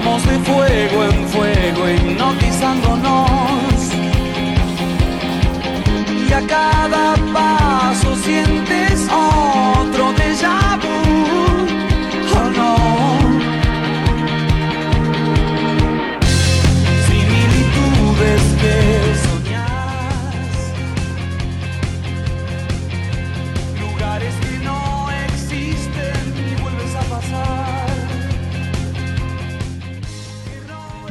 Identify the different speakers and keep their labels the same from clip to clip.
Speaker 1: Vamos de fuego en fuego, hipnotizándonos. Y a cada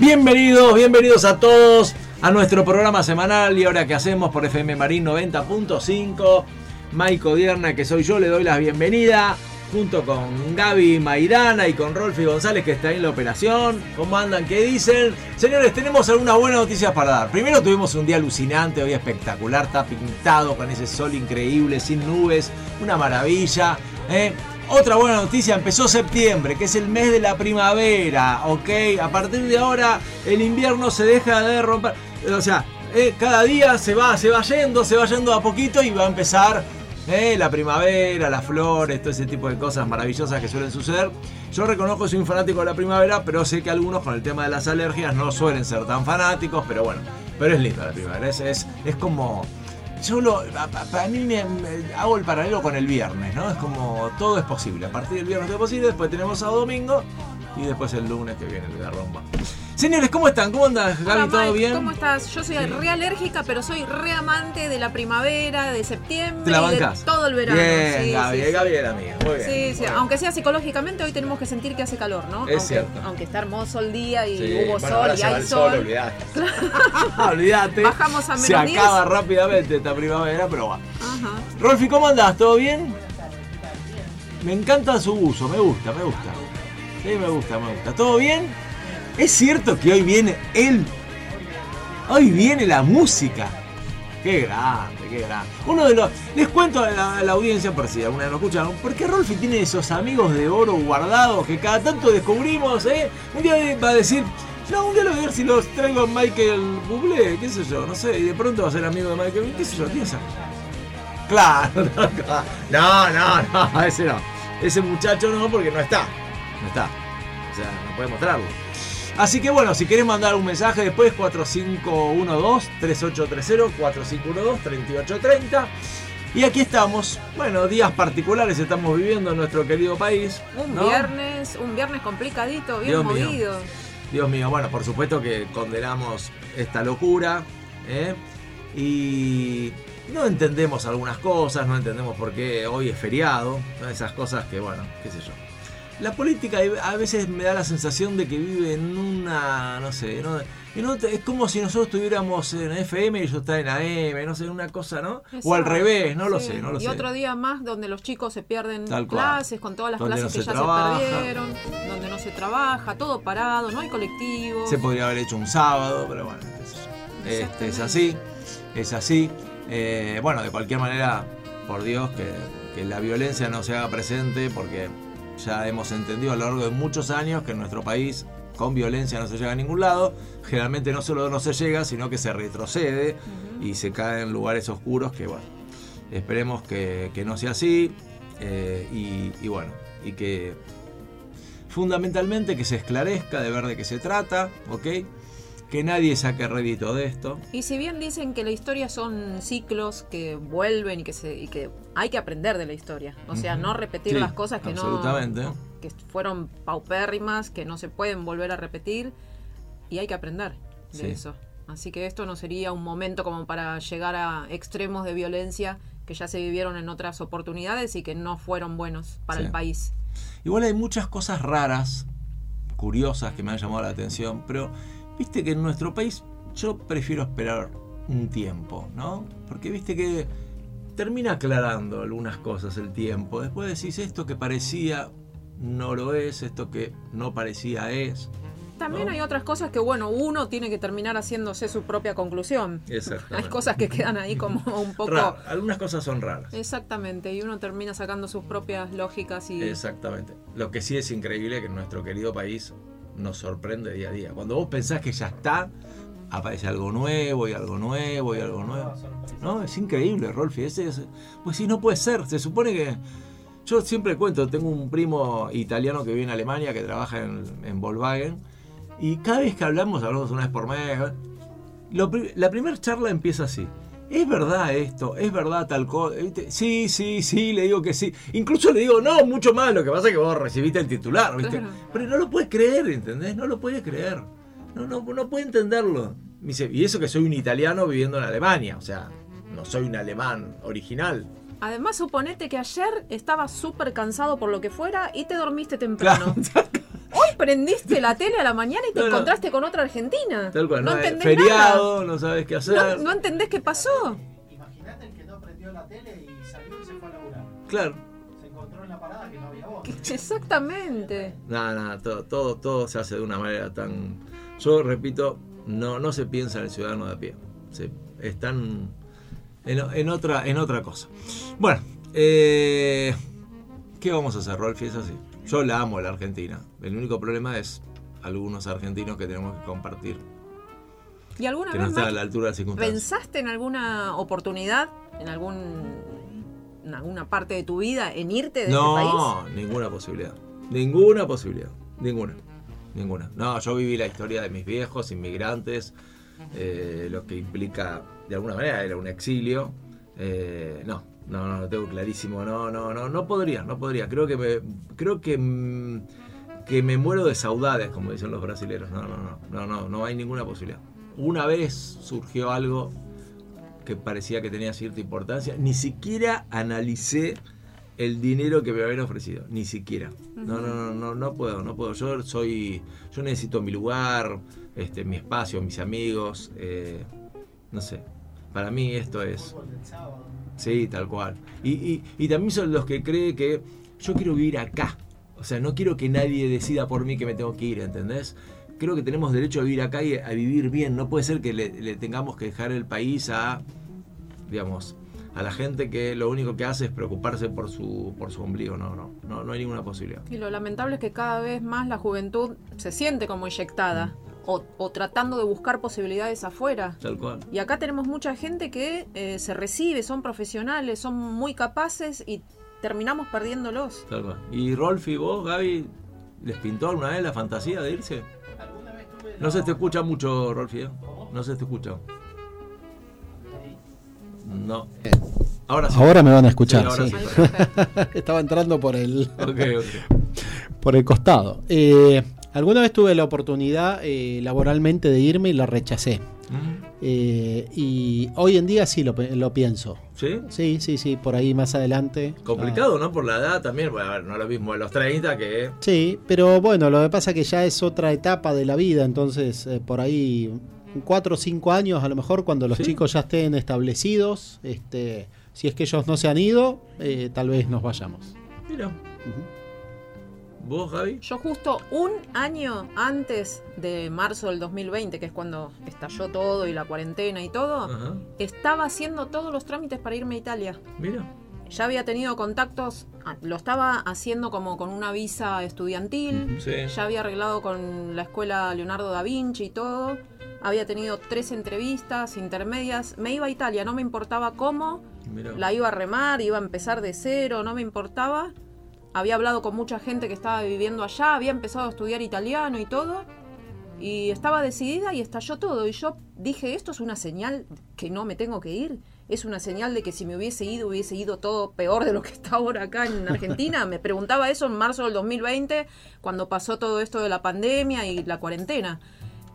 Speaker 2: Bienvenidos, bienvenidos a todos a nuestro programa semanal y ahora que hacemos por FM Marín 90.5. Maico Dierna, que soy yo, le doy la bienvenida junto con Gaby Maidana y con Rolfi González que está en la operación. ¿Cómo andan? ¿Qué dicen? Señores, tenemos algunas buenas noticias para dar. Primero tuvimos un día alucinante, hoy espectacular, está pintado con ese sol increíble, sin nubes, una maravilla. ¿eh? Otra buena noticia, empezó septiembre, que es el mes de la primavera, ¿ok? A partir de ahora el invierno se deja de romper, o sea, eh, cada día se va, se va yendo, se va yendo a poquito y va a empezar eh, la primavera, las flores, todo ese tipo de cosas maravillosas que suelen suceder. Yo reconozco que soy un fanático de la primavera, pero sé que algunos con el tema de las alergias no suelen ser tan fanáticos, pero bueno, pero es lindo la primavera, es, es como... Yo lo, pa- pa- para mí me- hago el paralelo con el viernes, ¿no? Es como todo es posible. A partir del viernes todo es posible, después tenemos a domingo y después el lunes que viene el garromba. Señores, ¿cómo están? ¿Cómo andas, Gaby?
Speaker 3: Hola,
Speaker 2: ¿Todo
Speaker 3: Mike,
Speaker 2: bien?
Speaker 3: ¿Cómo estás? Yo soy
Speaker 2: Sí.
Speaker 3: re alérgica, pero soy re amante de la primavera, de septiembre,
Speaker 2: ¿Te la
Speaker 3: y de todo el verano.
Speaker 2: Bien,
Speaker 3: sí,
Speaker 2: Gaby,
Speaker 3: sí, sí.
Speaker 2: Gaby era mía. Muy bien.
Speaker 3: Sí, sí,
Speaker 2: muy bien.
Speaker 3: aunque sea psicológicamente, hoy tenemos que sentir que hace calor, ¿no?
Speaker 2: Es
Speaker 3: aunque,
Speaker 2: cierto.
Speaker 3: Aunque está hermoso el día y
Speaker 2: Sí,
Speaker 3: hubo
Speaker 2: bueno,
Speaker 3: sol y
Speaker 2: se
Speaker 3: hay
Speaker 2: el
Speaker 3: sol.
Speaker 2: olvidate. olvidate.
Speaker 3: Bajamos a
Speaker 2: Se
Speaker 3: menos 10.
Speaker 2: acaba rápidamente esta primavera, pero va.
Speaker 3: Ajá.
Speaker 2: Rolfi, ¿cómo andás? ¿Todo bien? Me encanta su uso, me gusta, me gusta. Sí, me gusta, me gusta. ¿Todo bien? Es cierto que hoy viene él. Hoy viene la música. Qué grande, qué grande. Uno de los. Les cuento a la, a la audiencia, por si alguna vez lo escucharon, porque Rolfi tiene esos amigos de oro guardados que cada tanto descubrimos, ¿eh? Un día va a decir. No, un día lo voy a ver si los traigo a Michael Bublé, qué sé yo, no sé, y de pronto va a ser amigo de Michael qué sé yo, ¿quién sabe? Claro, no, no, no, ese no. Ese muchacho no, porque no está. No está. O sea, no puede mostrarlo. Así que bueno, si querés mandar un mensaje después, 4512-3830, 4512-3830. Y aquí estamos. Bueno, días particulares estamos viviendo en nuestro querido país.
Speaker 3: Un
Speaker 2: ¿no?
Speaker 3: viernes, un viernes complicadito, bien
Speaker 2: Dios mío.
Speaker 3: movido.
Speaker 2: Dios mío, bueno, por supuesto que condenamos esta locura. ¿eh? Y no entendemos algunas cosas, no entendemos por qué hoy es feriado. ¿no? Esas cosas que, bueno, qué sé yo. La política a veces me da la sensación de que vive en una, no sé, ¿no? en otra- es como si nosotros estuviéramos en FM y ellos están en AM, no sé, una cosa, ¿no? O al revés, no lo sé, no lo
Speaker 3: y
Speaker 2: sé.
Speaker 3: otro día más donde los chicos se pierden clases con todas las
Speaker 2: Donde
Speaker 3: clases
Speaker 2: no
Speaker 3: que ya
Speaker 2: trabaja.
Speaker 3: se perdieron, donde no se trabaja, todo parado, no hay colectivos.
Speaker 2: Se podría haber hecho un sábado, pero bueno, yo. Este, es así, es así. Eh, bueno, de cualquier manera, por Dios, que, que la violencia no se haga presente, porque ya hemos entendido a lo largo de muchos años que en nuestro país con violencia no se llega a ningún lado. Generalmente no solo no se llega, sino que se retrocede y se cae en lugares oscuros que, bueno, esperemos que, que no sea así. eh, y, y bueno, y que fundamentalmente que se esclarezca de ver de qué se trata, ¿ok? Que nadie saque rédito de esto.
Speaker 3: Y si bien dicen que la historia son ciclos que vuelven y que se y que hay que aprender de la historia, o sea, no repetir
Speaker 2: Sí,
Speaker 3: las cosas que
Speaker 2: absolutamente.
Speaker 3: no que fueron paupérrimas, que no se pueden volver a repetir y hay que aprender de
Speaker 2: Sí.
Speaker 3: eso. Así que esto no sería un momento como para llegar a extremos de violencia que ya se vivieron en otras oportunidades y que no fueron buenos para
Speaker 2: Sí.
Speaker 3: el país.
Speaker 2: Igual hay muchas cosas raras, curiosas que me han llamado la atención, pero viste que en nuestro país yo prefiero esperar un tiempo, ¿no? Porque viste que termina aclarando algunas cosas el tiempo. Después decís esto que parecía no lo es, esto que no parecía es.
Speaker 3: También
Speaker 2: ¿no?
Speaker 3: hay otras cosas que, bueno, uno tiene que terminar haciéndose su propia conclusión.
Speaker 2: Exactamente.
Speaker 3: Hay cosas que quedan ahí como un poco...
Speaker 2: Algunas cosas son raras.
Speaker 3: Exactamente, y uno termina sacando sus propias lógicas y...
Speaker 2: Exactamente. Lo que sí es increíble que en nuestro querido país nos sorprende día a día. Cuando vos pensás que ya está, aparece algo nuevo y algo nuevo y algo nuevo. No, es increíble, Rolfi. Ese es, pues sí, no puede ser. Se supone que. Yo siempre cuento, tengo un primo italiano que vive en Alemania, que trabaja en, en Volkswagen, Y cada vez que hablamos, hablamos una vez por mes. la primera charla empieza así. ¿Es verdad esto? ¿Es verdad tal cosa? ¿Viste? Sí, sí, sí, le digo que sí. Incluso le digo, no, mucho más. Lo que pasa es que vos recibiste el titular, ¿viste?
Speaker 3: Claro.
Speaker 2: Pero no lo puede creer, ¿entendés? No lo puede creer. No, no, no puede entenderlo. Me dice, y eso que soy un italiano viviendo en Alemania. O sea, no soy un alemán original.
Speaker 3: Además, suponete que ayer estabas súper cansado por lo que fuera y te dormiste temprano.
Speaker 2: Claro,
Speaker 3: Hoy prendiste la tele a la mañana y te
Speaker 2: No, no.
Speaker 3: encontraste con otra argentina.
Speaker 2: tal cual.
Speaker 3: no
Speaker 2: No,
Speaker 3: entendés
Speaker 2: feriado, no sabes qué hacer.
Speaker 3: No, no entendés qué pasó.
Speaker 4: Imagínate el que no prendió la tele y salió y se fue a laburar.
Speaker 2: Claro.
Speaker 4: Se encontró en la parada que no había voz.
Speaker 3: Exactamente.
Speaker 2: Nada, nada, todo, todo, todo se hace de una manera tan. Yo repito, no, no se piensa en el ciudadano de a pie. Se, están en, en otra, en otra cosa. Bueno, eh, ¿qué vamos a hacer, Rolfi? Es así. Yo la amo a la Argentina. El único problema es algunos argentinos que tenemos que compartir,
Speaker 3: ¿Y alguna
Speaker 2: que no
Speaker 3: vez
Speaker 2: están a
Speaker 3: Mike,
Speaker 2: la altura de las circunstancias.
Speaker 3: pensaste en alguna oportunidad, en algún en alguna parte de tu vida, en irte de este país?
Speaker 2: No, ninguna posibilidad. Ninguna posibilidad. Ninguna. Ninguna. No, yo viví la historia de mis viejos, inmigrantes, eh, lo que implica, de alguna manera, era un exilio. Eh, no, no, no, lo tengo clarísimo. No, no, no, no podría, no podría. Creo que me, creo que, mm, que me muero de saudades, como dicen los brasileños. No, no, no, no, no, no hay ninguna posibilidad. Una vez surgió algo que parecía que tenía cierta importancia. Ni siquiera analicé el dinero que me habían ofrecido. Ni siquiera. No, no, no, no, no puedo, no puedo. Yo soy. Yo necesito mi lugar, este, mi espacio, mis amigos. eh, no sé. Para mí esto es. Sí, tal cual. Y, y, y también son los que creen que yo quiero vivir acá. O sea, no quiero que nadie decida por mí que me tengo que ir, ¿entendés? Creo que tenemos derecho a vivir acá y a vivir bien. No puede ser que le, le tengamos que dejar el país a, digamos, a la gente que lo único que hace es preocuparse por su, por su ombligo. No, no, no, no hay ninguna posibilidad.
Speaker 3: Y lo lamentable es que cada vez más la juventud se siente como inyectada o, o tratando de buscar posibilidades afuera.
Speaker 2: Tal cual.
Speaker 3: Y acá tenemos mucha gente que eh, se recibe, son profesionales, son muy capaces y terminamos perdiéndolos.
Speaker 2: Tal cual. ¿Y Rolfi, vos, Gaby, les pintó alguna vez la fantasía de irse?
Speaker 4: Alguna vez tuve
Speaker 2: No se te escucha mucho, Rolfi. ¿eh? No se te escucha. No. Ahora sí.
Speaker 5: Ahora me van a escuchar,
Speaker 2: Sí.
Speaker 5: Estaba entrando por el,
Speaker 2: Ok, ok.
Speaker 5: por el costado. Eh, alguna vez tuve la oportunidad eh, laboralmente de irme y la rechacé.
Speaker 2: Mm,
Speaker 5: Eh, y hoy en día sí lo, lo pienso.
Speaker 2: ¿Sí?
Speaker 5: Sí, sí, sí, por ahí más adelante.
Speaker 2: Complicado, ¿no? Por la edad también. Bueno, a ver, no es lo mismo de los 30 que.
Speaker 5: Ah, sí, pero bueno, lo que pasa es que ya es otra etapa de la vida, entonces eh, por ahí en cuatro o cinco años a lo mejor cuando los
Speaker 2: Sí.
Speaker 5: chicos ya estén establecidos, este, si es que ellos no se han ido, eh, tal vez nos vayamos.
Speaker 2: Mira. ¿Vos, Javi?
Speaker 3: Yo justo un año antes de marzo del 2020, que es cuando estalló todo y la cuarentena y todo,
Speaker 2: Ajá.
Speaker 3: estaba haciendo todos los trámites para irme a Italia.
Speaker 2: Mira.
Speaker 3: Ya había tenido contactos, ah, lo estaba haciendo como con una visa estudiantil,
Speaker 2: Sí.
Speaker 3: ya había arreglado con la escuela Leonardo da Vinci y todo, había tenido tres entrevistas intermedias, me iba a Italia, no me importaba cómo,
Speaker 2: Mira.
Speaker 3: la iba a remar, iba a empezar de cero, no me importaba. Había hablado con mucha gente que estaba viviendo allá, había empezado a estudiar italiano y todo. Y estaba decidida y estalló todo. Y yo dije, esto es una señal que no me tengo que ir. Es una señal de que si me hubiese ido, hubiese ido todo peor de lo que está ahora acá en Argentina. me preguntaba eso en marzo del 2020, cuando pasó todo esto de la pandemia y la cuarentena.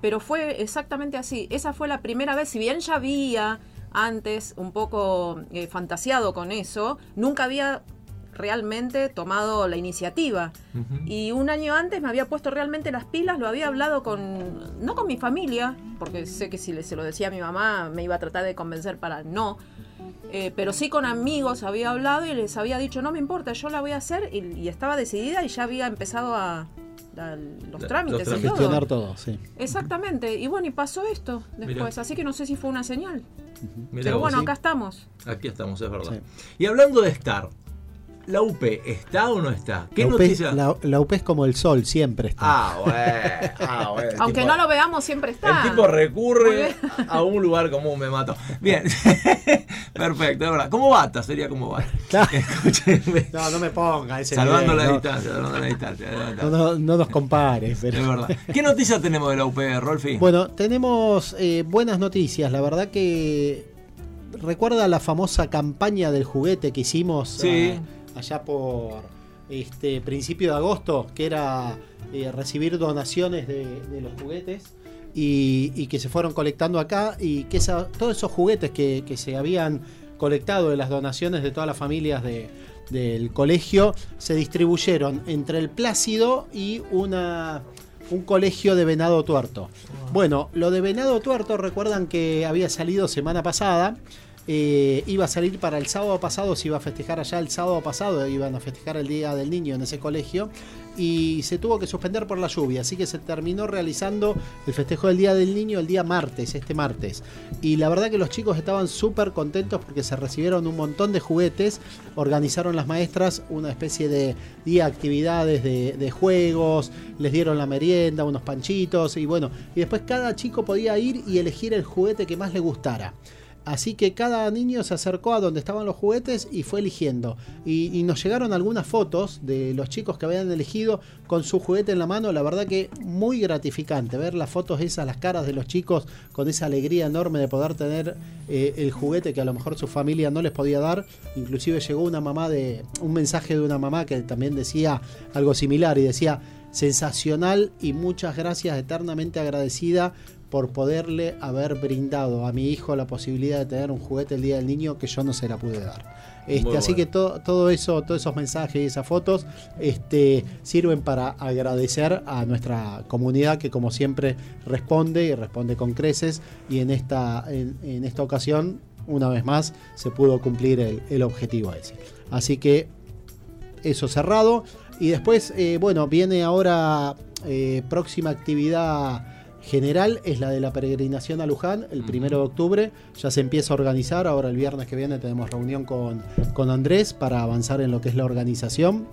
Speaker 3: Pero fue exactamente así. Esa fue la primera vez, si bien ya había antes un poco eh, fantaseado con eso, nunca había realmente tomado la iniciativa. Y un año antes me había puesto realmente las pilas, lo había hablado con, no con mi familia, porque sé que si le- se lo decía a mi mamá me iba a tratar de convencer para no, eh, pero sí con amigos había hablado y les había dicho, no me importa, yo la voy a hacer y, y estaba decidida y ya había empezado a... a- los
Speaker 2: La-
Speaker 3: trámites
Speaker 2: los
Speaker 3: y todo.
Speaker 5: Gestionar todo, sí.
Speaker 3: Exactamente, y bueno, y pasó esto después,
Speaker 2: Mirá.
Speaker 3: así que no sé si fue una señal. Pero bueno,
Speaker 2: sí.
Speaker 3: acá estamos.
Speaker 2: Aquí estamos, es verdad.
Speaker 5: Sí.
Speaker 2: Y hablando de estar, ¿La UP está o no está? ¿Qué
Speaker 5: la, UP,
Speaker 2: noticia?
Speaker 5: la- la UP es como el sol, siempre está.
Speaker 2: Ah, bueno. ah, bueno,
Speaker 3: Aunque
Speaker 2: tipo-
Speaker 3: no lo veamos, siempre está.
Speaker 2: El tipo recurre a un lugar común, me mato. Bien, perfecto, es verdad. ¿Cómo bata? Sería como bata.
Speaker 5: Claro.
Speaker 2: Escúcheme.
Speaker 5: No, no me ponga ese
Speaker 2: Salvando
Speaker 5: nivel,
Speaker 2: la
Speaker 5: no.
Speaker 2: distancia, salvando la distancia.
Speaker 5: No, no- no nos compares. pero-
Speaker 2: Es verdad. ¿Qué noticias tenemos de la UP, Rolfi?
Speaker 5: Bueno, tenemos eh, buenas noticias. La verdad que recuerda la famosa campaña del juguete que hicimos
Speaker 2: Sí.
Speaker 5: ah, allá por este principio de agosto, que era eh, recibir donaciones de, de los juguetes y, y que se fueron colectando acá y que esa- todos esos juguetes que, que se habían colectado de las donaciones de todas las familias de- del colegio se distribuyeron entre el Plácido y una un colegio de Venado Tuerto. Bueno, lo de Venado Tuerto, recuerdan que había salido semana pasada. Eh, iba a salir para el sábado pasado, se iba a festejar allá el sábado pasado, iban a festejar el Día del Niño en ese colegio y se tuvo que suspender por la lluvia, así que se terminó realizando el festejo del Día del Niño el día martes, este martes. Y la verdad que los chicos estaban súper contentos porque se recibieron un montón de juguetes, organizaron las maestras una especie de día de actividades de, de juegos, les dieron la merienda, unos panchitos y bueno, y después cada chico podía ir y elegir el juguete que más le gustara. Así que cada niño se acercó a donde estaban los juguetes y fue eligiendo. Y, nos llegaron algunas fotos de los chicos que habían elegido con su juguete en la mano. La verdad que muy gratificante ver las fotos esas, las caras de los chicos con esa alegría enorme de poder tener eh, el juguete que a lo mejor su familia no les podía dar. Inclusive llegó una mamá de un mensaje de una mamá que también decía algo similar y decía sensacional y muchas gracias, eternamente agradecida por poderle haber brindado a mi hijo la posibilidad de tener un juguete el día del niño que yo no se la pude dar. Este, así que to- todo eso, todos esos mensajes y esas fotos este, sirven para agradecer a nuestra comunidad que como siempre responde y responde con creces y en esta, en, en esta ocasión, una vez más, se pudo cumplir el, el objetivo ese. Así que eso cerrado. Y después, eh, bueno, viene ahora eh, próxima actividad general, es la de la peregrinación a Luján, el primero de octubre. Ya se empieza a organizar, ahora el viernes que viene tenemos reunión con, con Andrés para avanzar en lo que es la organización.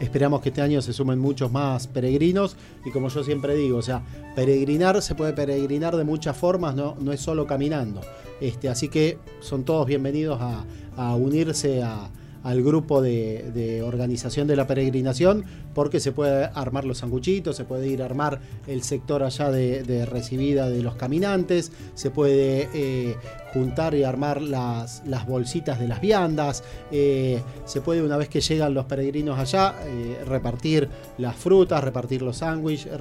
Speaker 5: Esperamos que este año se sumen muchos más peregrinos y como yo siempre digo, o sea, peregrinar se puede peregrinar de muchas formas, no, no es solo caminando. Este, así que son todos bienvenidos a, a unirse a- al grupo de, organización de la peregrinación porque se puede armar los sanguchitos, se puede ir a armar el sector allá de, recibida de los caminantes, se puede eh, juntar y armar las, bolsitas de las viandas, eh, se puede una vez que llegan los peregrinos allá eh, repartir las frutas, repartir los sándwiches,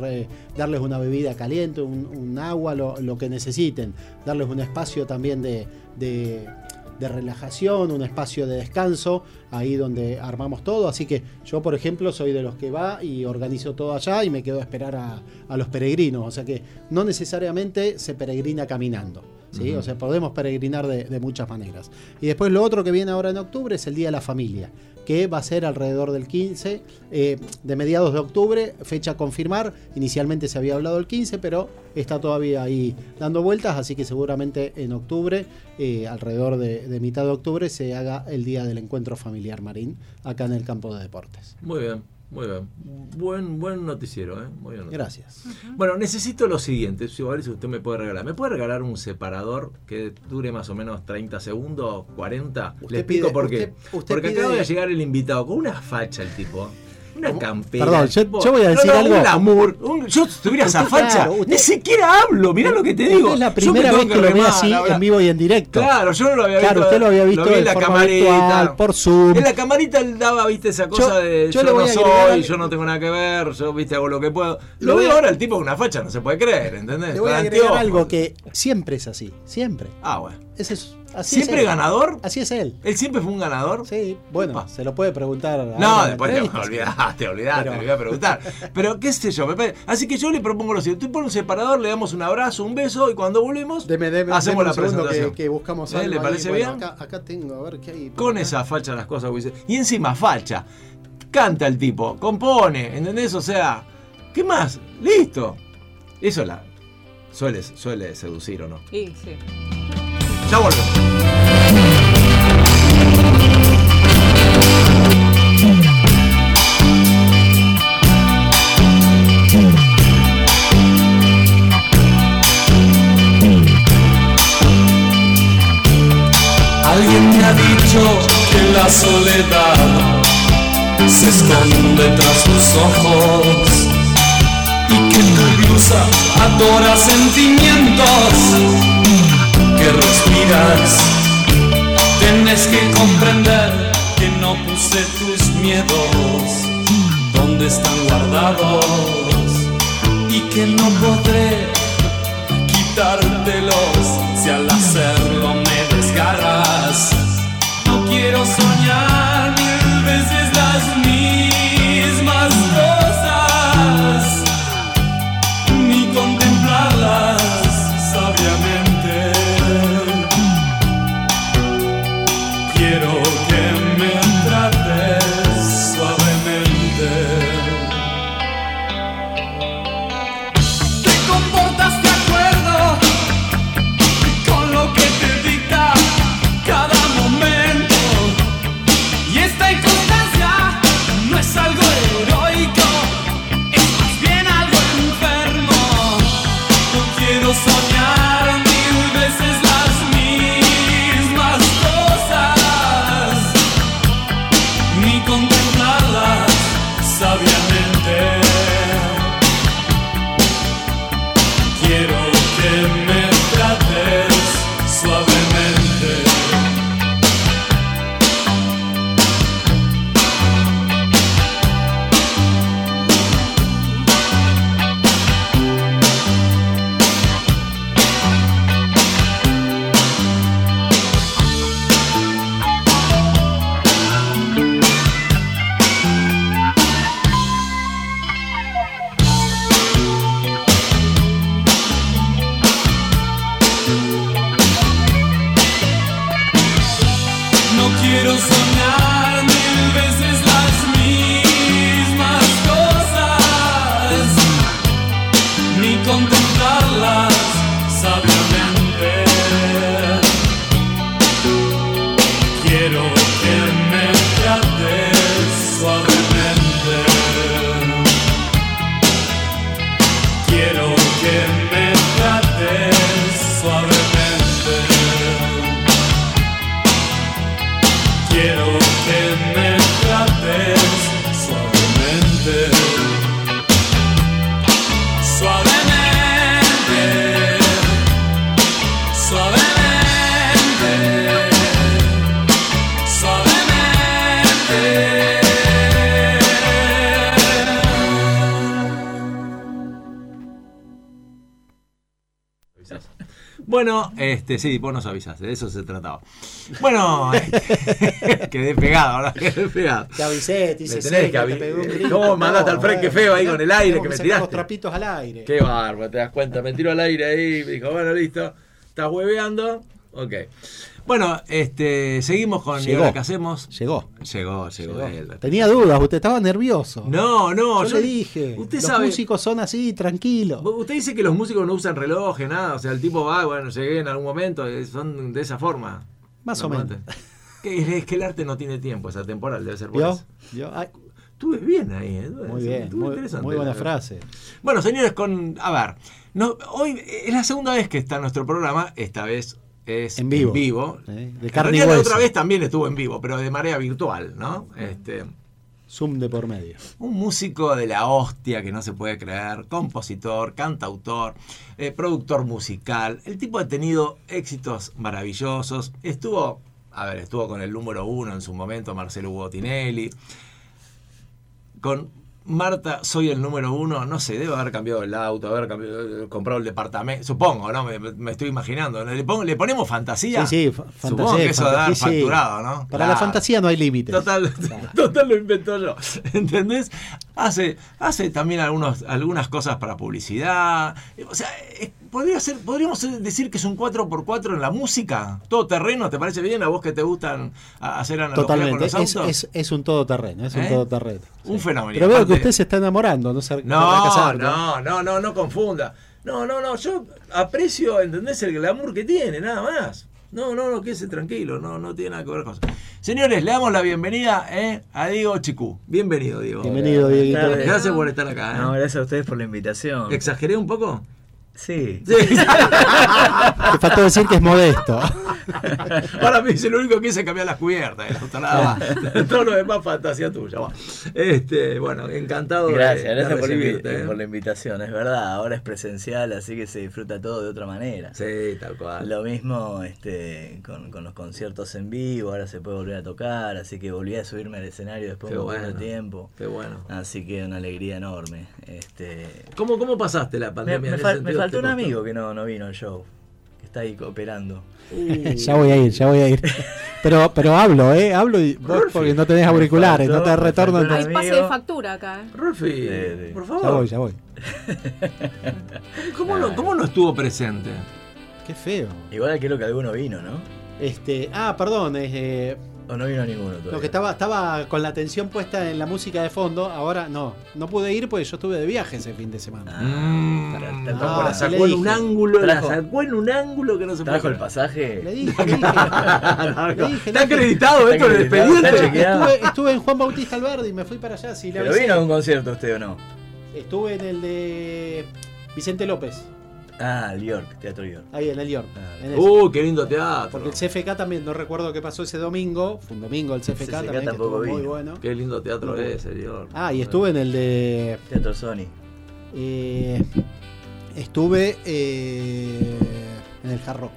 Speaker 5: darles una bebida caliente, un, agua, lo, que necesiten, darles un espacio también de- de relajación, un espacio de descanso, ahí donde armamos todo. Así que yo, por ejemplo, soy de los que va y organizo todo allá y me quedo a esperar a, a los peregrinos. O sea que no necesariamente se peregrina caminando. ¿sí? O sea, podemos peregrinar de, de muchas maneras. Y después lo otro que viene ahora en octubre es el Día de la Familia, que va a ser alrededor del 15, eh, de mediados de octubre, fecha confirmar. Inicialmente se había hablado el 15, pero está todavía ahí dando vueltas, así que seguramente en octubre, eh, alrededor de, de mitad de octubre, se haga el Día del Encuentro Familiar Marín, acá en el campo de deportes.
Speaker 2: Muy bien, muy bien. Buen, buen noticiero, ¿eh? Muy bien.
Speaker 5: Gracias.
Speaker 2: Bueno, necesito lo siguiente, si a ver si usted me puede regalar. ¿Me puede regalar un separador que dure más o menos 30 segundos, 40?
Speaker 5: Usted
Speaker 2: Le explico
Speaker 5: pide-
Speaker 2: por qué.
Speaker 5: usted- usted
Speaker 2: Porque
Speaker 5: pide-
Speaker 2: acaba de llegar el invitado con una facha el tipo. Una campera.
Speaker 5: Perdón, yo- voy a decir
Speaker 2: No, no,
Speaker 5: algo.
Speaker 2: Un glamour. un- yo si tuviera esa facha,
Speaker 5: claro, usted-
Speaker 2: ni siquiera hablo. Mirá lo que te digo.
Speaker 5: Es la primera
Speaker 2: me
Speaker 5: vez que lo ve así en vivo y en directo.
Speaker 2: Claro, yo no lo había
Speaker 5: Claro,
Speaker 2: visto.
Speaker 5: usted lo había visto
Speaker 2: vi en la
Speaker 5: forma
Speaker 2: camarita.
Speaker 5: virtual, por Zoom.
Speaker 2: En la camarita él daba, viste, esa cosa de
Speaker 5: yo
Speaker 2: yo, no soy,
Speaker 5: agregar-
Speaker 2: yo no tengo nada que ver, yo, viste, hago lo que puedo. Lo veo ahora, el tipo con una facha, no se puede creer, ¿entendés?
Speaker 5: Le voy a agregar algo que siempre es así, siempre.
Speaker 2: Ah, bueno.
Speaker 5: Ese es, así
Speaker 2: ¿Siempre
Speaker 5: es él.
Speaker 2: ganador?
Speaker 5: Así es él.
Speaker 2: ¿Él siempre fue un ganador?
Speaker 5: Sí, bueno, se lo puede preguntar. en
Speaker 2: No, después te
Speaker 5: entrevista.
Speaker 2: olvidaste, olvidaste,
Speaker 5: Pero-
Speaker 2: me voy a preguntar. Pero qué sé yo, me parece- así que yo le propongo lo siguiente, tú pones un separador, le damos un abrazo, un beso y cuando volvemos
Speaker 5: Deme, deme,
Speaker 2: hacemos
Speaker 5: deme
Speaker 2: la presentación.
Speaker 5: Que, que buscamos
Speaker 2: ¿Eh?
Speaker 5: algo
Speaker 2: ¿Le
Speaker 5: ahí.
Speaker 2: parece
Speaker 5: Bueno,
Speaker 2: bien?
Speaker 5: Acá, acá tengo, a ver qué hay.
Speaker 2: Con
Speaker 5: acá.
Speaker 2: esa facha las cosas dice. Y encima facha. Canta el tipo, compone, ¿entendés? O sea, ¿qué más? Listo. Eso la suele, suele seducir o no.
Speaker 3: Sí, sí.
Speaker 2: Ya volvemos.
Speaker 1: Alguien me ha dicho que la soledad se esconde tras tus ojos y que tu blusa adora sentimientos que respiras. Tienes que comprender que no puse tus miedos donde están guardados y que no podré quitártelos si al hacerlo
Speaker 2: este, sí, vos nos avisaste, de eso se trataba. Bueno, este, quedé pegado, ahora quedé pegado.
Speaker 5: Te avisé, te hice
Speaker 2: que
Speaker 5: te un grito.
Speaker 2: ¿Cómo mandaste al Frank? Qué feo ahí con el aire que me
Speaker 5: sacar los
Speaker 2: tiraste.
Speaker 5: trapitos al aire.
Speaker 2: Qué bárbaro, te das cuenta. Me tiró al aire ahí, me dijo, bueno, listo. ¿Estás hueveando? Ok. Bueno, este, seguimos con ¿y
Speaker 5: Llegó.
Speaker 2: ahora qué hacemos?
Speaker 5: Llegó.
Speaker 2: Llegó, llegó.
Speaker 5: Tenía dudas, usted estaba nervioso.
Speaker 2: No, no,
Speaker 5: yo, le dije.
Speaker 2: Usted
Speaker 5: los
Speaker 2: sabe.
Speaker 5: músicos son así, tranquilos.
Speaker 2: Usted dice que los músicos no usan reloj, nada. O sea, el tipo va, bueno, llegué en algún momento, eh, son de esa forma.
Speaker 5: Más o
Speaker 2: Normalmente. Que es que el arte no tiene tiempo, esa temporal debe ser por eso.
Speaker 5: ¿Vio? Ay,
Speaker 2: Estuve bien ahí, ¿eh?
Speaker 5: Muy bien,
Speaker 2: estuve
Speaker 5: muy,
Speaker 2: interesante.
Speaker 5: muy buena
Speaker 2: la-
Speaker 5: frase.
Speaker 2: Bueno, señores, con. A ver. No, hoy es la segunda vez que está nuestro programa. Esta vez es
Speaker 5: En vivo.
Speaker 2: En
Speaker 5: ¿eh? De
Speaker 2: En
Speaker 5: carne y
Speaker 2: la
Speaker 5: hueso.
Speaker 2: otra vez también estuvo en vivo, pero de manera virtual, ¿no? Este,
Speaker 5: Zoom de por medio.
Speaker 2: un músico de la hostia que no se puede creer, compositor, cantautor, eh, productor musical. El tipo ha tenido éxitos maravillosos. Estuvo, a ver, estuvo con el número uno en su momento, Marcelo Botinelli. Con Marta, soy el número uno, no sé, debe haber cambiado el auto, haber cambiado, comprado el departamento, supongo, ¿no? Me, me estoy imaginando. ¿Le, pon- le ponemos fantasía?
Speaker 5: Sí, sí, fa-
Speaker 2: Supongo
Speaker 5: fantasía,
Speaker 2: que eso da
Speaker 5: fantasía, sí.
Speaker 2: facturado, ¿no?
Speaker 5: Para la fantasía no hay límites.
Speaker 2: Total, total lo inventó yo. ¿Entendés? Hace, hace también algunos, algunas cosas para publicidad. O sea, eh, podría ser, podríamos decir que es un 4x4 en la música. Todo terreno, ¿te parece bien? A vos que te gustan hacer analogía
Speaker 5: Totalmente.
Speaker 2: con los
Speaker 5: Es,
Speaker 2: autos.
Speaker 5: es, es un todoterreno, es un
Speaker 2: ¿Eh?
Speaker 5: todoterreno.
Speaker 2: Un fenómeno.
Speaker 5: Pero veo que usted se está enamorando, no se se va a
Speaker 2: No,
Speaker 5: casar,
Speaker 2: no, no, no, no confunda. No, no, no, yo aprecio, ¿entendés? El glamour que tiene, nada más. No, no, no, quédese tranquilo, no, no tiene nada que ver con eso. Señores, le damos la bienvenida eh, a Diego Chicú. Bienvenido, Diego.
Speaker 5: Bienvenido,
Speaker 6: tardes.
Speaker 2: Gracias por estar acá. ¿eh?
Speaker 6: No, gracias a ustedes por la invitación.
Speaker 2: ¿Exageré un poco?
Speaker 6: Sí.
Speaker 5: Te faltó decir que es modesto.
Speaker 2: Ahora me dice lo único que hice es cambiar las cubiertas. el auto, nada más. Todo lo demás fantasía tuya. va. Este, bueno, encantado de-
Speaker 6: Gracias,
Speaker 2: de,
Speaker 6: gracias por, la invi-
Speaker 2: recibirte, ¿eh?
Speaker 6: por la invitación. Es verdad, ahora es presencial, así que se disfruta todo de otra manera.
Speaker 2: Sí, tal cual.
Speaker 6: Lo mismo este, con, con los conciertos en vivo, ahora se puede volver a tocar, así que volví a subirme al escenario después de un poco de
Speaker 2: bueno.
Speaker 6: tiempo.
Speaker 2: Qué bueno.
Speaker 6: Así que una alegría enorme. Este,
Speaker 2: ¿Cómo, ¿Cómo pasaste la
Speaker 6: me,
Speaker 2: pandemia?
Speaker 6: me
Speaker 2: en ese
Speaker 6: fal- me
Speaker 2: sentido?
Speaker 6: Faltó
Speaker 2: ¿Te
Speaker 6: un amigo que no, no vino al show, que está ahí cooperando.
Speaker 5: Ya voy a ir, ya voy a ir. Pero, pero hablo, ¿eh? Hablo y vos porque no tenés auriculares, no te retorno.
Speaker 3: Hay pase
Speaker 6: amigo.
Speaker 3: de factura acá. ¿eh?
Speaker 2: Rolfi,
Speaker 6: Sí, sí.
Speaker 2: por
Speaker 5: Ya
Speaker 2: favor.
Speaker 5: voy, ya voy.
Speaker 2: ¿Cómo, no, ¿Cómo no estuvo presente?
Speaker 5: Qué feo.
Speaker 6: Igual creo que alguno vino, ¿no?
Speaker 5: Este, ah, perdón, es, eh,
Speaker 6: O no vino ninguno todavía.
Speaker 5: lo que estaba, estaba con la atención puesta en la música de fondo, ahora no, no pude ir porque yo estuve de viaje ese fin de semana.
Speaker 6: Ah,
Speaker 2: Mm. Ah, la sacó en un ángulo, la
Speaker 6: Trajo-
Speaker 2: sacó en un ángulo que no se
Speaker 6: ¿Trajo
Speaker 2: puede
Speaker 6: el pasaje?
Speaker 5: Le dije, le dije.
Speaker 2: No,
Speaker 5: Le
Speaker 2: no.
Speaker 5: dije,
Speaker 2: Está acreditado esto en el expediente.
Speaker 5: Estuve, estuve en Juan Bautista Alberdi y me fui para allá. Sí, le
Speaker 6: ¿Pero
Speaker 5: avisé.
Speaker 6: vino a un concierto usted o no?
Speaker 5: Estuve en el de Vicente López,
Speaker 6: Ah, el York, Teatro York.
Speaker 5: ahí en el York.
Speaker 6: Ah.
Speaker 5: en.
Speaker 2: Uh, qué lindo teatro.
Speaker 5: Porque el CFK también, no recuerdo qué pasó ese domingo. Fue un domingo el CFK,
Speaker 6: CFK
Speaker 5: también, que
Speaker 6: tampoco
Speaker 5: estuvo muy bueno.
Speaker 2: Qué lindo teatro es, señor.
Speaker 5: Ah, y estuve en el de.
Speaker 6: Teatro Sony.
Speaker 5: eh, estuve eh, en el Hard Rock.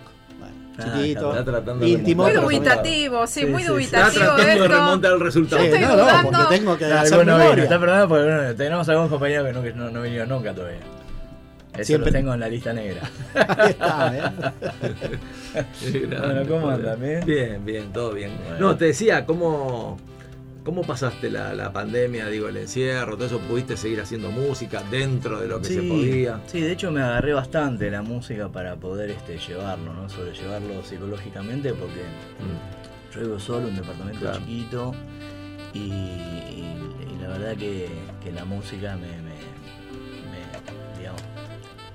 Speaker 6: Ah,
Speaker 5: chiquito.
Speaker 2: Está tratando
Speaker 5: íntimo,
Speaker 3: Muy dubitativo, sí,
Speaker 6: Sí,
Speaker 3: muy
Speaker 6: sí, sí.
Speaker 2: Está
Speaker 3: dubitativo
Speaker 2: tratando de remontar el resultado.
Speaker 5: Sí,
Speaker 3: estoy
Speaker 5: no, no, porque tengo que memoria.
Speaker 6: está perdonado porque bueno, tenemos algunos compañeros que no, que no, no vinieron nunca todavía. Eso
Speaker 5: Siempre-
Speaker 6: lo tengo en la lista negra.
Speaker 5: Ahí está, ¿eh?
Speaker 6: Bueno, ¿cómo andan? ¿Bien?
Speaker 2: Bien, bien, todo bien.
Speaker 6: Bueno.
Speaker 2: No, te decía, ¿cómo, cómo pasaste la, la pandemia, digo, el encierro, todo eso? ¿Pudiste seguir haciendo música dentro de lo que se podía?
Speaker 6: sí, de hecho me agarré bastante la música para poder este, llevarlo, ¿no? sobrellevarlo psicológicamente porque
Speaker 2: Mm,
Speaker 6: yo vivo solo, un departamento
Speaker 2: Claro.
Speaker 6: chiquito y, y- y la verdad que, que la música me,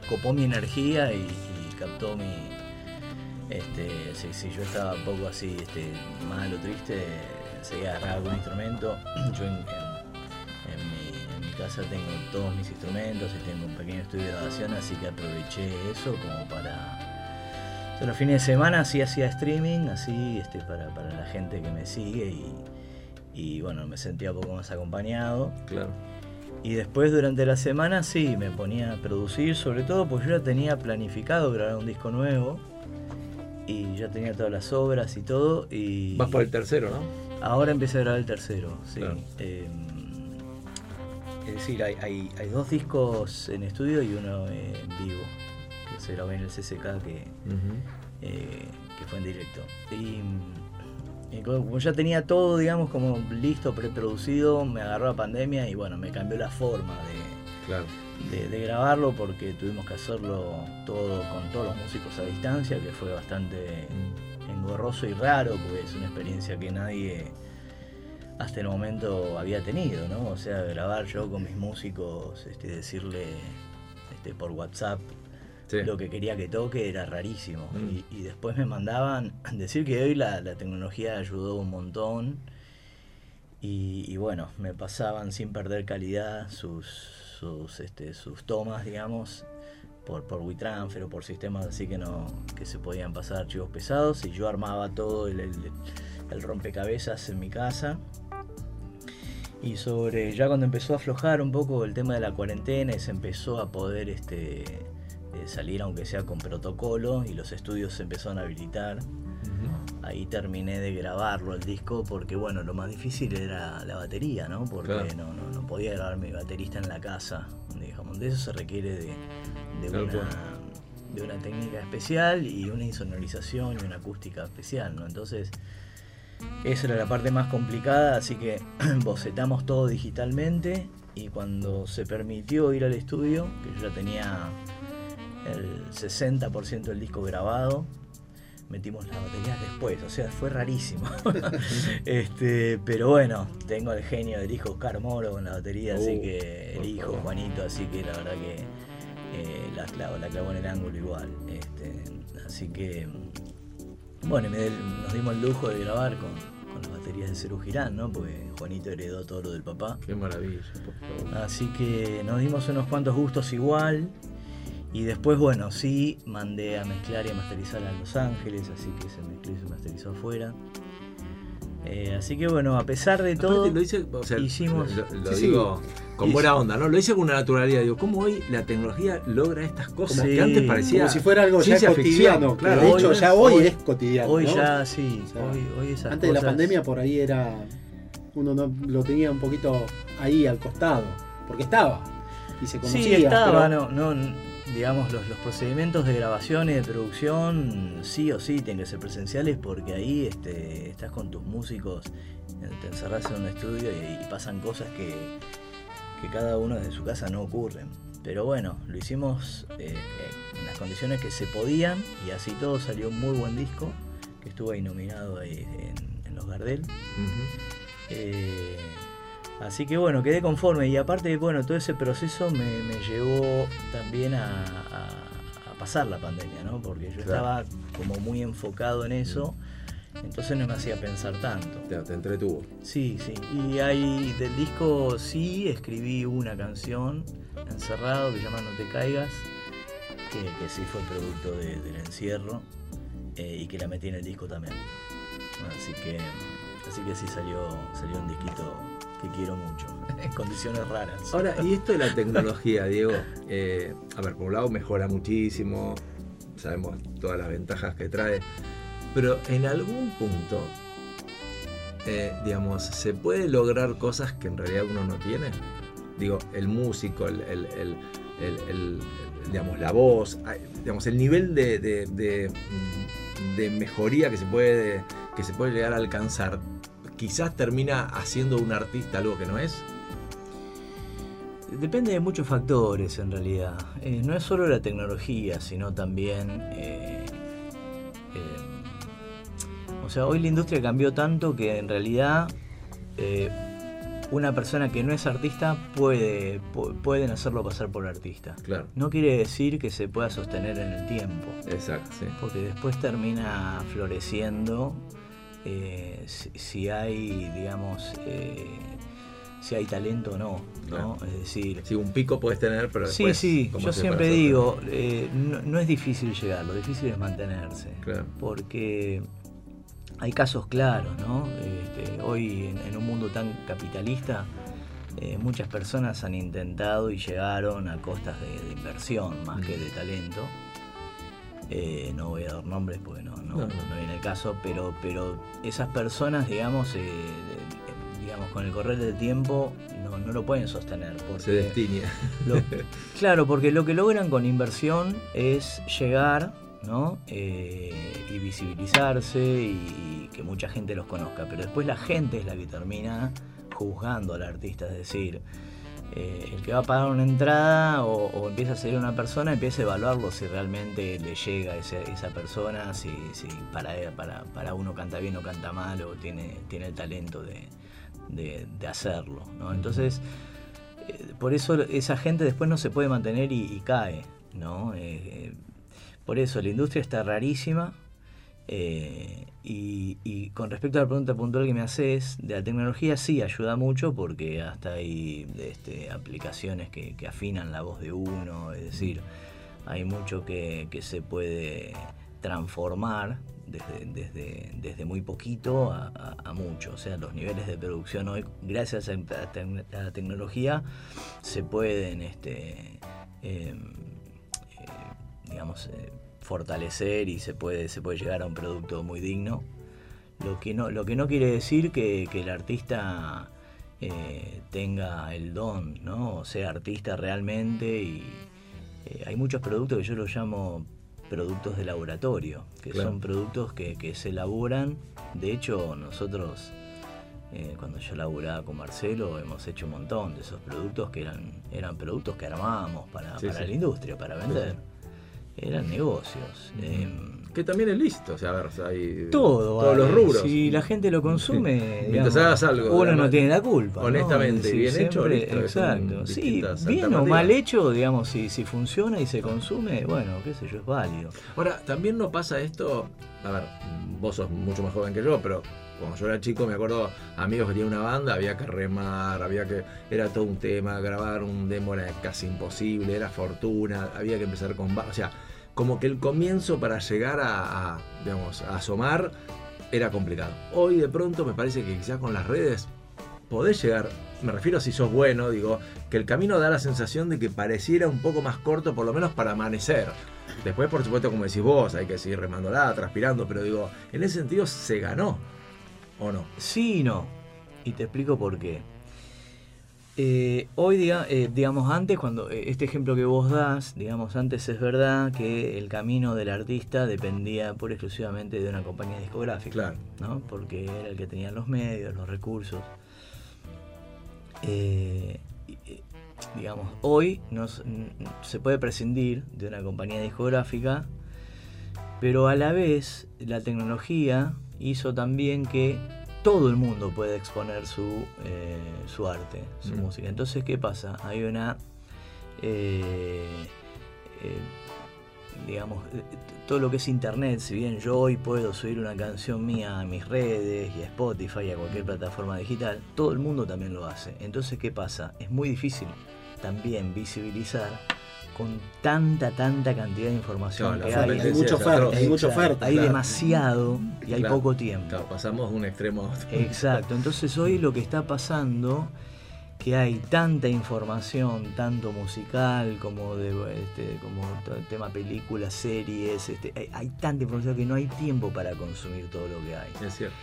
Speaker 6: copó mi energía y, captó mi... Este, si, yo estaba un poco así este, mal o triste, seguía agarraba algún instrumento. Yo en, mi, en mi casa tengo todos mis instrumentos y tengo un pequeño estudio de grabación, así que aproveché eso como para los fines de semana sí hacía streaming, así este, para, para la gente que me sigue y, y, bueno, me sentía un poco más acompañado.
Speaker 2: Claro.
Speaker 6: Y después durante la semana sí, me ponía a producir, sobre todo porque yo ya tenía planificado grabar un disco nuevo y ya tenía todas las obras y todo. Y
Speaker 2: Vas por el tercero, ¿no?
Speaker 6: Ahora empecé a grabar el tercero, sí.
Speaker 2: Claro.
Speaker 6: Eh, es decir, hay, hay- hay dos discos en estudio y uno eh, en vivo, que se grabó en el CCK que, eh, que fue en directo. Y como ya tenía todo, digamos, como listo, preproducido, me agarró la pandemia y bueno, me cambió la forma de,
Speaker 2: Claro.
Speaker 6: de, de grabarlo porque tuvimos que hacerlo todo con todos los músicos a distancia, que fue bastante engorroso y raro, porque es una experiencia que nadie hasta el momento había tenido, ¿no? O sea, grabar yo con mis músicos, este, decirle este, por WhatsApp
Speaker 2: Sí.
Speaker 6: lo que quería que toque era rarísimo.
Speaker 2: Mm.
Speaker 6: Y, y después me mandaban decir que hoy la, la tecnología ayudó un montón. Y, y bueno, me pasaban sin perder calidad sus, sus, este, sus tomas, digamos, por, por WeTransfer o por sistemas así que no que se podían pasar archivos pesados. Y yo armaba todo el, el- el rompecabezas en mi casa. Y sobre, ya cuando empezó a aflojar un poco el tema de la cuarentena y se empezó a poder este, eh, salir aunque sea con protocolo y los estudios se empezaron a habilitar, ahí terminé de grabarlo el disco porque bueno, lo más difícil era la batería, ¿no? Porque
Speaker 2: Claro.
Speaker 6: no, no, no podía grabar mi baterista en la casa, digamos. De eso se requiere de, una, de una técnica especial y una insonorización y una acústica especial, ¿no? Entonces, esa era la parte más complicada, así que bocetamos todo digitalmente y cuando se permitió ir al estudio, que yo ya tenía el 60% del disco grabado, metimos las baterías después, o sea, fue rarísimo. este, pero bueno, tengo el genio del hijo Oscar Moro con la batería, así
Speaker 2: Uh,
Speaker 6: que el hijo. Juanito, así que la verdad que eh, la, clavó en el ángulo igual. Este, así que bueno, me nos dimos el lujo de grabar con, con las baterías de Cerú Girán, ¿no? Porque Juanito heredó todo lo del papá.
Speaker 2: Qué maravilla, por favor.
Speaker 6: Así que nos dimos unos cuantos gustos igual. Y después, bueno, sí, mandé a mezclar y a masterizar a Los Ángeles, así que se mezcló y se masterizó afuera. Eh, así que bueno, a pesar de todo,
Speaker 2: Aparte lo hice, o sea,
Speaker 6: hicimos-
Speaker 2: lo, lo
Speaker 5: Sí,
Speaker 2: digo con buena onda, ¿no? Lo hice con una naturalidad. Digo, ¿cómo hoy la tecnología logra estas cosas
Speaker 6: Sí.
Speaker 2: que antes parecía
Speaker 5: Como si fuera algo ya cotidiano. Claro, de hecho,
Speaker 6: hoy-
Speaker 5: ya hoy,
Speaker 6: hoy-
Speaker 5: es cotidiano.
Speaker 6: hoy
Speaker 5: ¿no?
Speaker 6: ya sí,
Speaker 5: O sea,
Speaker 6: hoy, hoy esas
Speaker 5: Antes de la pandemia por ahí era. Uno no lo tenía un poquito ahí al costado. Porque estaba. Y se conocía.
Speaker 6: Sí, estaba,
Speaker 5: pero-
Speaker 6: no, no, digamos, los, los procedimientos de grabación y de producción sí o sí tienen que ser presenciales porque ahí este, estás con tus músicos, eh, te encerrás en un estudio y, y pasan cosas que, que cada uno desde su casa no ocurren. Pero bueno, lo hicimos eh, eh, en las condiciones que se podían y así todo salió un muy buen disco que estuvo ahí nominado ahí en, en los Gardel. Eh, así que bueno, quedé conforme y aparte, bueno, todo ese proceso me, me llevó también a, a- a pasar la pandemia, ¿no? Porque yo
Speaker 2: Claro.
Speaker 6: estaba como muy enfocado en eso, entonces no me hacía pensar tanto.
Speaker 2: Te, te entretuvo.
Speaker 6: Sí, sí. Y ahí del disco sí escribí una canción, Encerrado, que se llama No te caigas, que, que sí fue producto de- del encierro eh, y que la metí en el disco también. Así que, así que sí salió, salió un disquito que quiero mucho, en condiciones raras.
Speaker 2: Ahora, y esto de la tecnología, Diego, eh, a ver, por un lado mejora muchísimo, sabemos todas las ventajas que trae, pero en algún punto, eh, digamos, ¿se puede lograr cosas que en realidad uno no tiene? Digo, el músico, el, el- el- digamos, la voz, digamos, el nivel de, de- de- de mejoría que se, puede, que se puede llegar a alcanzar, quizás termina haciendo un artista algo que no es.
Speaker 6: Depende de muchos factores en realidad. Eh, no es solo la tecnología, sino también... eh, eh, o sea, hoy la industria cambió tanto que en realidad una persona que no es artista puede pu- pueden hacerlo pasar por artista.
Speaker 2: Claro.
Speaker 6: No quiere decir que se pueda sostener en el tiempo,
Speaker 2: Exacto, sí.
Speaker 6: porque después termina floreciendo eh, si, si hay, digamos, eh, si hay talento o no, ¿no?
Speaker 2: Claro.
Speaker 6: Es decir,
Speaker 2: Sí, un pico puedes tener, pero
Speaker 6: sí,
Speaker 2: después,
Speaker 6: sí,
Speaker 2: ¿cómo
Speaker 6: yo siempre digo, eh, no, no es difícil llegar, lo difícil es mantenerse?
Speaker 2: Claro.
Speaker 6: porque hay casos claros, ¿no? Este, hoy en, en un mundo tan capitalista, eh, muchas personas han intentado y llegaron a costas de, de inversión más que de talento. Eh, no voy a dar nombres porque no, no,
Speaker 2: No,
Speaker 6: viene el caso, pero, pero esas personas, digamos, eh, digamos, con el correr del tiempo no, no lo pueden sostener. Porque
Speaker 2: Se destiñe.
Speaker 6: lo- claro, porque lo que logran con inversión es llegar ¿no? Eh, y visibilizarse y, que mucha gente los conozca. Pero después la gente es la que termina juzgando al artista. Es decir, eh, el que va a pagar una entrada o, o empieza a seguir una persona empieza a evaluarlo si realmente le llega a ese- esa persona, si, si para, para, para uno canta bien o canta mal o tiene, tiene el talento de, de- de hacerlo. ¿no? Entonces, eh, por eso esa gente después no se puede mantener y, y cae. ¿no? Eh, eh, por eso la industria está rarísima. Eh, y, con respecto a la pregunta puntual que me haces, de la tecnología sí ayuda mucho porque hasta hay este, aplicaciones que, afinan la voz de uno, es decir, hay mucho que, se puede transformar desde, desde, desde muy poquito a, a- mucho. O sea, los niveles de producción hoy, gracias a la tecnología, se pueden, este, eh, eh, digamos, eh, fortalecer y se puede, se puede llegar a un producto muy digno. Lo que no, lo que no quiere decir que, que el artista eh, tenga el don, ¿no? O sea, artista realmente y eh, hay muchos productos que yo los llamo productos de laboratorio, que
Speaker 2: Claro.
Speaker 6: son productos que, que se elaboran. De hecho, nosotros, eh, cuando yo laburaba con Marcelo, hemos hecho un montón de esos productos que eran, eran productos que armábamos para,
Speaker 2: Sí,
Speaker 6: para
Speaker 2: sí.
Speaker 6: la industria, para vender. Eran negocios. eh,
Speaker 2: Que también es listo, o sea, a ver, hay
Speaker 6: todo,
Speaker 2: todos los rubros.
Speaker 6: Si la gente lo consume,
Speaker 2: Mientras
Speaker 6: digamos,
Speaker 2: hagas algo,
Speaker 6: uno no tiene la culpa. ¿no?
Speaker 2: honestamente,
Speaker 6: Es decir,
Speaker 2: bien hecho, listo,
Speaker 6: Exacto. Sí, bien o mal hecho, digamos, si, si funciona y se consume, bueno, qué sé yo, es válido.
Speaker 2: Ahora, también no pasa esto, a ver, vos sos mucho más joven que yo, pero Cuando yo era chico me acuerdo amigos que tenían una banda, había que remar, había que. Era todo un tema, grabar un demo era casi imposible, era fortuna, había que empezar con. O sea, como que el comienzo para llegar a, digamos, a asomar era complicado. Hoy de pronto me parece que quizás con las redes podés llegar, me refiero a si sos bueno, digo, que el camino da la sensación de que pareciera un poco más corto, por lo menos para amanecer. Después, por supuesto, como decís vos, hay que seguir remándola, transpirando, pero digo, en ese sentido se ganó, ¿o no?
Speaker 6: Sí y no. Y te explico por qué. Eh, hoy, diga- eh, digamos, antes, cuando eh, este ejemplo que vos das, digamos, antes es verdad que el camino del artista dependía por exclusivamente de una compañía discográfica.
Speaker 2: Claro.
Speaker 6: ¿no? Porque era el que tenía los medios, los recursos. Eh, y, digamos, hoy no s- n- se puede prescindir de una compañía discográfica, pero a la vez la tecnología hizo también que todo el mundo pueda exponer su, eh, su arte, su
Speaker 2: Mm.
Speaker 6: música. Entonces, ¿qué pasa? Hay una... eh, eh, digamos, eh, todo lo que es internet, si bien yo hoy puedo subir una canción mía a mis redes y a Spotify y a cualquier plataforma digital, todo el mundo también lo hace. Entonces, ¿qué pasa? Es muy difícil también visibilizar con tanta, tanta cantidad de información
Speaker 2: Claro,
Speaker 6: que hay.
Speaker 5: Hay mucha oferta, hay mucha oferta.
Speaker 6: Hay
Speaker 2: claro.
Speaker 6: demasiado y hay
Speaker 2: Claro.
Speaker 6: poco tiempo.
Speaker 2: Claro, pasamos de un extremo a otro.
Speaker 6: Exacto, entonces hoy lo que está pasando que hay tanta información, tanto musical como de este, como tema películas, series, este, hay, hay tanta información que no hay tiempo para consumir todo lo que hay.
Speaker 2: Es cierto.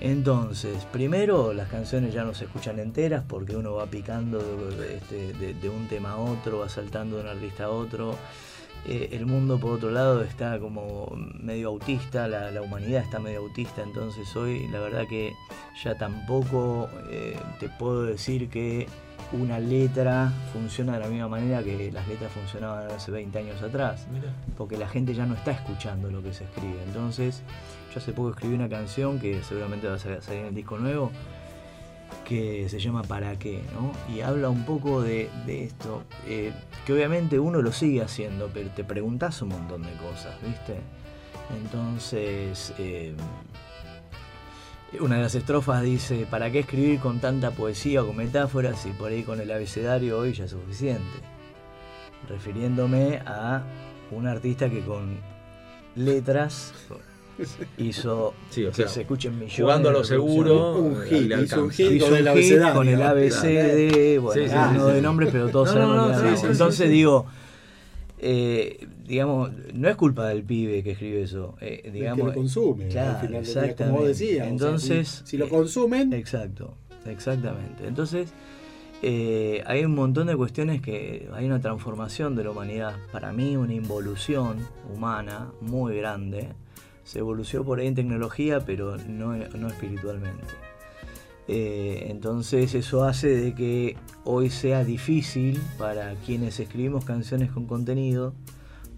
Speaker 6: Entonces, primero las canciones ya no se escuchan enteras porque uno va picando de, este, de- de un tema a otro, va saltando de un artista a otro. Eh, el mundo por otro lado está como medio autista, la, la humanidad está medio autista, entonces hoy la verdad que ya tampoco eh, te puedo decir que una letra funciona de la misma manera que las letras funcionaban hace 20 años atrás
Speaker 2: Mira.
Speaker 6: porque la gente ya no está escuchando lo que se escribe. Entonces, yo hace poco escribí una canción que seguramente va a sa- salir en el disco nuevo, que se llama ¿Para qué? ¿no? Y habla un poco de, de esto, eh, que obviamente uno lo sigue haciendo, pero te preguntas un montón de cosas, ¿viste? Entonces, eh, una de las estrofas dice, ¿para qué escribir con tanta poesía o con metáforas si por ahí con el abecedario hoy ya es suficiente? Refiriéndome a un artista que con letras hizo
Speaker 2: Sí, o
Speaker 6: que
Speaker 2: sea,
Speaker 6: se escuchen millones.
Speaker 2: Jugando a lo seguro,
Speaker 5: Un
Speaker 2: eh,
Speaker 5: hit, hizo un hit.
Speaker 6: Hizo
Speaker 5: con
Speaker 6: un
Speaker 5: el
Speaker 6: hit con el. ABCD, bueno,
Speaker 2: Sí, sí, sí,
Speaker 6: no
Speaker 2: sí.
Speaker 6: de nombres, pero todos
Speaker 2: No,
Speaker 6: sabemos
Speaker 2: no, sí,
Speaker 6: Entonces
Speaker 2: sí.
Speaker 6: digo, eh, digamos, no es culpa del pibe que escribe eso. eh, digamos,
Speaker 5: que lo consume,
Speaker 6: claro,
Speaker 5: al final del día, como vos decías. o sea,
Speaker 6: Entonces,
Speaker 5: si, si lo
Speaker 6: eh,
Speaker 5: consumen,
Speaker 6: Exacto, exactamente. Entonces, eh, hay un montón de cuestiones que hay una transformación de la humanidad. Para mí, una involución humana muy grande. Se evolucionó por ahí en tecnología, pero no, no espiritualmente. Eh, entonces eso hace de que hoy sea difícil para quienes escribimos canciones con contenido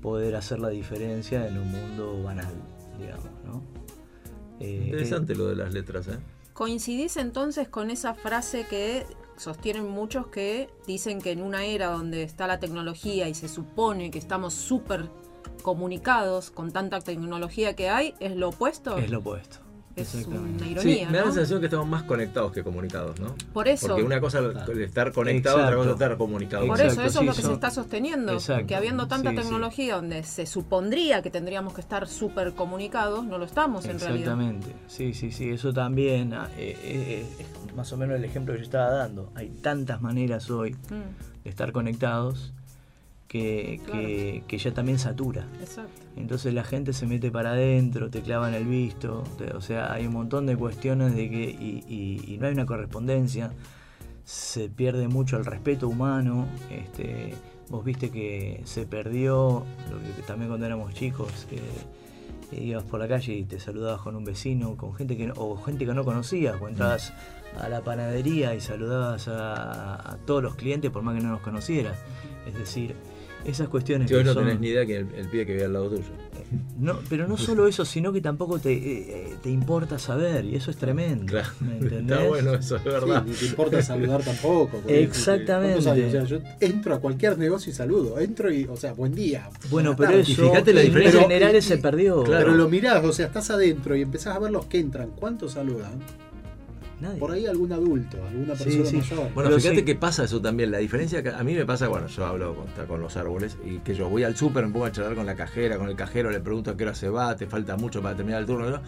Speaker 6: poder hacer la diferencia en un mundo banal, digamos, ¿no? Eh,
Speaker 2: Interesante lo de las letras, ¿eh?
Speaker 3: ¿Coincidís entonces con esa frase que sostienen muchos que dicen que en una era donde está la tecnología y se supone que estamos súper comunicados con tanta tecnología que hay, es lo opuesto?
Speaker 6: Es lo opuesto.
Speaker 3: Es una ironía,
Speaker 2: sí, me da
Speaker 3: ¿no?
Speaker 2: la sensación que estamos más conectados que comunicados, ¿no?
Speaker 3: Por eso.
Speaker 2: Porque una cosa es estar conectado, otra cosa es
Speaker 6: Exacto.
Speaker 2: estar comunicado.
Speaker 3: Por
Speaker 6: Exacto,
Speaker 3: eso, eso
Speaker 6: sí,
Speaker 3: es lo que
Speaker 6: son-
Speaker 3: se está sosteniendo.
Speaker 6: Exacto,
Speaker 3: Que habiendo tanta
Speaker 6: sí, sí.
Speaker 3: tecnología donde se supondría que tendríamos que estar súper comunicados, no lo estamos en realidad.
Speaker 6: Exactamente, sí, sí, sí, eso también ah, eh, eh, eh, es más o menos el ejemplo que yo estaba dando. Hay tantas maneras hoy
Speaker 3: Mm,
Speaker 6: de estar conectados que, que- que ya también satura.
Speaker 3: exacto.
Speaker 6: Entonces la gente se mete para adentro, te clavan el visto, te- o sea, hay un montón de cuestiones de que y, y- y no hay una correspondencia, se pierde mucho el respeto humano, este, vos viste que se perdió, lo que también cuando éramos chicos, que, que ibas por la calle y te saludabas con un vecino, con gente que no, o gente que no conocías, o entrabas a la panadería y saludabas a, a todos los clientes por más que no los conocieras. Es decir, esas cuestiones
Speaker 2: hoy
Speaker 6: que
Speaker 2: no
Speaker 6: son-
Speaker 2: tenés ni idea que el, el pibe que vive al lado tuyo.
Speaker 6: No, pero no solo eso, sino que tampoco te, eh, eh, te importa saber, y eso es tremendo.
Speaker 2: Claro.
Speaker 6: ¿Me entendés?
Speaker 2: Está bueno eso, es
Speaker 5: Sí,
Speaker 2: verdad.
Speaker 5: ni te importa saludar tampoco.
Speaker 6: Exactamente.
Speaker 5: O sea, yo entro a cualquier negocio y saludo. Entro y, o sea, buen día.
Speaker 6: Bueno, pero
Speaker 5: tardes.
Speaker 6: eso
Speaker 2: fíjate la
Speaker 6: en
Speaker 2: diferencia.
Speaker 6: líneas generales
Speaker 5: Y-
Speaker 6: se perdió.
Speaker 2: Claro.
Speaker 5: Pero lo mirás, o sea, estás adentro y empezás a ver los que entran. ¿Cuántos saludan?
Speaker 6: Nadie.
Speaker 5: Por ahí algún adulto, alguna persona
Speaker 6: sí.
Speaker 5: mayor.
Speaker 2: Bueno,
Speaker 6: Pero
Speaker 2: fíjate
Speaker 6: sí.
Speaker 2: que pasa eso también. La diferencia que a mí me pasa, bueno, yo hablo con, con los árboles y que yo voy al súper, me pongo a charlar con la cajera, con el cajero, le pregunto a qué hora se va, te falta mucho para terminar el turno. ¿no?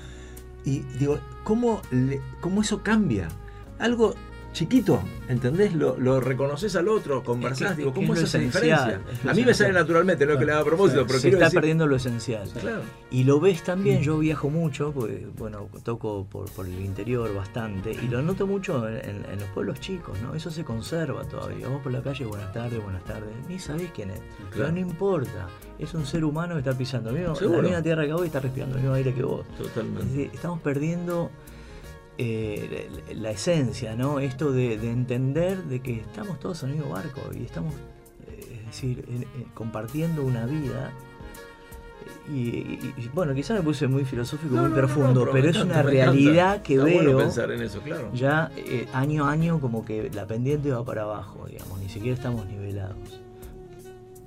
Speaker 2: Y digo, ¿cómo, le- ¿cómo eso cambia? Algo chiquito, ¿entendés? Lo, lo reconoces al otro, conversás,
Speaker 6: Es que-
Speaker 2: digo, ¿cómo
Speaker 6: es
Speaker 2: es esa
Speaker 6: esencial,
Speaker 2: diferencia?
Speaker 6: es
Speaker 2: A mí me sale naturalmente, no es que le haga a propósito, pero
Speaker 6: se está
Speaker 2: decir...
Speaker 6: perdiendo lo esencial.
Speaker 2: Claro.
Speaker 6: Y lo ves también, yo viajo mucho, porque bueno, toco por, por el interior bastante, y lo noto mucho en, en- en los pueblos chicos, ¿no? Eso se conserva todavía. Vos por la calle, buenas tardes, buenas tardes, ni sabés quién es. Pero
Speaker 2: Claro.
Speaker 6: no importa, es un ser humano que está pisando el mismo- la misma tierra que vos y está respirando el mismo aire que vos. Es
Speaker 2: Totalmente.
Speaker 6: decir, estamos perdiendo eh, la, la esencia, ¿no? Esto de, de entender de que estamos todos en el mismo barco y estamos, eh, es decir, en- en- compartiendo una vida. Y, y- y, bueno, quizás me puse muy filosófico,
Speaker 2: No,
Speaker 6: muy
Speaker 2: no, no, no,
Speaker 6: profundo, pero, es una realidad que
Speaker 2: Está
Speaker 6: veo
Speaker 2: bueno pensar en eso, claro.
Speaker 6: ya eh, año a año como que la pendiente va para abajo, digamos, ni siquiera estamos nivelados.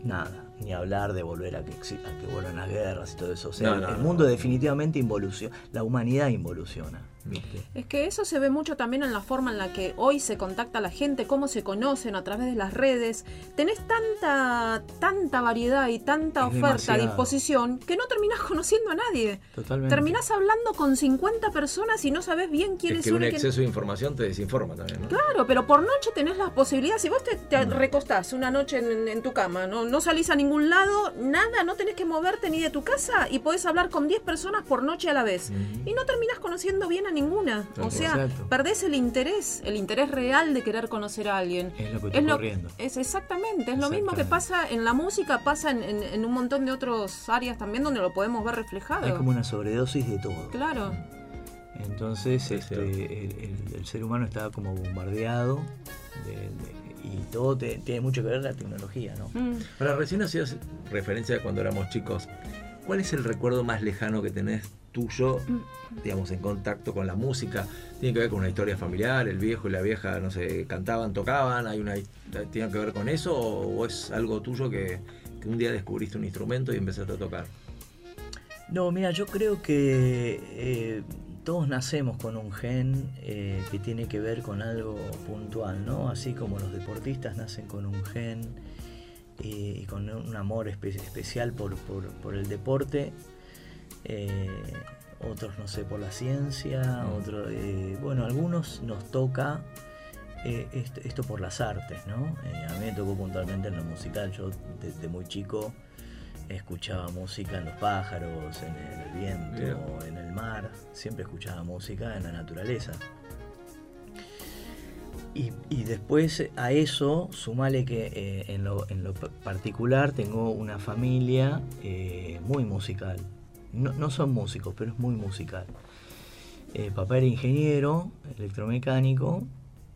Speaker 6: Nada, ni hablar de volver a que, a que vuelvan las guerras y todo eso. O sea,
Speaker 2: No, no,
Speaker 6: el
Speaker 2: no.
Speaker 6: mundo definitivamente involuciona, la humanidad involuciona. ¿Viste?
Speaker 3: Es que eso se ve mucho también en la forma en la que hoy se contacta a la gente, cómo se conocen a través de las redes. Tenés tanta, tanta variedad y tanta
Speaker 6: Es
Speaker 3: oferta a
Speaker 6: demasiado.
Speaker 3: disposición que no terminás conociendo a nadie.
Speaker 6: Totalmente.
Speaker 3: Terminás hablando con 50 personas y no sabes bien quién
Speaker 2: Es
Speaker 3: es,
Speaker 2: que un exceso de información te desinforma también, ¿no?
Speaker 3: Claro, pero por noche tenés la posibilidad, si vos te, te
Speaker 2: Mm.
Speaker 3: recostás una noche en, en tu cama, ¿no? no salís a ningún lado, nada, no tenés que moverte ni de tu casa y podés hablar con 10 personas por noche a la vez.
Speaker 2: Ujú.
Speaker 3: Y no terminás conociendo bien a ninguna. O sea,
Speaker 6: Exacto.
Speaker 3: perdés el interés, el interés real de querer conocer a alguien.
Speaker 6: Es lo que está ocurriendo.
Speaker 3: es exactamente, es lo mismo que pasa en la música, pasa en, en- en un montón de otras áreas también donde lo podemos ver reflejado.
Speaker 6: Hay como una sobredosis de todo.
Speaker 3: Claro.
Speaker 6: Entonces
Speaker 2: Sí,
Speaker 6: este, el, el- el ser humano está como bombardeado de- de- y todo te- tiene mucho que ver la tecnología, ¿no?
Speaker 3: Mm.
Speaker 2: Ahora, recién hacías referencia a cuando éramos chicos. ¿Cuál es el recuerdo más lejano que tenés tuyo, digamos, en contacto con la música? ¿Tiene que ver con una historia familiar? ¿El viejo y la vieja, no sé, cantaban, tocaban? ¿Hay una, ¿Tiene que ver con eso? ¿O, o es algo tuyo que, que un día descubriste un instrumento y empezaste a tocar?
Speaker 6: No, mira, yo creo que eh, todos nacemos con un gen eh, que tiene que ver con algo puntual, ¿no? Así como los deportistas nacen con un gen eh, y con un amor espe- especial por, por- por el deporte, eh, otros, no sé, por la ciencia,
Speaker 2: Mm.
Speaker 6: otros, eh, bueno, algunos nos toca eh, esto, esto por las artes, ¿no? A mí me tocó puntualmente en lo musical, yo desde muy chico escuchaba música en los pájaros, en el, en el viento, en el mar, siempre escuchaba música en la naturaleza. Y, y después a eso, sumale que eh, en, lo, en lo particular tengo una familia eh, muy musical. No, no son músicos, pero es muy musical. Eh, papá era ingeniero electromecánico,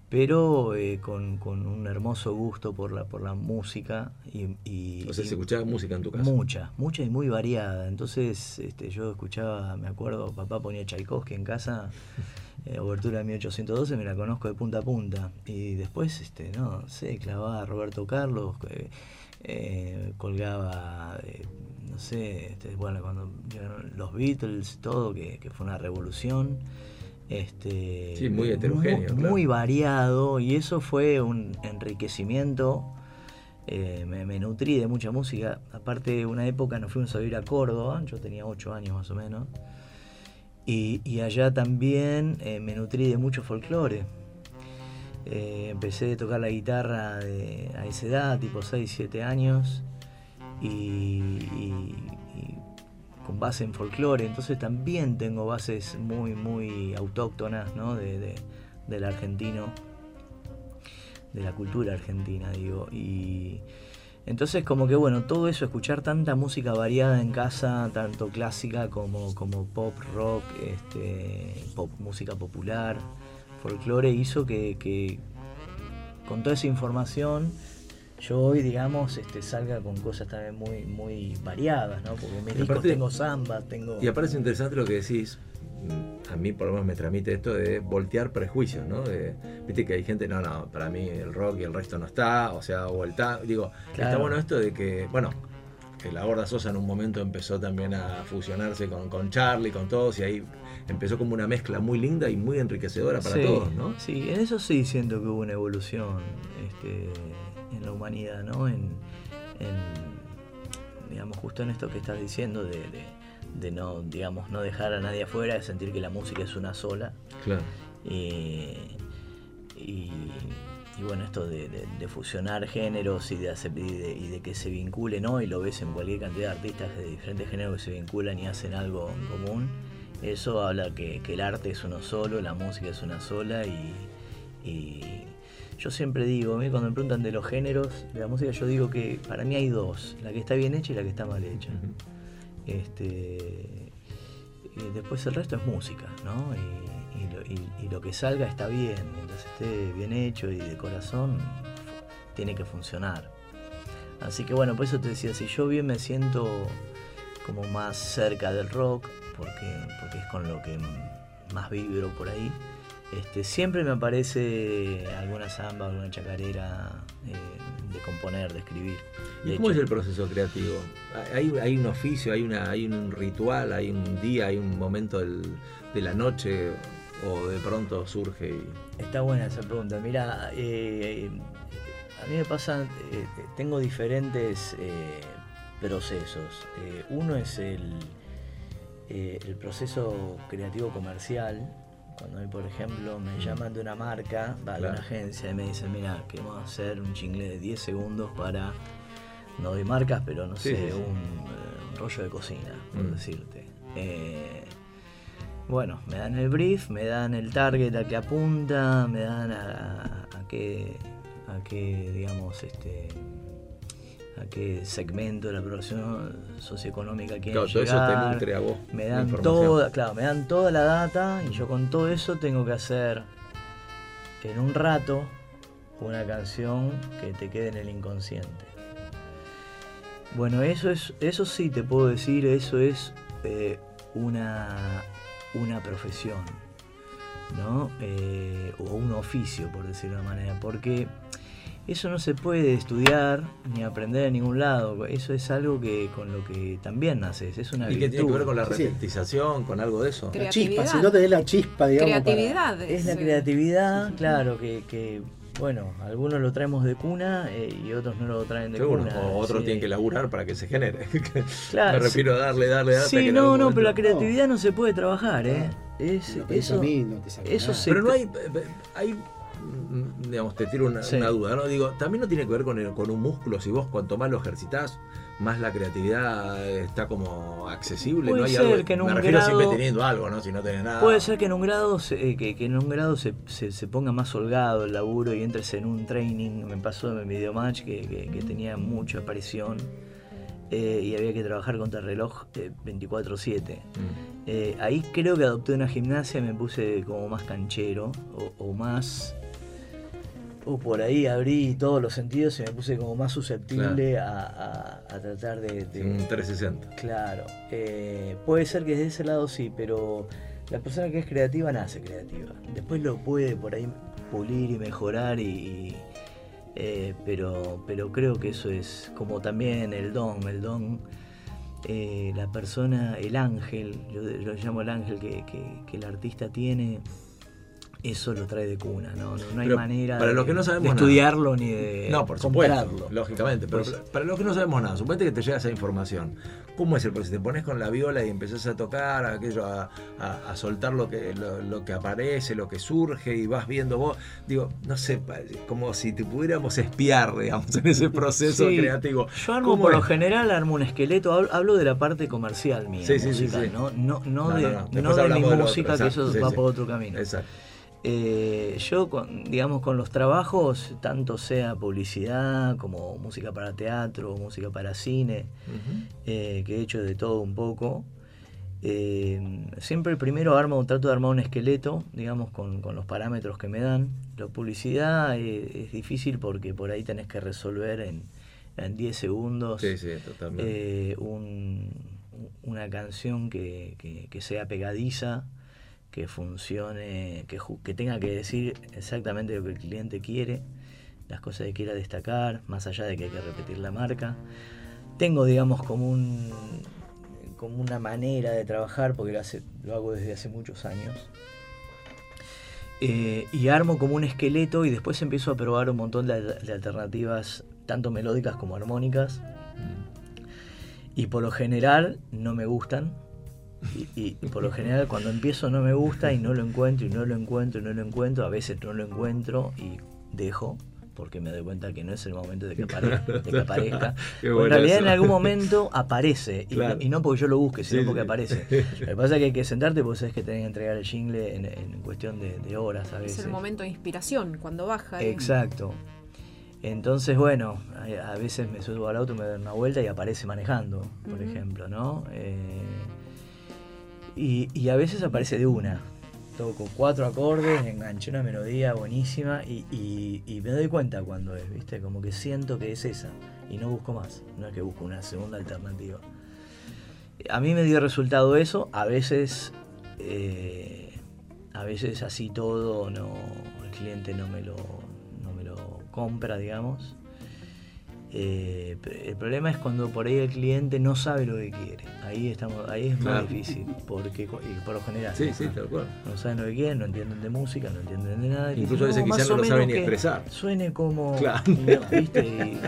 Speaker 6: pero eh, con, con un hermoso gusto por la, por la música y, y-
Speaker 2: O sea,
Speaker 6: y-
Speaker 2: se escuchaba música en tu casa.
Speaker 6: Mucha, mucha y muy variada. Entonces este, yo escuchaba, me acuerdo, papá ponía Tchaikovsky en casa, eh, Obertura de 1812, me la conozco de punta a punta. Y después, este, no sé, clavaba a Roberto Carlos, eh, colgaba, no sé, este, bueno, cuando llegaron los Beatles, todo, que, que fue una revolución. Este,
Speaker 2: Sí, muy heterogéneo,
Speaker 6: Muy,
Speaker 2: claro.
Speaker 6: muy variado y eso fue un enriquecimiento eh, me, me nutrí de mucha música. Aparte, una época nos fuimos a vivir a Córdoba, yo tenía 8 años más o menos. Y, y allá también eh, me nutrí de mucho folclore. Eh, empecé a tocar la guitarra de- a esa edad, tipo 6, 7 años. Y, con base en folclore. Entonces también tengo bases muy, muy autóctonas ¿no? de, de- del argentino de la cultura argentina, digo. Y entonces como que bueno, todo eso, escuchar tanta música variada en casa, tanto clásica como, como pop, rock, este, música popular, folclore, hizo que con toda esa información yo hoy, digamos, este, salga con cosas también muy, muy variadas, ¿no? Porque en mis discos
Speaker 2: aparte-
Speaker 6: tengo samba, tengo...
Speaker 2: Y aparte es interesante lo que decís. A mí por lo menos me transmite esto de voltear prejuicios, ¿no? De- Viste que hay gente, no, no, para mí el rock y el resto no está, o sea, vuelta. Digo, está bueno esto de que, bueno, que la Gorda Sosa en un momento empezó también a fusionarse con, con Charlie, con todos, y ahí empezó como una mezcla muy linda y muy enriquecedora para
Speaker 6: sí,
Speaker 2: todos, ¿no?
Speaker 6: Sí, en eso sí siento que hubo una evolución este, en la humanidad, ¿no? En, en, digamos, justo en esto que estás diciendo de, de- de no, digamos, no dejar a nadie afuera, de sentir que la música es una sola.
Speaker 2: Claro.
Speaker 6: Eh, y, y bueno, esto de, fusionar géneros y de, hacer- y de, y de que se vinculen, ¿no? Y lo ves en cualquier cantidad de artistas de diferentes géneros que se vinculan y hacen algo en común. Eso habla que, que el arte es uno solo, la música es una sola y, y yo siempre digo, a mí cuando me preguntan de los géneros de la música, yo digo que para mí hay dos, la que está bien hecha y la que está mal hecha. Este, y después el resto es música, ¿no? Y, y lo, y- y lo que salga está bien, mientras esté bien hecho y de corazón, tiene que funcionar. Así que bueno, por eso te decía, si yo bien me siento como más cerca del rock, porque, porque es con lo que más vibro por ahí, este, siempre me aparece alguna samba, alguna chacarera eh, de componer, de escribir.
Speaker 2: ¿Y cómo es el proceso creativo? ¿Hay, hay un oficio, hay, una, hay un ritual, hay un día, hay un momento del- de la noche o de pronto surge y...
Speaker 6: Está buena esa pregunta. Mira, eh, a mí me pasa, eh, tengo diferentes procesos. Uno es el, el proceso creativo comercial. Cuando a mí, por ejemplo, me llaman de una marca, va, de
Speaker 2: Claro.
Speaker 6: una agencia y me dicen, mira, queremos hacer un chingle de 10 segundos para, no doy marcas, pero no
Speaker 2: Sí,
Speaker 6: sé,
Speaker 2: sí.
Speaker 6: Un, eh, un rollo de cocina, por
Speaker 2: Mm.
Speaker 6: decirte. Eh, bueno, me dan el brief, me dan el target a que apunta, me dan a, a qué, a qué, digamos, este, a qué segmento de la producción socioeconómica quieren
Speaker 2: Claro, todo eso te
Speaker 6: llegar.
Speaker 2: nutre a vos.
Speaker 6: Me dan toda, claro, me dan toda la data y yo con todo eso tengo que hacer en un rato una canción que te quede en el inconsciente. Bueno, eso es, eso sí te puedo decir, eso es eh, una, una profesión, ¿no? Eh, o un oficio, por decirlo de una manera, porque eso no se puede estudiar ni aprender en ningún lado. Eso es algo que con lo que también naces, es una
Speaker 2: ¿Y qué tiene que ver con la
Speaker 5: sí.
Speaker 2: repetización, con algo de eso?
Speaker 5: La chispa, si no tenés la chispa, digamos. para-
Speaker 3: Creatividad.
Speaker 6: Es la
Speaker 3: eh,
Speaker 6: creatividad, claro, que, que, bueno, algunos lo traemos de cuna eh, y otros no lo traen de
Speaker 2: Seguro,
Speaker 6: cuna.
Speaker 2: o otros
Speaker 6: sí.
Speaker 2: tienen que laburar para que se genere.
Speaker 6: Claro,
Speaker 2: Me refiero a darle, darle, darle.
Speaker 6: Sí, no, no,
Speaker 2: momento-
Speaker 6: pero la creatividad no se puede trabajar, ¿eh? Es,
Speaker 5: No
Speaker 6: eso,
Speaker 5: a mí, no te
Speaker 6: eso
Speaker 5: nada.
Speaker 6: se-
Speaker 2: Pero no hay, eh, hay, mm, digamos, te tiro una,
Speaker 6: Sí.
Speaker 2: una duda, ¿no? Digo, también no tiene que ver con, el- con un músculo, si vos cuanto más lo ejercitás, más la creatividad está como accesible,
Speaker 6: Puede
Speaker 2: no hay
Speaker 6: ser
Speaker 2: algo,
Speaker 6: que en
Speaker 2: me
Speaker 6: un
Speaker 2: refiero
Speaker 6: grado-
Speaker 2: siempre teniendo algo, ¿no? Si no tenés nada.
Speaker 6: Puede ser que en un grado se, eh, que, que en un grado se, se- se ponga más holgado el laburo y entres en un training. Me pasó en mi videomatch que, que, que tenía mucha aparición eh, y había que trabajar contra el reloj eh, 24/7.
Speaker 2: Mm.
Speaker 6: Eh, ahí creo que adopté una gimnasia y me puse como más canchero o, o más... O por ahí abrí todos los sentidos y me puse como más susceptible a, a- a tratar de, de-
Speaker 2: Un 360.
Speaker 6: Claro, eh, puede ser que desde ese lado sí, pero la persona que es creativa nace creativa. Después lo puede por ahí pulir y mejorar y, y, eh, pero, pero creo que eso es como también el don, el don, eh, la persona, el ángel, yo lo llamo el ángel que, que- que el artista tiene, eso lo trae de cuna, no, no, no hay
Speaker 2: Pero
Speaker 6: manera
Speaker 2: para
Speaker 6: de,
Speaker 2: los que no sabemos
Speaker 6: de
Speaker 2: nada.
Speaker 6: estudiarlo ni de
Speaker 2: No, por supuesto,
Speaker 6: comprarlo.
Speaker 2: lógicamente. Pero
Speaker 6: Pues-
Speaker 2: para los que no sabemos nada, suponete que te llega esa información. ¿Cómo es el proceso? Te pones con la viola y empezás a tocar, a aquello, a, a- a soltar lo que, lo, lo que aparece, lo que surge, y vas viendo vos. Digo, no sé, como si te pudiéramos espiar, digamos, en ese proceso
Speaker 6: Sí,
Speaker 2: creativo.
Speaker 6: Yo armo
Speaker 2: ¿Cómo
Speaker 6: por lo general armo un esqueleto, hablo, hablo de la parte comercial mía,
Speaker 2: Sí, sí, sí,
Speaker 6: musical,
Speaker 2: sí.
Speaker 6: ¿no? No, no,
Speaker 2: No,
Speaker 6: de,
Speaker 2: no,
Speaker 6: de mi música,
Speaker 2: otro,
Speaker 6: que eso
Speaker 2: exacto,
Speaker 6: va por otro camino.
Speaker 2: Exacto.
Speaker 6: Eh, yo, con, digamos, con los trabajos, tanto sea publicidad como música para teatro, música para cine, eh, que he hecho de todo un poco, Eh, siempre primero armo, trato de armar un esqueleto, digamos, con, con los parámetros que me dan. La publicidad eh, es difícil porque por ahí tenés que resolver en, en 10 segundos
Speaker 2: Sí, sí, totalmente.
Speaker 6: un- una canción que, que- que sea pegadiza, que funcione, que, tenga que decir exactamente lo que el cliente quiere, las cosas que quiera destacar, más allá de que hay que repetir la marca. Tengo, digamos, como un como una manera de trabajar, porque lo, hace- lo hago desde hace muchos años. Eh, y armo como un esqueleto y después empiezo a probar un montón de, al- de alternativas, tanto melódicas como armónicas. Y por lo general no me gustan. Y, y- y por lo general cuando empiezo no me gusta y no lo encuentro y no lo encuentro y no lo encuentro. A veces no lo encuentro y dejo porque me doy cuenta que no es el momento de que, apare- de que aparezca. En realidad
Speaker 2: eso.
Speaker 6: en algún momento aparece. Y,
Speaker 2: Claro.
Speaker 6: y no porque yo lo busque, sino
Speaker 2: Sí,
Speaker 6: porque
Speaker 2: sí.
Speaker 6: aparece. Lo que pasa es que hay que sentarte porque sabes que tenés que entregar el jingle en, en cuestión de, de horas a
Speaker 3: Es
Speaker 6: veces.
Speaker 3: el momento de inspiración, cuando baja. ¿eh?
Speaker 6: Exacto. Entonces, bueno, a, veces me subo al auto, me doy una vuelta y aparece manejando, por ejemplo, ¿no? Eh, y, a veces aparece de una. Toco cuatro acordes, enganché una melodía buenísima y me doy cuenta cuando es, ¿viste? Como que siento que es esa y no busco más. No es que busco una segunda alternativa. A mí me dio resultado eso, a veces, eh, a veces así todo, no, el cliente no me lo, no me lo compra, digamos. Eh, el problema es cuando por ahí el cliente no sabe lo que quiere. Ahí estamos, ahí es
Speaker 2: Claro.
Speaker 6: más difícil, porque por lo general
Speaker 2: Sí, sí, tal cual.
Speaker 6: no saben lo que quieren, no entienden de música, no entienden de nada.
Speaker 2: Incluso a veces
Speaker 6: "No,
Speaker 2: quizás no lo saben ni expresar".
Speaker 6: Suene como.
Speaker 2: Claro.
Speaker 6: no, ¿viste? Y,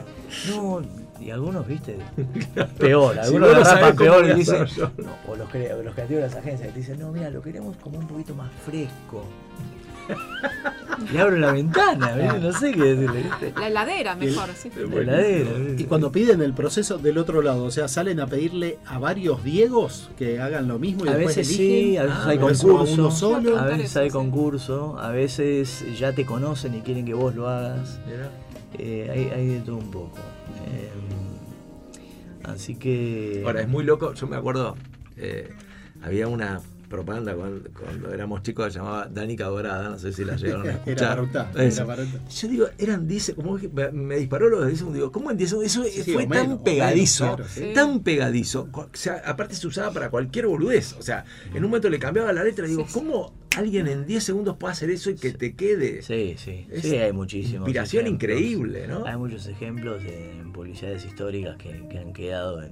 Speaker 6: no, y algunos, ¿viste? Peor, algunos
Speaker 2: no sabés
Speaker 6: rapan peor y dicen. no, o los, los creativos de las agencias que te dicen, no, mira, lo queremos como un poquito más fresco. Y abro la ventana, ¿viste? no sé qué decirle, ¿viste?
Speaker 3: La heladera, mejor. sí.
Speaker 6: La heladera, ¿viste?
Speaker 5: Y cuando piden el proceso del otro lado, o sea, salen a pedirle a varios Diegos que hagan lo mismo y
Speaker 6: A
Speaker 5: después
Speaker 6: veces
Speaker 5: eligen.
Speaker 6: sí, a veces
Speaker 5: Ah,
Speaker 6: hay concurso,
Speaker 5: uno solo.
Speaker 6: a veces hay concurso, a veces ya te conocen y quieren que vos lo hagas. Eh, hay, hay de todo un poco. Eh, así que.
Speaker 2: Ahora, es muy loco. Yo me acuerdo, eh, había una propaganda cuando, cuando éramos chicos que se llamaba Danica Dorada. No sé si la llegaron a
Speaker 5: Era
Speaker 2: escuchar.
Speaker 5: para era para untar.
Speaker 2: Yo digo, eran 10, como me, me disparó lo de 10 segundos. Digo, ¿cómo en 10 segundos? Eso
Speaker 5: Sí,
Speaker 2: fue tan
Speaker 5: menos,
Speaker 2: pegadizo,
Speaker 5: menos, claro,
Speaker 3: sí.
Speaker 2: tan pegadizo. O sea, aparte se usaba para cualquier boludez. O sea, en un momento le cambiaba la letra y digo,
Speaker 3: Sí, sí.
Speaker 2: ¿cómo alguien en 10 segundos puede hacer eso y que te quede?
Speaker 6: Sí, sí,
Speaker 2: Es
Speaker 6: sí, hay muchísimos.
Speaker 2: inspiración
Speaker 6: ejemplos.
Speaker 2: increíble, ¿no?
Speaker 6: Hay muchos ejemplos de en publicidades históricas que, que han quedado en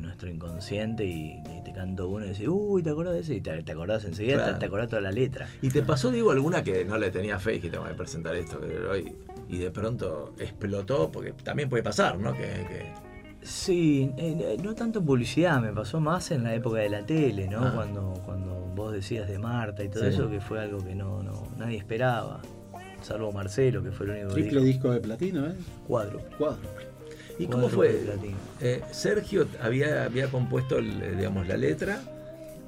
Speaker 6: nuestro inconsciente y, y te canto uno y dices, uy, ¿te acordás de ese? Y te, te acordás enseguida,
Speaker 2: Claro.
Speaker 6: te, te acordás toda la letra.
Speaker 2: ¿Y te pasó, digo, alguna que no le tenía fe y que te voy a presentar esto que hoy y de pronto explotó? Porque también puede pasar, ¿no? Que, que-
Speaker 6: Sí, eh, eh, no tanto en publicidad, me pasó más en la época de la tele, ¿no?
Speaker 2: Ah.
Speaker 6: Cuando, cuando vos decías de Marta y todo
Speaker 2: Sí.
Speaker 6: eso, que fue algo que no, no nadie esperaba. Salvo Marcelo, que fue el único que
Speaker 5: Triple disco de platino, ¿eh?
Speaker 6: Cuadro.
Speaker 5: Cuadro.
Speaker 2: ¿Y cómo fue? Eh, Sergio había, había compuesto, el, eh, digamos, la letra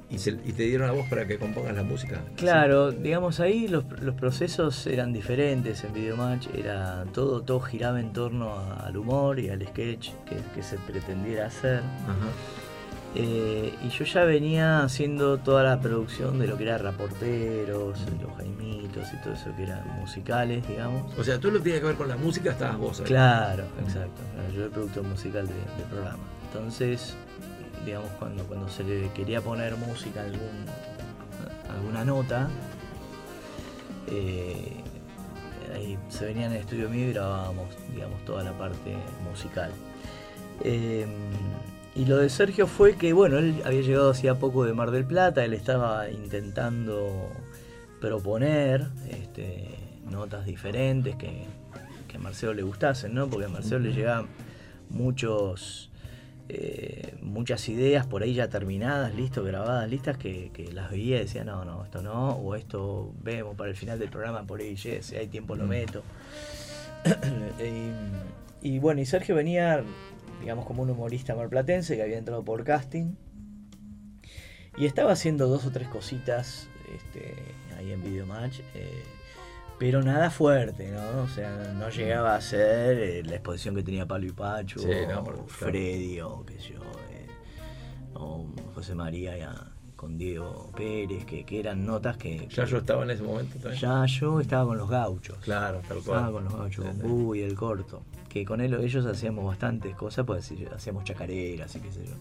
Speaker 2: y, se- y te dieron a vos para que compongas la música.
Speaker 6: Claro, digamos ahí los, los procesos eran diferentes en Videomatch, era todo, todo giraba en torno a- al humor y al sketch que, que se pretendiera hacer.
Speaker 2: Ajá.
Speaker 6: Eh, y yo ya venía haciendo toda la producción de lo que era Raporteros, los Jaimitos y todo eso que eran musicales, digamos.
Speaker 2: O sea, todo lo que tiene que ver con la música estabas vos ahí.
Speaker 6: Claro, exacto. Yo era el productor musical de- del programa. Entonces, digamos, cuando, cuando se le quería poner música a algún, a alguna nota, eh, ahí se venían en el estudio mío y grabábamos, digamos, toda la parte musical. Eh, y lo de Sergio fue que, bueno, él había llegado hacía poco de Mar del Plata, él estaba intentando proponer este, notas diferentes que, que a Marcelo le gustasen, ¿no? Porque a Marcelo le llegaban muchos, eh, muchas ideas por ahí ya terminadas, listas, grabadas, listas, que, que las veía y decía, no, no, esto no, o esto vemos para el final del programa por ahí, si hay tiempo lo meto. y, y bueno, y Sergio venía, digamos, como un humorista marplatense que había entrado por casting. Y estaba haciendo dos o tres cositas este, ahí en Videomatch. eh, pero nada fuerte, ¿no? O sea, no llegaba a ser eh, la exposición que tenía Pablo y Pacho,
Speaker 2: Sí, no,
Speaker 6: o Freddy, o qué sé yo. eh, o José María ya con Diego Pérez, que, que eran notas que...
Speaker 2: Ya yo estaba en ese momento también.
Speaker 6: ya yo estaba con los gauchos.
Speaker 2: Claro, tal
Speaker 6: Estaba
Speaker 2: cual.
Speaker 6: con los gauchos,
Speaker 2: Sí,
Speaker 6: con y el corto. Que con él, ellos hacíamos bastantes cosas, pues hacíamos chacareras y qué sé yo.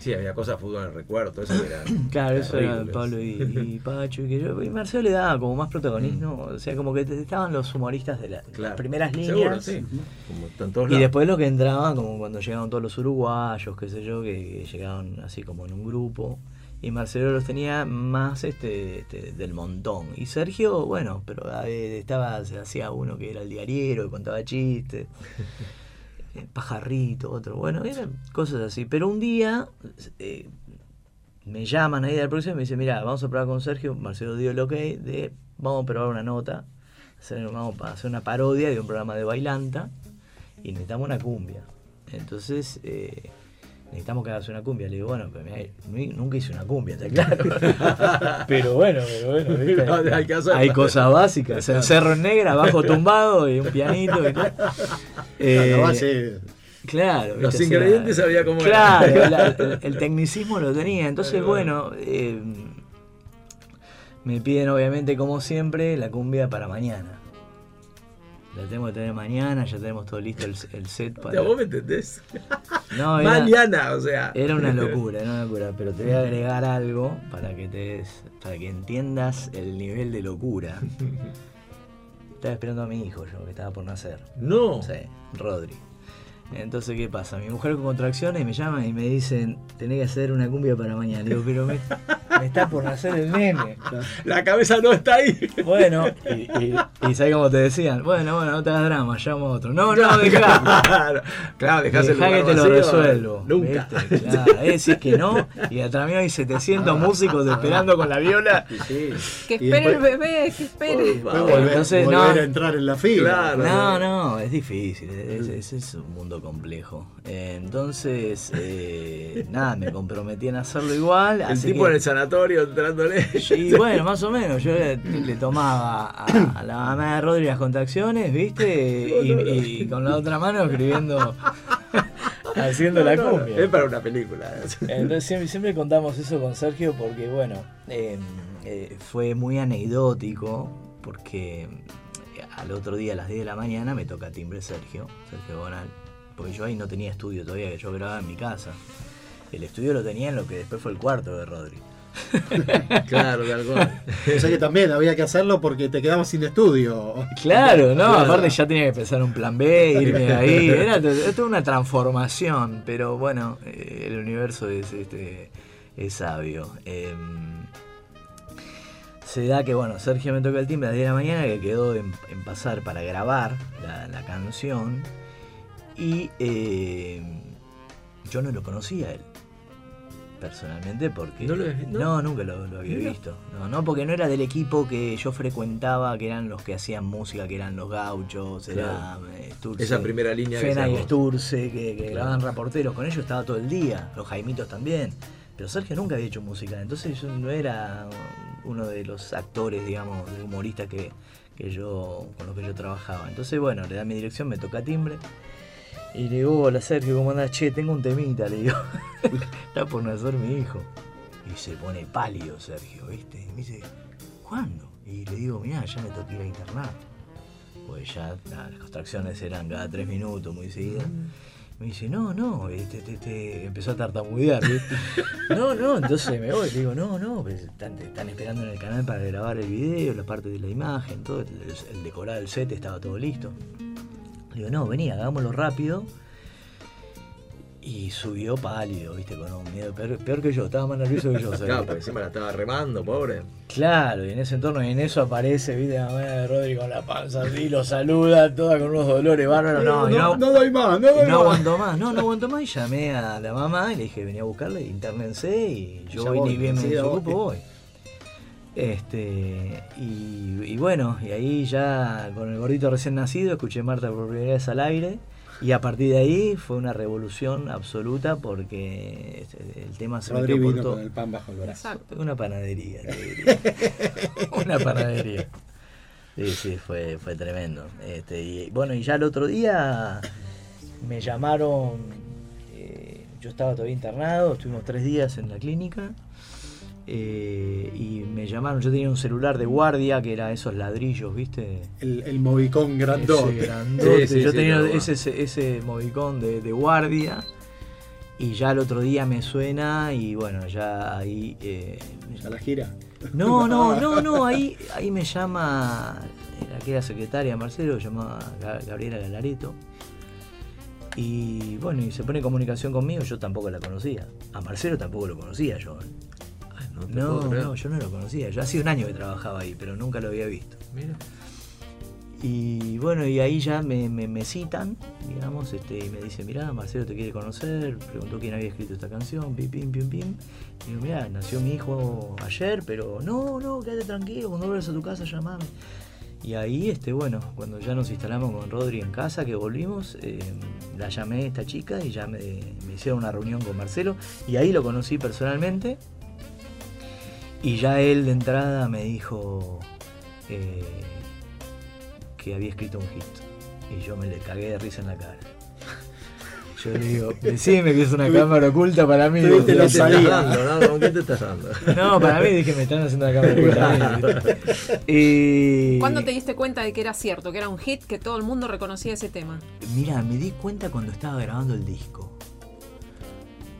Speaker 2: Sí, había cosas fútbol en el recuerdo, eso era.
Speaker 6: Claro, eso era. Pablo y, y Pacho y que yo. Y Marcelo le daba como más protagonismo. O sea, como que estaban los humoristas de la- las primeras líneas.
Speaker 2: Seguro, sí. Como están todos
Speaker 6: Y después lo que entraba, como cuando llegaban todos los uruguayos, qué sé yo, que, que llegaban así como en un grupo. Y Marcelo los tenía más este, este, del montón. Y Sergio, bueno, pero estaba, se hacía uno que era el diariero, que contaba chistes. Eh, Pajarrito, otro, bueno, eran cosas así. Pero un día eh, me llaman ahí de la producción y me dicen, mira, vamos a probar con Sergio, Marcelo dio el ok de, vamos a probar una nota, hacer, vamos a hacer una parodia de un programa de bailanta y necesitamos una cumbia. Entonces, eh, necesitamos que hagas una cumbia. Le digo, bueno, pero mirá, nu- nunca hice una cumbia, está claro. pero bueno, pero bueno, ¿viste?
Speaker 2: No, hay
Speaker 6: hay cosas básicas. El cerro en negra, abajo tumbado y un pianito y tal. Eh,
Speaker 5: la base.
Speaker 6: Claro.
Speaker 2: Los
Speaker 6: ¿viste? O sea,
Speaker 2: ingredientes sabía cómo era.
Speaker 6: Claro, la- el, tecnicismo lo tenía. Entonces, bueno, eh, me piden obviamente, como siempre, la cumbia para mañana. La tengo que tener mañana, ya tenemos todo listo el, el set para...
Speaker 2: ¿Vos me entendés?
Speaker 6: No, era,
Speaker 2: Mañana, o sea.
Speaker 6: era una locura, era una locura, pero te voy a agregar algo para que te des- para que entiendas el nivel de locura. Estaba esperando a mi hijo yo, que estaba por nacer.
Speaker 2: No.
Speaker 6: Sí, Rodri. Entonces, ¿qué pasa? Mi mujer con contracciones me llaman y me dicen, tenés que hacer una cumbia para mañana. Digo, pero me, me está por nacer el nene.
Speaker 2: La cabeza no está ahí.
Speaker 6: Bueno, y, y, y ¿sabés cómo te decían? Bueno, bueno, no te hagas drama, llamo a otro. No, no, dejá.
Speaker 2: Claro, claro dejás el
Speaker 6: Dejá que
Speaker 2: lugar
Speaker 6: te lo
Speaker 2: vacío,
Speaker 6: resuelvo.
Speaker 2: Nunca.
Speaker 6: ¿viste? Claro, es decir que no, y atrás mío hay 700 músicos esperando con la viola.
Speaker 5: Sí.
Speaker 3: Que espere
Speaker 5: después-
Speaker 3: el bebé, que espere.
Speaker 5: Volver,
Speaker 6: Entonces,
Speaker 5: volver
Speaker 6: no.
Speaker 5: a entrar en la fila.
Speaker 2: Claro.
Speaker 6: No, no, es difícil, es, es- es un mundo complejo. Eh, Entonces, eh, nada, me comprometí en hacerlo igual.
Speaker 2: El
Speaker 6: así
Speaker 2: tipo
Speaker 6: que-
Speaker 2: en el sanatorio entrándole.
Speaker 6: Y bueno, más o menos, yo le, le tomaba a, a la mamá de Rodri las contracciones, ¿viste? Y, y con la otra mano escribiendo, haciendo la
Speaker 2: No,
Speaker 6: cumbia.
Speaker 2: Es para una película.
Speaker 6: Entonces siempre, siempre contamos eso con Sergio porque, bueno, eh, eh, fue muy anecdótico porque eh, al otro día a las 10 de la mañana me toca timbre Sergio, Sergio Bonal, porque yo ahí no tenía estudio todavía, que yo grababa en mi casa. El estudio lo tenía en lo que después fue el cuarto de Rodri.
Speaker 2: Claro, tal cual.
Speaker 5: O sea que también había que hacerlo porque te quedabas sin estudio.
Speaker 6: Claro, no,
Speaker 5: Claro.
Speaker 6: aparte ya tenía que pensar un plan B, irme de ahí, era, era toda una transformación, pero bueno, eh, el universo es, este, es sabio. Em, se da que, bueno, Sergio me toca el timbre a las 10 de la mañana, que quedó en, en pasar para grabar la, la canción, y em, yo no lo conocía a él. Personalmente, porque.
Speaker 2: ¿No lo habías visto?
Speaker 6: No, nunca lo, lo había
Speaker 2: Mira.
Speaker 6: visto. No, no, porque no era del equipo que yo frecuentaba, que eran los que hacían música, que eran los gauchos, era eh, Sturce,
Speaker 2: Esa primera línea que
Speaker 6: Fena y. Sturce, que, que
Speaker 2: Claro.
Speaker 6: grababan reporteros. Con ellos estaba todo el día, los Jaimitos también. Pero Sergio nunca había hecho música, entonces yo no era uno de los actores, digamos, de humoristas que, que yo, con los que yo trabajaba. Entonces, bueno, le da mi dirección, me toca timbre. Y le digo, hola Sergio, ¿cómo andás? Che, tengo un temita, le digo. Está por nacer mi hijo. Y se pone pálido Sergio, ¿viste? Y me dice, ¿cuándo? Y le digo, mirá, ya me toca ir a internar. Pues ya las contracciones eran cada tres minutos, muy seguidas. Me dice, no, no, este, este, este", empezó a tartamudear, ¿viste? no, no, entonces me voy, le digo, no, no, pues están, están esperando en el canal para grabar el video, la parte de la imagen, todo, el decorado del set estaba todo listo. Digo, no, vení, hagámoslo rápido. Y subió pálido, viste, con un miedo peor, peor que yo, estaba más nervioso que yo. ¿sabes?
Speaker 2: Claro, porque encima la estaba remando, pobre.
Speaker 6: Claro, y en ese entorno, y en eso aparece, viste, la mamá de Rodri con la panza así, lo saluda, toda con unos dolores bárbaros. No, y no,
Speaker 5: no doy más, no doy
Speaker 6: no
Speaker 5: más.
Speaker 6: aguantó más, no, no aguantó más y llamé a la mamá y le dije, venía a buscarle, internense y yo voy ni bien me desocupo,
Speaker 5: voy.
Speaker 6: Este, y, y bueno, y ahí ya con el gordito recién nacido escuché Marta por primera vez al aire y a partir de ahí fue una revolución absoluta porque este, el tema se
Speaker 5: Rodri
Speaker 6: metió por todo.
Speaker 5: con el pan bajo el brazo.
Speaker 3: Exacto.
Speaker 6: Una panadería, te diría. Una panadería. Sí, sí, fue, fue tremendo. Este, y bueno, y ya el otro día me llamaron, eh, yo estaba todavía internado, estuvimos tres días en la clínica. Eh, y me llamaron, yo tenía un celular de guardia que era esos ladrillos, ¿viste?
Speaker 5: El, el Movicón
Speaker 6: Ese
Speaker 5: grandote.
Speaker 6: grandote.
Speaker 2: Sí, sí,
Speaker 6: yo
Speaker 2: sí,
Speaker 6: tenía ese, ese, ese movicón de, de guardia y ya el otro día me suena y bueno, ya ahí... eh,
Speaker 5: A la gira.
Speaker 6: no, no, no, no, ahí, ahí me llama la que era secretaria Marcelo, llamaba Ga- Gabriela Galareto. Y bueno, y se pone en comunicación conmigo, yo tampoco la conocía. A Marcelo tampoco lo conocía yo.
Speaker 2: No, te
Speaker 6: No,
Speaker 2: puedo creer.
Speaker 6: no, yo no lo conocía. Yo hacía un año que trabajaba ahí, pero nunca lo había visto.
Speaker 2: Mira.
Speaker 6: Y bueno, y ahí ya me, me- me citan, digamos, este, y me dice, mirá, Marcelo te quiere conocer, preguntó quién había escrito esta canción, pim, pim, pim, pim. Y digo, mirá, nació mi hijo ayer, pero no, no, quédate tranquilo, cuando vuelvas a tu casa llamame. Y ahí, este, bueno, cuando ya nos instalamos con Rodri en casa, que volvimos, eh, la llamé a esta chica y ya me, me hicieron una reunión con Marcelo, y ahí lo conocí personalmente. Y ya él de entrada me dijo eh, que había escrito un hit. Y yo me le cagué de risa en la cara. Yo le digo, decime que es una cámara oculta para mí.
Speaker 5: Tuviste
Speaker 2: ¿Qué
Speaker 5: lo
Speaker 2: te estás
Speaker 5: sabía.
Speaker 2: dando? no? ¿Con ¿Qué te estás dando?
Speaker 6: No, para mí dije, me están haciendo una cámara oculta. a mí, ¿viste? Y...
Speaker 3: ¿Cuándo te diste cuenta de que era cierto, que era un hit, que todo el mundo reconocía ese tema?
Speaker 6: Mira, me di cuenta cuando estaba grabando el disco.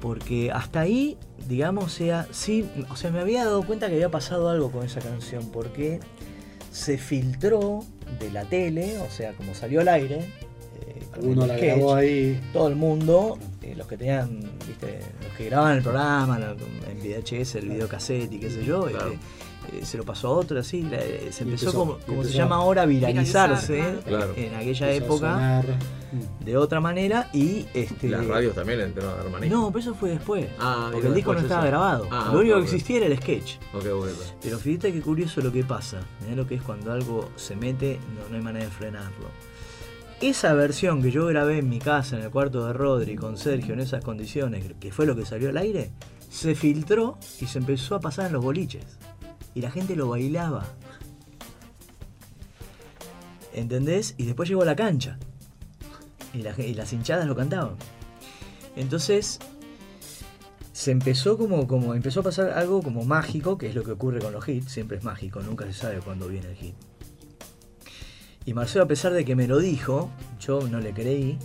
Speaker 6: Porque hasta ahí, digamos, sea, sí, o sea, me había dado cuenta que había pasado algo con esa canción, porque se filtró de la tele, o sea, como salió al aire, eh,
Speaker 5: Uno la
Speaker 6: sketch,
Speaker 5: grabó ahí.
Speaker 6: todo el mundo, eh, los que tenían, viste, los que grababan el programa, en VHS, el videocassette y qué sé yo,
Speaker 2: Claro.
Speaker 6: eh, eh, se lo pasó a otro, así, la- eh, se empezó,
Speaker 5: empezó-
Speaker 6: como, se llama
Speaker 5: a
Speaker 6: ahora, viralizarse
Speaker 3: viralizar,
Speaker 2: claro.
Speaker 6: en aquella
Speaker 5: Empezó
Speaker 6: época de otra manera y este
Speaker 2: Las radios también le entraron a dar manija.
Speaker 6: no pero eso fue después
Speaker 2: Ah,
Speaker 6: porque el disco no estaba
Speaker 2: eso.
Speaker 6: grabado
Speaker 2: Ah,
Speaker 6: lo único que existía era el sketch
Speaker 2: bueno.
Speaker 6: pero fíjate qué curioso lo que pasa mirá lo que es cuando algo se mete no, no hay manera de frenarlo esa versión que yo grabé en mi casa en el cuarto de Rodri con Sergio en esas condiciones que fue lo que salió al aire se filtró y se empezó a pasar en los boliches y la gente lo bailaba ¿entendés? y después llegó a la cancha y, y las hinchadas lo cantaban. Entonces se empezó como, como empezó a pasar algo como mágico, que es lo que ocurre con los hits, siempre es mágico, nunca se sabe cuándo viene el hit. Y Marcelo, a pesar de que me lo dijo, yo no le creí,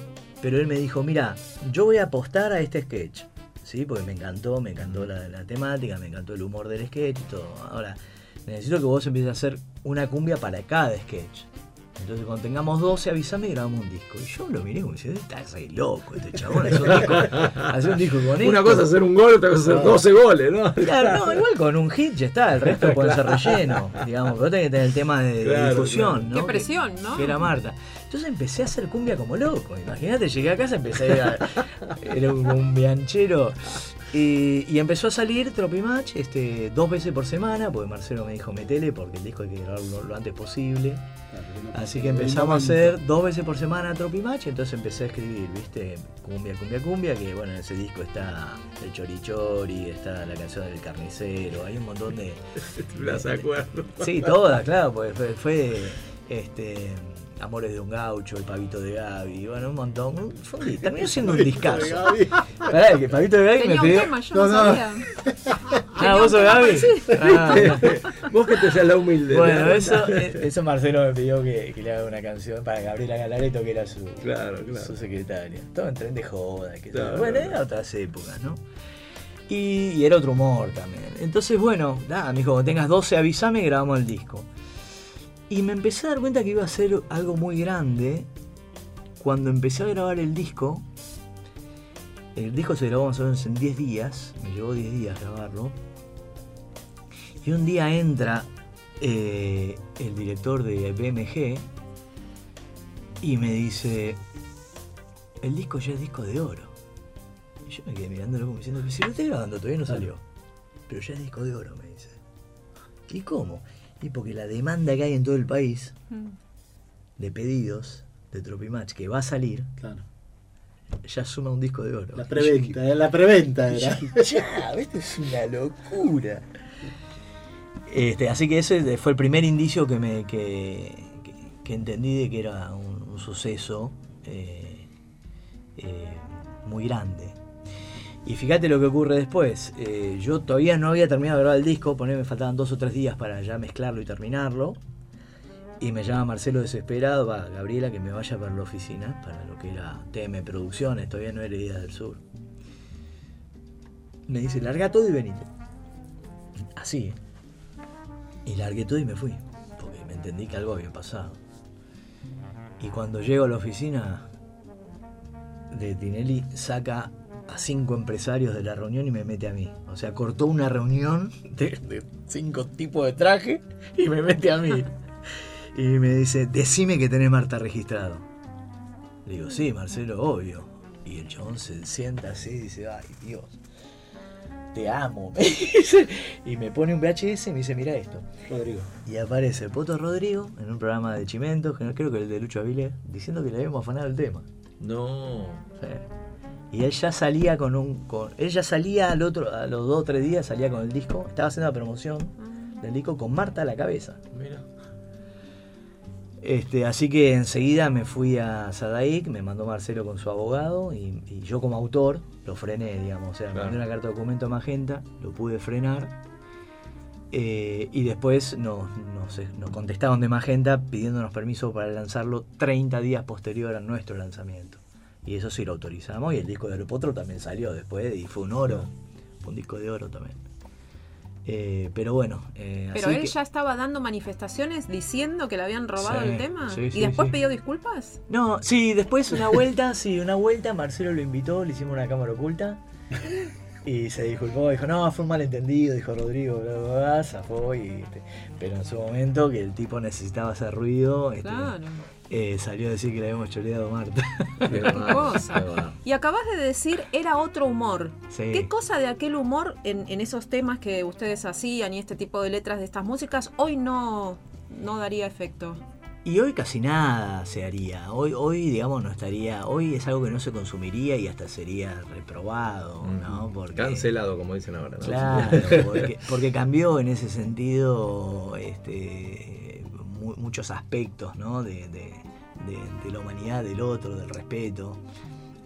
Speaker 6: pero él me dijo, mira, yo voy a apostar a este sketch. ¿Sí? Porque me encantó, me encantó la, la temática, me encantó el humor del sketch y todo. Ahora, necesito que vos empieces a hacer una cumbia para cada sketch. Entonces cuando tengamos 12 avísame y grabamos un disco. Y yo lo miré como diciendo, está re loco este chabón, hace un disco, hace un disco con
Speaker 2: Una
Speaker 6: esto".
Speaker 2: cosa es hacer un gol, otra cosa es hacer 12 goles, ¿no?
Speaker 6: Claro, no, igual con un hit ya está, el resto puede ser relleno, digamos, pero tenés que tener el tema de, difusión,
Speaker 2: claro.
Speaker 6: ¿no?
Speaker 3: Qué presión, ¿no?
Speaker 6: Que era Marta. Entonces empecé a hacer cumbia como loco. Imagínate, llegué a casa, empecé a ir a- Era un, un bianchero. Y, y empezó a salir Tropimatch este, dos veces por semana, porque Marcelo me dijo metele porque el disco hay que grabarlo lo antes posible. Así que empezamos a hacer dos veces por semana Tropimatch, entonces empecé a escribir, ¿viste? Cumbia, cumbia, cumbia, que bueno, en ese disco está el chorichori, está la canción del carnicero, hay un montón de...
Speaker 2: Las acuerdo.
Speaker 6: Sí, todas, claro, porque fue, fue, este, Amores de un gaucho, El pavito de Gaby, bueno, un montón. Un terminó siendo un discazo. Pará, que pavito de Gaby me
Speaker 3: un
Speaker 6: pidió...
Speaker 3: tema, yo
Speaker 5: No,
Speaker 3: no,
Speaker 5: no.
Speaker 3: sabía.
Speaker 6: Ah, vos sos Gaby. Ah,
Speaker 2: Vos que te seas la humilde.
Speaker 6: bueno,
Speaker 2: ¿no?
Speaker 6: eso, eh, eso Marcelo me pidió que, que le haga una canción para Gabriela Galareto, que era su,
Speaker 2: Claro, claro.
Speaker 6: su secretaria. Todo en tren de joda. Que
Speaker 2: Claro,
Speaker 6: bueno,
Speaker 2: claro.
Speaker 6: era otras épocas, ¿no? Y, y era otro humor también. Entonces, bueno, nada, me dijo, cuando tengas 12 avísame y grabamos el disco. Y me empecé a dar cuenta que iba a ser algo muy grande cuando empecé a grabar el disco. El disco se grabó más o menos en 10 días, me llevó 10 días grabarlo. Y un día entra eh, el director de BMG y me dice, el disco ya es disco de oro. Y yo me quedé mirándolo como diciendo, si lo estoy grabando todavía no salió. Pero ya es disco de oro, me dice. ¿Y cómo? Y porque la demanda que hay en todo el país
Speaker 3: Mm.
Speaker 6: de pedidos de Tropimatch que va a salir,
Speaker 5: Claro.
Speaker 6: ya suma un disco de oro.
Speaker 5: La
Speaker 6: yo
Speaker 5: preventa, eh, la preventa era.
Speaker 6: ya, esto es una locura. Este, así que ese fue el primer indicio que me que, que- que entendí de que era un, un suceso eh, eh, muy grande. Y fíjate lo que ocurre después. Eh, yo todavía no había terminado de grabar el disco, poner me faltaban dos o tres días para ya mezclarlo y terminarlo. Y me llama Marcelo desesperado, va, Gabriela, que me vaya para la oficina, para lo que era TM Producciones, todavía no era Idea del Sur. Me dice, larga todo y venite. Así, ¿eh? Y largué todo y me fui, porque me entendí que algo había pasado. Y cuando llego a la oficina de Tinelli, saca a cinco empresarios de la reunión y me mete a mí. O sea, cortó una reunión de, de cinco tipos de traje y me mete a mí. Y me dice, decime que tenés Marta registrado. Le digo, sí, Marcelo, obvio. Y el chabón se sienta así y dice, ay, Dios, te amo. me dice. y me pone un VHS y me dice, mira esto.
Speaker 5: Rodrigo.
Speaker 6: Y aparece el Poto Rodrigo en un programa de Chimentos, que no creo que el de Lucho Avilés, diciendo que le habíamos afanado el tema.
Speaker 2: No.
Speaker 6: Sí. Y él ya salía con un. Con, él ya salía al otro, a los dos o tres días salía con el disco. Estaba haciendo la promoción del disco con Marta a la cabeza.
Speaker 2: Mira.
Speaker 6: Este, así que enseguida me fui a Sadaic, me mandó Marcelo con su abogado y, y yo como autor lo frené, digamos. O sea, me mandé una carta de documento a Magenta, lo pude frenar. eh, y después nos, nos, nos contestaron de Magenta pidiéndonos permiso para lanzarlo 30 días posterior a nuestro lanzamiento. Y eso sí lo autorizamos y el disco de Aeropotro también salió después y fue un oro, fue un disco de oro también. Eh, pero bueno, eh,
Speaker 3: Pero
Speaker 6: así
Speaker 3: él
Speaker 6: que-
Speaker 3: ya estaba dando manifestaciones diciendo que le habían robado
Speaker 6: Sí,
Speaker 3: el tema.
Speaker 6: sí,
Speaker 3: ¿Y
Speaker 6: sí,
Speaker 3: después pidió disculpas?
Speaker 6: No, sí, después una vuelta, sí, una vuelta, Marcelo lo invitó, le hicimos una cámara oculta y se disculpó, dijo, no, fue un malentendido, dijo Rodrigo, bla, bla, bla, zafó y, este, pero en su momento que el tipo necesitaba hacer ruido, este,
Speaker 3: Claro.
Speaker 6: Eh, salió a decir que le habíamos choreado a Marta.
Speaker 2: Qué
Speaker 3: cosa. Y acabas de decir, era otro humor.
Speaker 6: Sí.
Speaker 3: ¿Qué cosa de aquel humor en, en esos temas que ustedes hacían y este tipo de letras de estas músicas hoy no, no daría efecto?
Speaker 6: Y hoy casi nada se haría. Hoy, hoy, digamos, no estaría. Hoy es algo que no se consumiría y hasta sería reprobado, ¿no? Porque,
Speaker 2: Cancelado, como dicen ahora. ¿no?
Speaker 6: Claro, porque, porque cambió en ese sentido este, mu- muchos aspectos, ¿no? De, de- de- de la humanidad del otro, del respeto.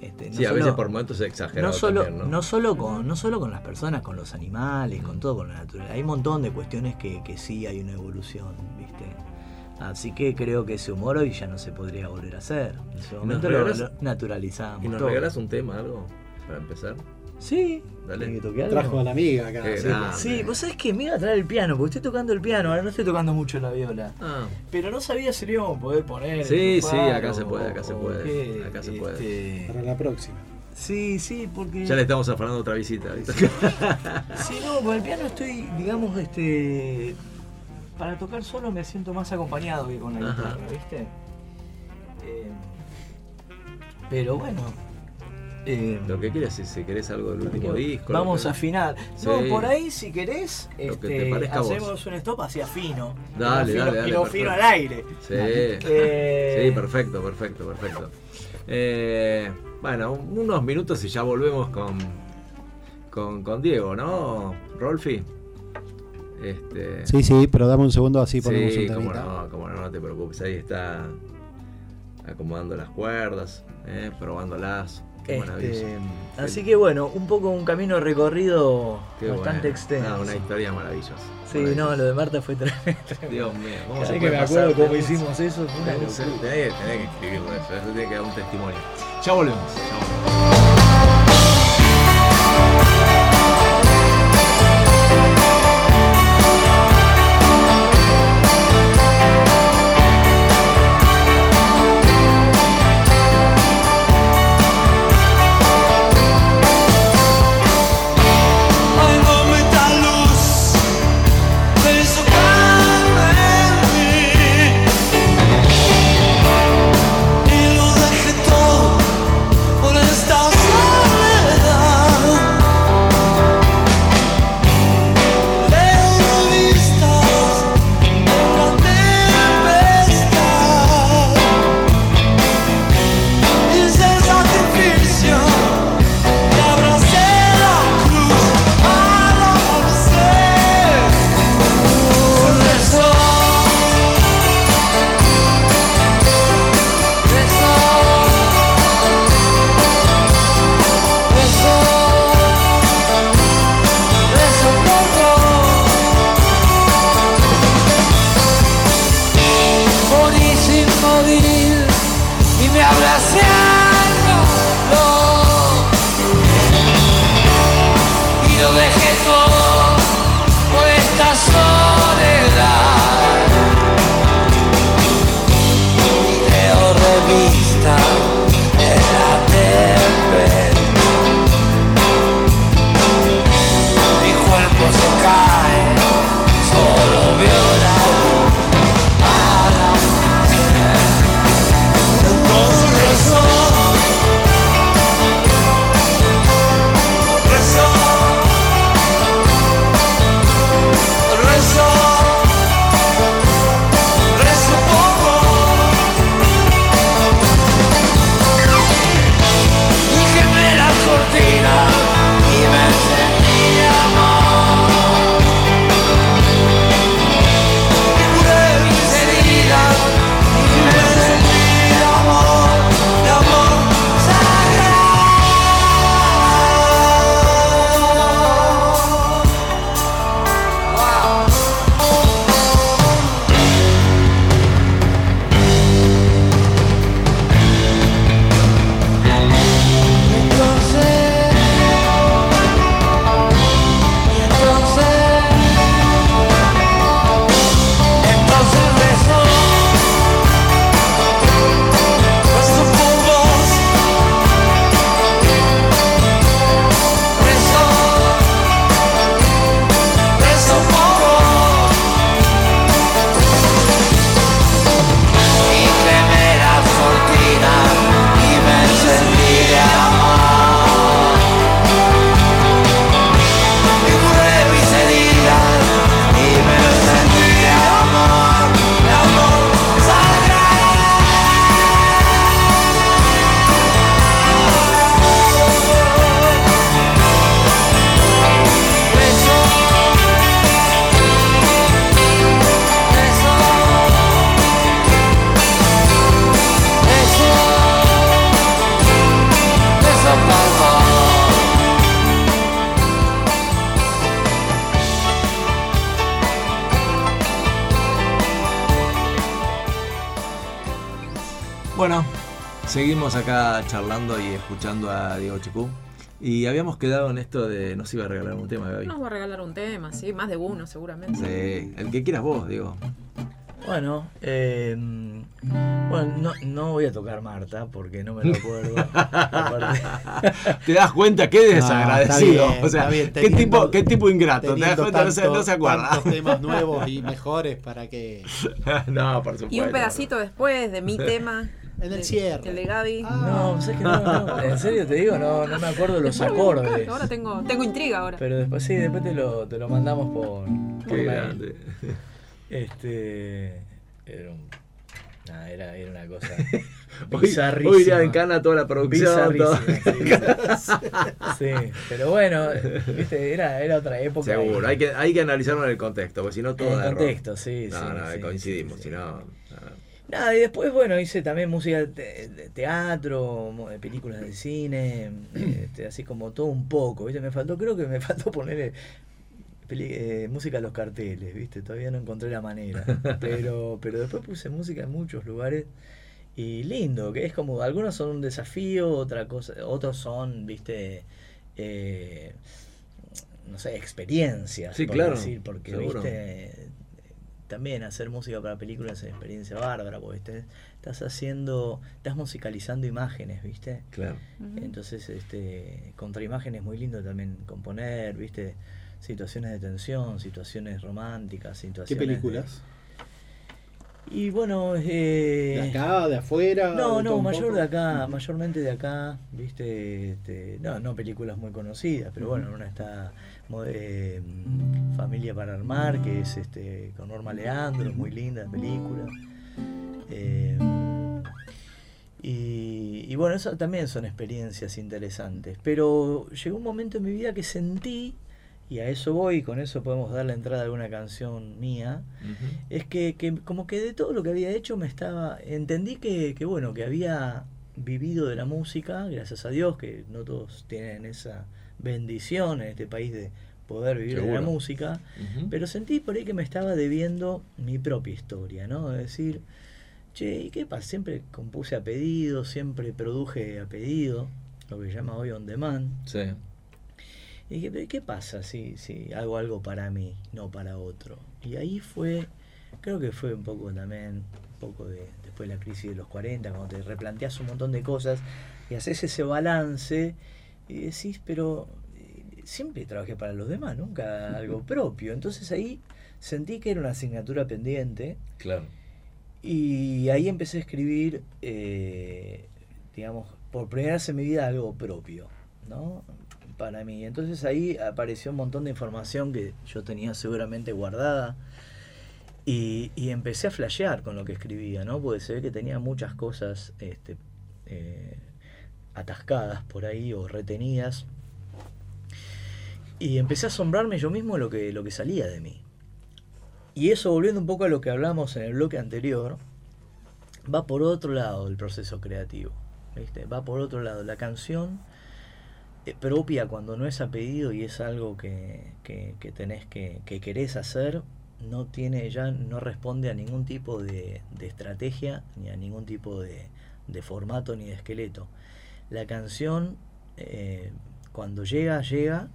Speaker 6: Este, no
Speaker 2: Sí, a
Speaker 6: solo-
Speaker 2: veces por momentos es exagerado
Speaker 6: no solo,
Speaker 2: también, ¿no?
Speaker 6: no solo con, no solo con las personas, con los animales, con todo, con la naturaleza. Hay un montón de cuestiones que, que sí hay una evolución, ¿viste? Así que creo que ese humor hoy ya no se podría volver a hacer. En ese momento lo, naturalizamos.
Speaker 2: ¿Y nos
Speaker 6: todo.
Speaker 2: regalas un tema, algo? Para empezar.
Speaker 6: Sí,
Speaker 2: Dale.
Speaker 6: ¿Querés que toque algo?
Speaker 5: Trajo a la amiga acá. Sí.
Speaker 6: vos sabés que me iba a traer el piano, porque estoy tocando el piano, ahora no estoy tocando mucho la viola.
Speaker 2: Ah,
Speaker 6: Pero no sabía si lo íbamos a poder poner.
Speaker 2: Sí, sí, acá se puede, acá se puede,
Speaker 6: qué,
Speaker 2: acá se puede.
Speaker 6: este,
Speaker 5: Para la próxima.
Speaker 6: Sí, sí, porque.
Speaker 2: ya le estamos afanando otra visita. ¿viste?
Speaker 6: Sí, no, con el piano estoy, digamos, este. Para tocar solo me siento más acompañado que con la
Speaker 2: Ajá.
Speaker 6: guitarra, ¿viste? Eh, pero bueno. Eh,
Speaker 2: Lo que quieras, si, si querés algo del último disco.
Speaker 6: Vamos
Speaker 2: que-
Speaker 6: a afinar.
Speaker 2: Sí.
Speaker 6: No, por ahí si querés, este, hacemos un stop hacia fino.
Speaker 2: Dale,
Speaker 6: Y lo
Speaker 2: dale, dale,
Speaker 6: Y lo
Speaker 2: perfecto.
Speaker 6: fino al aire.
Speaker 2: Sí,
Speaker 6: Eh,
Speaker 2: sí, perfecto, perfecto, perfecto. Eh, bueno, un- unos minutos y ya volvemos con, con, con Diego, ¿no, Rolfi? Este,
Speaker 5: Sí, sí, pero dame un segundo así ponemos
Speaker 2: sí,
Speaker 5: un
Speaker 2: cómo no, cómo no, no te preocupes. Ahí está acomodando las cuerdas, eh, probándolas. Qué.
Speaker 6: Este, así que bueno, un poco un camino recorrido
Speaker 2: Qué
Speaker 6: bastante
Speaker 2: bueno.
Speaker 6: extenso.
Speaker 2: Una historia maravillosa.
Speaker 6: Sí, no, lo de Marta fue tremendo.
Speaker 2: Dios mío, ¿cómo
Speaker 6: Así
Speaker 2: se
Speaker 6: que me acuerdo cómo hicimos eso. Fue una
Speaker 2: Tenés tenés que escribirlo eso, eso tiene que dar un testimonio. Ya volvemos. ya volvemos.
Speaker 3: Seguramente.
Speaker 2: Sí, el que quieras vos, Diego.
Speaker 6: Bueno, eh, bueno no, no voy a tocar Marta porque no me lo acuerdo.
Speaker 2: Te das cuenta qué desagradecido.
Speaker 5: bien,
Speaker 2: o sea,
Speaker 5: bien,
Speaker 2: qué, tipo, qué tipo ingrato. Te das cuenta, no se, no se acuerda.
Speaker 5: temas nuevos y mejores para que.
Speaker 2: no, por supuesto.
Speaker 3: Y un pedacito después de mi tema.
Speaker 5: En el
Speaker 3: de-
Speaker 5: cierre.
Speaker 3: El de Gaby.
Speaker 6: No, ¿sabes que no, no, en serio te digo, no, no me acuerdo los
Speaker 3: Después
Speaker 6: acordes.
Speaker 3: Ahora tengo, tengo intriga ahora.
Speaker 6: Pero después sí, después te lo, te lo mandamos por, por
Speaker 2: Qué grande.
Speaker 6: Este. Era un. Nada, era, era una cosa.
Speaker 2: Hoy,
Speaker 6: bizarrísima.
Speaker 2: hoy día encana toda la producción. todo.
Speaker 6: Sí, sí. pero bueno, viste, era, era otra época.
Speaker 2: Seguro,
Speaker 6: y-
Speaker 2: hay que, hay que analizarlo en el contexto, porque si no todo
Speaker 6: En el
Speaker 2: error.
Speaker 6: contexto, sí,
Speaker 2: No,
Speaker 6: sí,
Speaker 2: no,
Speaker 6: sí,
Speaker 2: coincidimos,
Speaker 6: sí,
Speaker 2: si
Speaker 6: sí.
Speaker 2: no.
Speaker 6: Nada, y después, bueno, hice también música de de teatro, de películas de cine, este, así como todo un poco, ¿viste? Me faltó, creo que me faltó poner música a los carteles, ¿viste? Todavía no encontré la manera. Pero, pero después puse música en muchos lugares y lindo, que es como, algunos son un desafío, otra cosa, otros son, ¿viste? Eh, no sé, experiencias.
Speaker 2: Sí,
Speaker 6: por
Speaker 2: claro,
Speaker 6: decir, porque,
Speaker 2: seguro.
Speaker 6: ¿viste? También hacer música para películas es una experiencia bárbara, porque estás haciendo, estás musicalizando imágenes, ¿viste?
Speaker 2: Claro.
Speaker 6: Entonces, este, contra imágenes es muy lindo también componer, ¿viste? Situaciones de tensión, situaciones románticas,
Speaker 5: ¿Qué
Speaker 6: situaciones. de-
Speaker 5: películas?
Speaker 6: Y bueno, eh,
Speaker 5: ¿De acá, de afuera?
Speaker 6: no,
Speaker 5: de
Speaker 6: no, mayor
Speaker 5: poco?
Speaker 6: de acá, mayormente de acá, viste, este, no, no películas muy conocidas, pero bueno,
Speaker 5: Ujú.
Speaker 6: una está eh, Familia para Armar, que es este con Norma Leandro, muy linda la película. Eh, y, y bueno, eso también son experiencias interesantes. Pero llegó un momento en mi vida que sentí, y a eso voy, con eso podemos dar la entrada a alguna canción mía, es que, que como que de todo lo que había hecho me estaba entendí que, que bueno que había vivido de la música gracias a Dios que no todos tienen esa bendición en este país de poder vivir de la música pero sentí por ahí que me estaba debiendo mi propia historia no es decir che ¿y qué pasa? siempre compuse a pedido siempre produje a pedido lo que se llama hoy on demand
Speaker 2: Sí.
Speaker 6: y dije, pero ¿qué pasa si, si hago algo para mí, no para otro? Y ahí fue, creo que fue un poco también, un poco de, después de la crisis de los 40, cuando te replanteas un montón de cosas y haces ese balance y decís, pero eh, siempre trabajé para los demás, nunca algo propio. Entonces ahí sentí que era una asignatura pendiente
Speaker 2: Claro.
Speaker 6: y ahí empecé a escribir, eh, digamos, por primera vez en mi vida algo propio, ¿no? Para mí. Entonces ahí apareció un montón de información que yo tenía seguramente guardada. Y, y empecé a flashear con lo que escribía, ¿no? Porque se ve que tenía muchas cosas este, eh, atascadas por ahí o retenidas. Y empecé a asombrarme yo mismo lo que, lo que salía de mí. Y eso, volviendo un poco a lo que hablamos en el bloque anterior, va por otro lado del proceso creativo. ¿viste? Va por otro lado. La canción eh, propia cuando no es a pedido y es algo que, que, que tenés que, que querés hacer, no tiene ya, no responde a ningún tipo de, de estrategia, ni a ningún tipo de, de formato ni de esqueleto. La canción, eh, cuando llega, llega,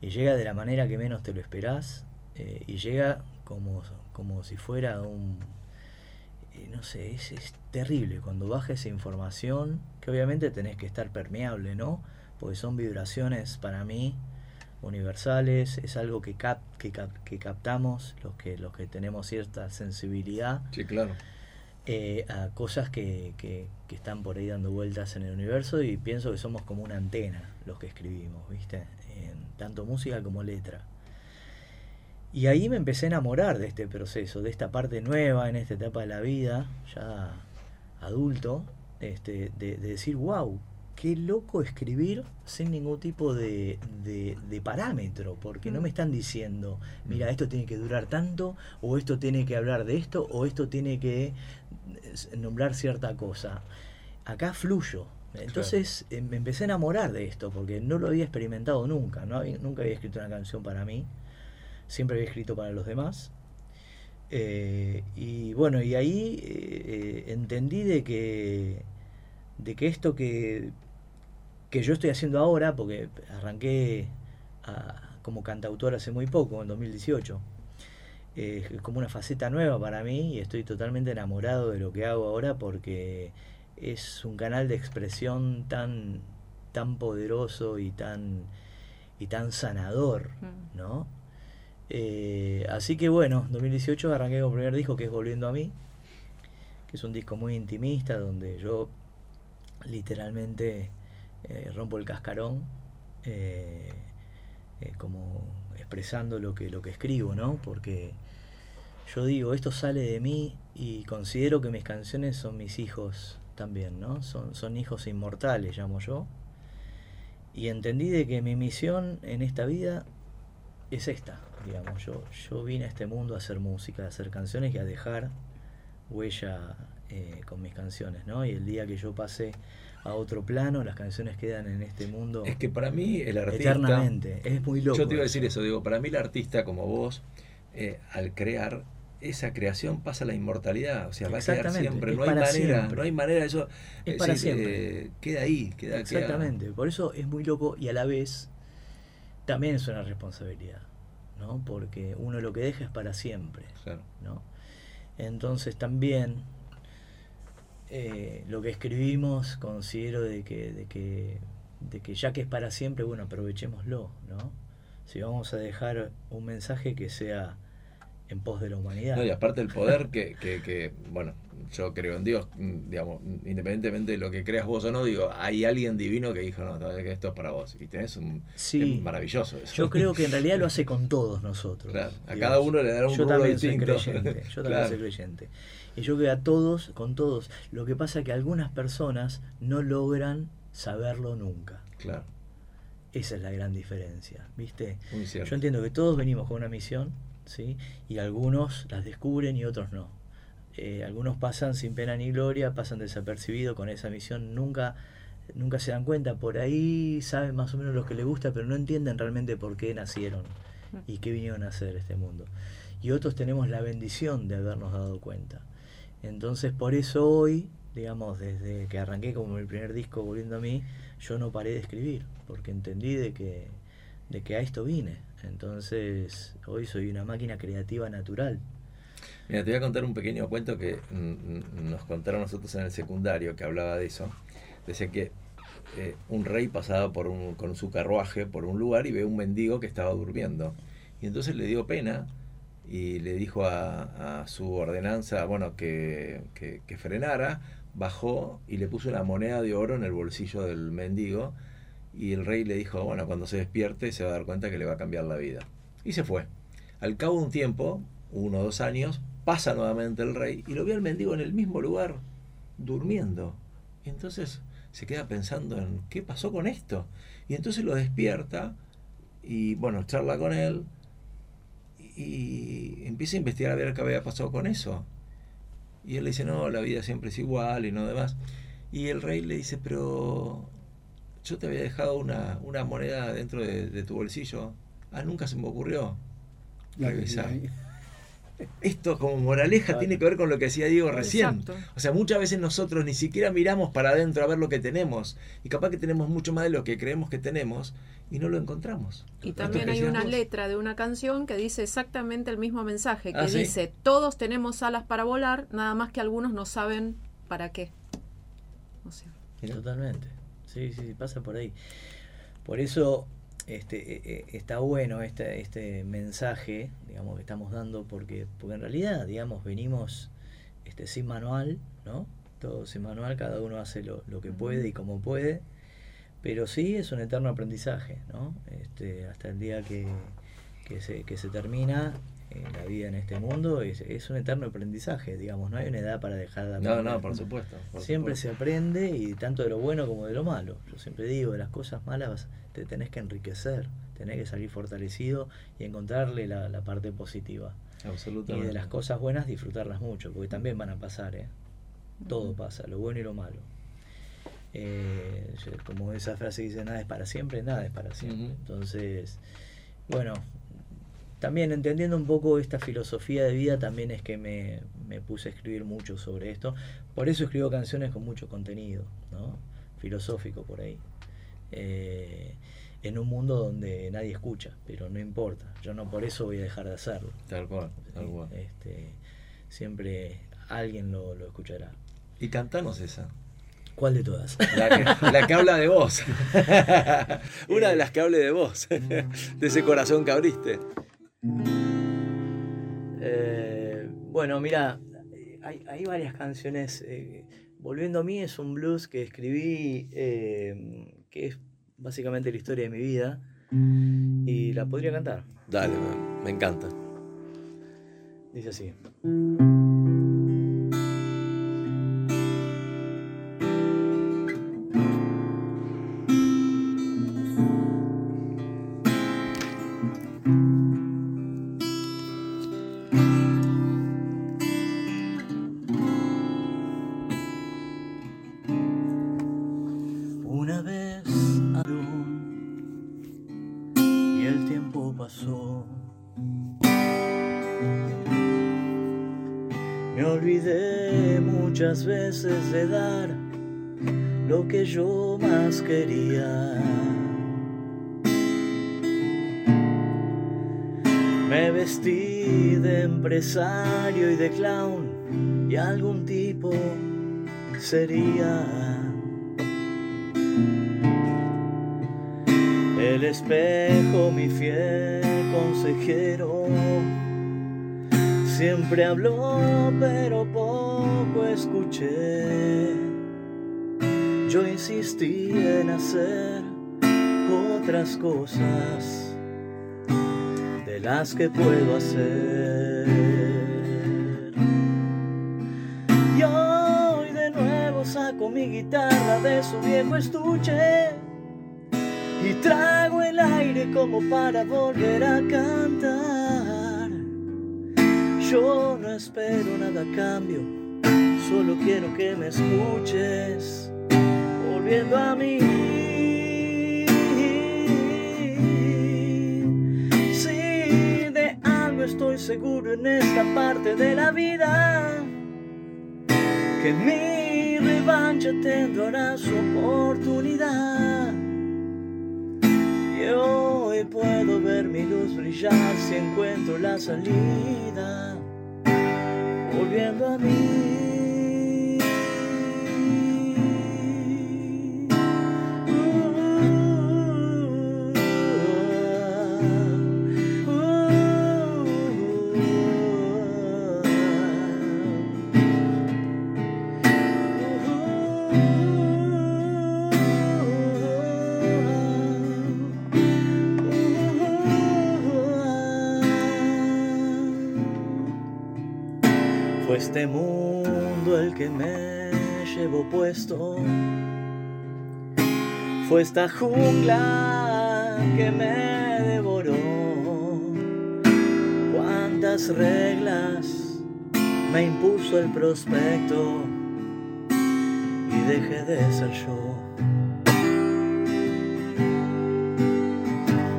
Speaker 6: y llega de la manera que menos te lo esperás, eh, y llega como, como si fuera un... eh, no sé, es, es terrible cuando baja esa información, que obviamente tenés que estar permeable, ¿no? Porque son vibraciones para mí universales, es algo que, cap, que, cap, que captamos los que, los que tenemos cierta sensibilidad
Speaker 2: Sí, claro.
Speaker 6: Eh, a cosas que, que, que están por ahí dando vueltas en el universo y pienso que somos como una antena los que escribimos, ¿viste? En tanto música como letra. Y ahí me empecé a enamorar de este proceso, de esta parte nueva en esta etapa de la vida, ya adulto, este, de, de decir, wow, qué loco escribir sin ningún tipo de, de, de parámetro, porque no me están diciendo, mira, esto tiene que durar tanto, o esto tiene que hablar de esto, o esto tiene que nombrar cierta cosa. Acá fluyo. Entonces eh, me empecé a enamorar de esto, porque no lo había experimentado nunca, no había- nunca había escrito una canción para mí, siempre había escrito para los demás. Eh, y bueno, y ahí eh, entendí de que de que esto que, que yo estoy haciendo ahora, porque arranqué a- como cantautor hace muy poco, en 2018, eh, es como una faceta nueva para mí y estoy totalmente enamorado de lo que hago ahora porque es un canal de expresión tan, tan poderoso y tan, y tan sanador,
Speaker 3: Mm.
Speaker 6: ¿no? Eh, así que bueno, 2018 arranqué con el primer disco que es Volviendo a mí, que es un disco muy intimista donde yo literalmente eh, rompo el cascarón, eh, eh, como expresando lo que, lo que escribo, ¿no? Porque yo digo, esto sale de mí y considero que mis canciones son mis hijos también, ¿no? Son, son hijos inmortales, llamo yo. Y entendí de que mi misión en esta vida es esta, digamos. Yo, yo vine a este mundo a hacer música, a hacer canciones y a dejar huella eh, con mis canciones, ¿no? Y el día que yo pase a otro plano, las canciones quedan en este mundo
Speaker 2: Es que para mí el artista...
Speaker 6: eternamente. Es muy loco.
Speaker 2: Yo te iba a decir eso, digo, para mí el artista como vos, eh, al crear, esa creación pasa a la inmortalidad, o sea, va a quedar siempre, no hay manera,
Speaker 6: siempre.
Speaker 2: no hay manera de eso.
Speaker 6: Es para siempre.
Speaker 2: eh, queda ahí, queda, queda-
Speaker 6: Exactamente, por eso es muy loco y a la vez también es una responsabilidad, ¿no? Porque uno lo que deja es para siempre,
Speaker 2: Claro.
Speaker 6: ¿no? Entonces también eh, lo que escribimos considero de que, de que de que ya que es para siempre, bueno, aprovechémoslo, ¿no? Si vamos a dejar un mensaje que sea en pos de la humanidad.
Speaker 2: No, y aparte el poder que, que, que, bueno, yo creo en Dios, digamos, independientemente de lo que creas vos o no, digo, hay alguien divino que dijo, no, esto es para vos. Y tenés un...
Speaker 6: Sí.
Speaker 2: es maravilloso eso.
Speaker 6: Yo creo que en realidad lo hace con todos nosotros.
Speaker 2: Claro, a
Speaker 6: digamos.
Speaker 2: cada uno le dará un
Speaker 6: Yo también soy creyente, yo también
Speaker 2: Claro.
Speaker 6: soy creyente. Y yo creo que a todos, con todos, lo que pasa es que algunas personas no logran saberlo nunca.
Speaker 2: Claro,
Speaker 6: Esa es la gran diferencia, ¿viste?
Speaker 2: muy cierto.
Speaker 6: Yo entiendo que todos venimos con una misión, Y algunos las descubren y otros no. Eh, algunos pasan sin pena ni gloria, pasan desapercibidos con esa misión, nunca, nunca se dan cuenta. Por ahí saben más o menos lo que les gusta, pero no entienden realmente por qué nacieron y qué vinieron a hacer este mundo. Y otros tenemos la bendición de habernos dado cuenta. Entonces, por eso hoy, digamos, desde que arranqué como el primer disco volviendo a mí, yo no paré de escribir, porque entendí de que, de que a esto vine. Entonces, hoy soy una máquina creativa natural.
Speaker 2: Mira, te voy a contar un pequeño cuento que nos contaron nosotros en el secundario, que hablaba de eso. Decía que eh, un rey pasaba por un, con su carruaje por un lugar y ve un mendigo que estaba durmiendo. Y entonces le dio pena y le dijo a, su ordenanza, bueno, que- que frenara, bajó y le puso una moneda de oro en el bolsillo del mendigo. Y el rey le dijo, bueno, cuando se despierte se va a dar cuenta que le va a cambiar la vida. Y se fue. Al cabo de un tiempo, uno o dos años, pasa nuevamente el rey y lo ve al mendigo en el mismo lugar, durmiendo. Y entonces se queda pensando en qué pasó con esto. Y entonces lo despierta y bueno, charla con él y empieza a investigar a ver qué había pasado con eso. Y él le dice, no, la vida siempre es igual y no demás. Y el rey le dice, pero yo te había dejado una, una moneda dentro de, de tu bolsillo. Ah, nunca se me ocurrió revisar. Esto como moraleja
Speaker 6: Claro.
Speaker 2: tiene que ver con lo que decía Diego recién.
Speaker 3: Exacto.
Speaker 2: O sea, muchas veces nosotros ni siquiera miramos para adentro a ver lo que tenemos. Y capaz que tenemos mucho más de lo que creemos que tenemos y no lo encontramos.
Speaker 3: Y también hay una
Speaker 2: vos.
Speaker 3: letra de una canción que dice exactamente el mismo mensaje, que
Speaker 2: Ah, ¿sí?
Speaker 3: dice, todos tenemos alas para volar, nada más que algunos no saben para qué. O sea,
Speaker 6: Totalmente. Sí, sí, pasa por ahí. Por eso este, eh, eh, está bueno este, este mensaje, digamos, que estamos dando, porque, porque en realidad, digamos, venimos este, sin manual, ¿no? Todo sin manual, cada uno hace lo, lo que puede y como puede, pero sí es un eterno aprendizaje, ¿no? Este, hasta el día que, que, se, que se termina la vida en este mundo, es, es un eterno aprendizaje, digamos, no hay una edad para dejar de
Speaker 2: No,
Speaker 6: aprender.
Speaker 2: no, por supuesto. por
Speaker 6: Siempre
Speaker 2: supuesto.
Speaker 6: se aprende y tanto de lo bueno como de lo malo. Yo siempre digo, de las cosas malas te tenés que enriquecer, tenés que salir fortalecido y encontrarle la, la parte positiva. Y
Speaker 2: Absolutamente.
Speaker 6: de las cosas buenas disfrutarlas mucho, porque también van a pasar, ¿eh? Todo pasa, lo bueno y lo malo. Eh, como esa frase dice, nada es para siempre, nada es para siempre. Entonces, bueno, también entendiendo un poco esta filosofía de vida, también es que me, me puse a escribir mucho sobre esto. Por eso escribo canciones con mucho contenido, ¿no? filosófico por ahí. Eh, en un mundo donde nadie escucha, pero no importa. Yo no por eso voy a dejar de hacerlo.
Speaker 2: Tal cual, tal cual.
Speaker 6: Este, siempre alguien lo, lo escuchará.
Speaker 2: Y cantanos esa.
Speaker 6: ¿Cuál de todas?
Speaker 2: La que, la que habla de vos. Una de las que hable de vos. De ese corazón que abriste.
Speaker 6: Eh, bueno, mira, hay, hay varias canciones. eh, Volviendo a mí es un blues que escribí, eh, que es básicamente la historia de mi vida. Y la podría cantar.
Speaker 2: Dale, me, me encanta.
Speaker 6: Dice así. De dar lo que yo más quería. Me vestí de empresario y de clown y algún tipo sería. El espejo, mi fiel consejero, siempre habló, pero poco escuché. Yo insistí en hacer otras cosas de las que puedo hacer. Y hoy de nuevo saco mi guitarra de su viejo estuche y trago el aire como para volver a cantar. Yo no espero nada a cambio, solo quiero que me escuches, volviendo a mí. Sí, de algo estoy seguro en esta parte de la vida, que mi revancha tendrá su oportunidad. Y hoy puedo ver mi luz brillar si encuentro la salida, volviendo a mí. Este mundo el que me llevó puesto. Fue esta jungla que me devoró. Cuántas reglas me impuso el prospecto y dejé de ser yo.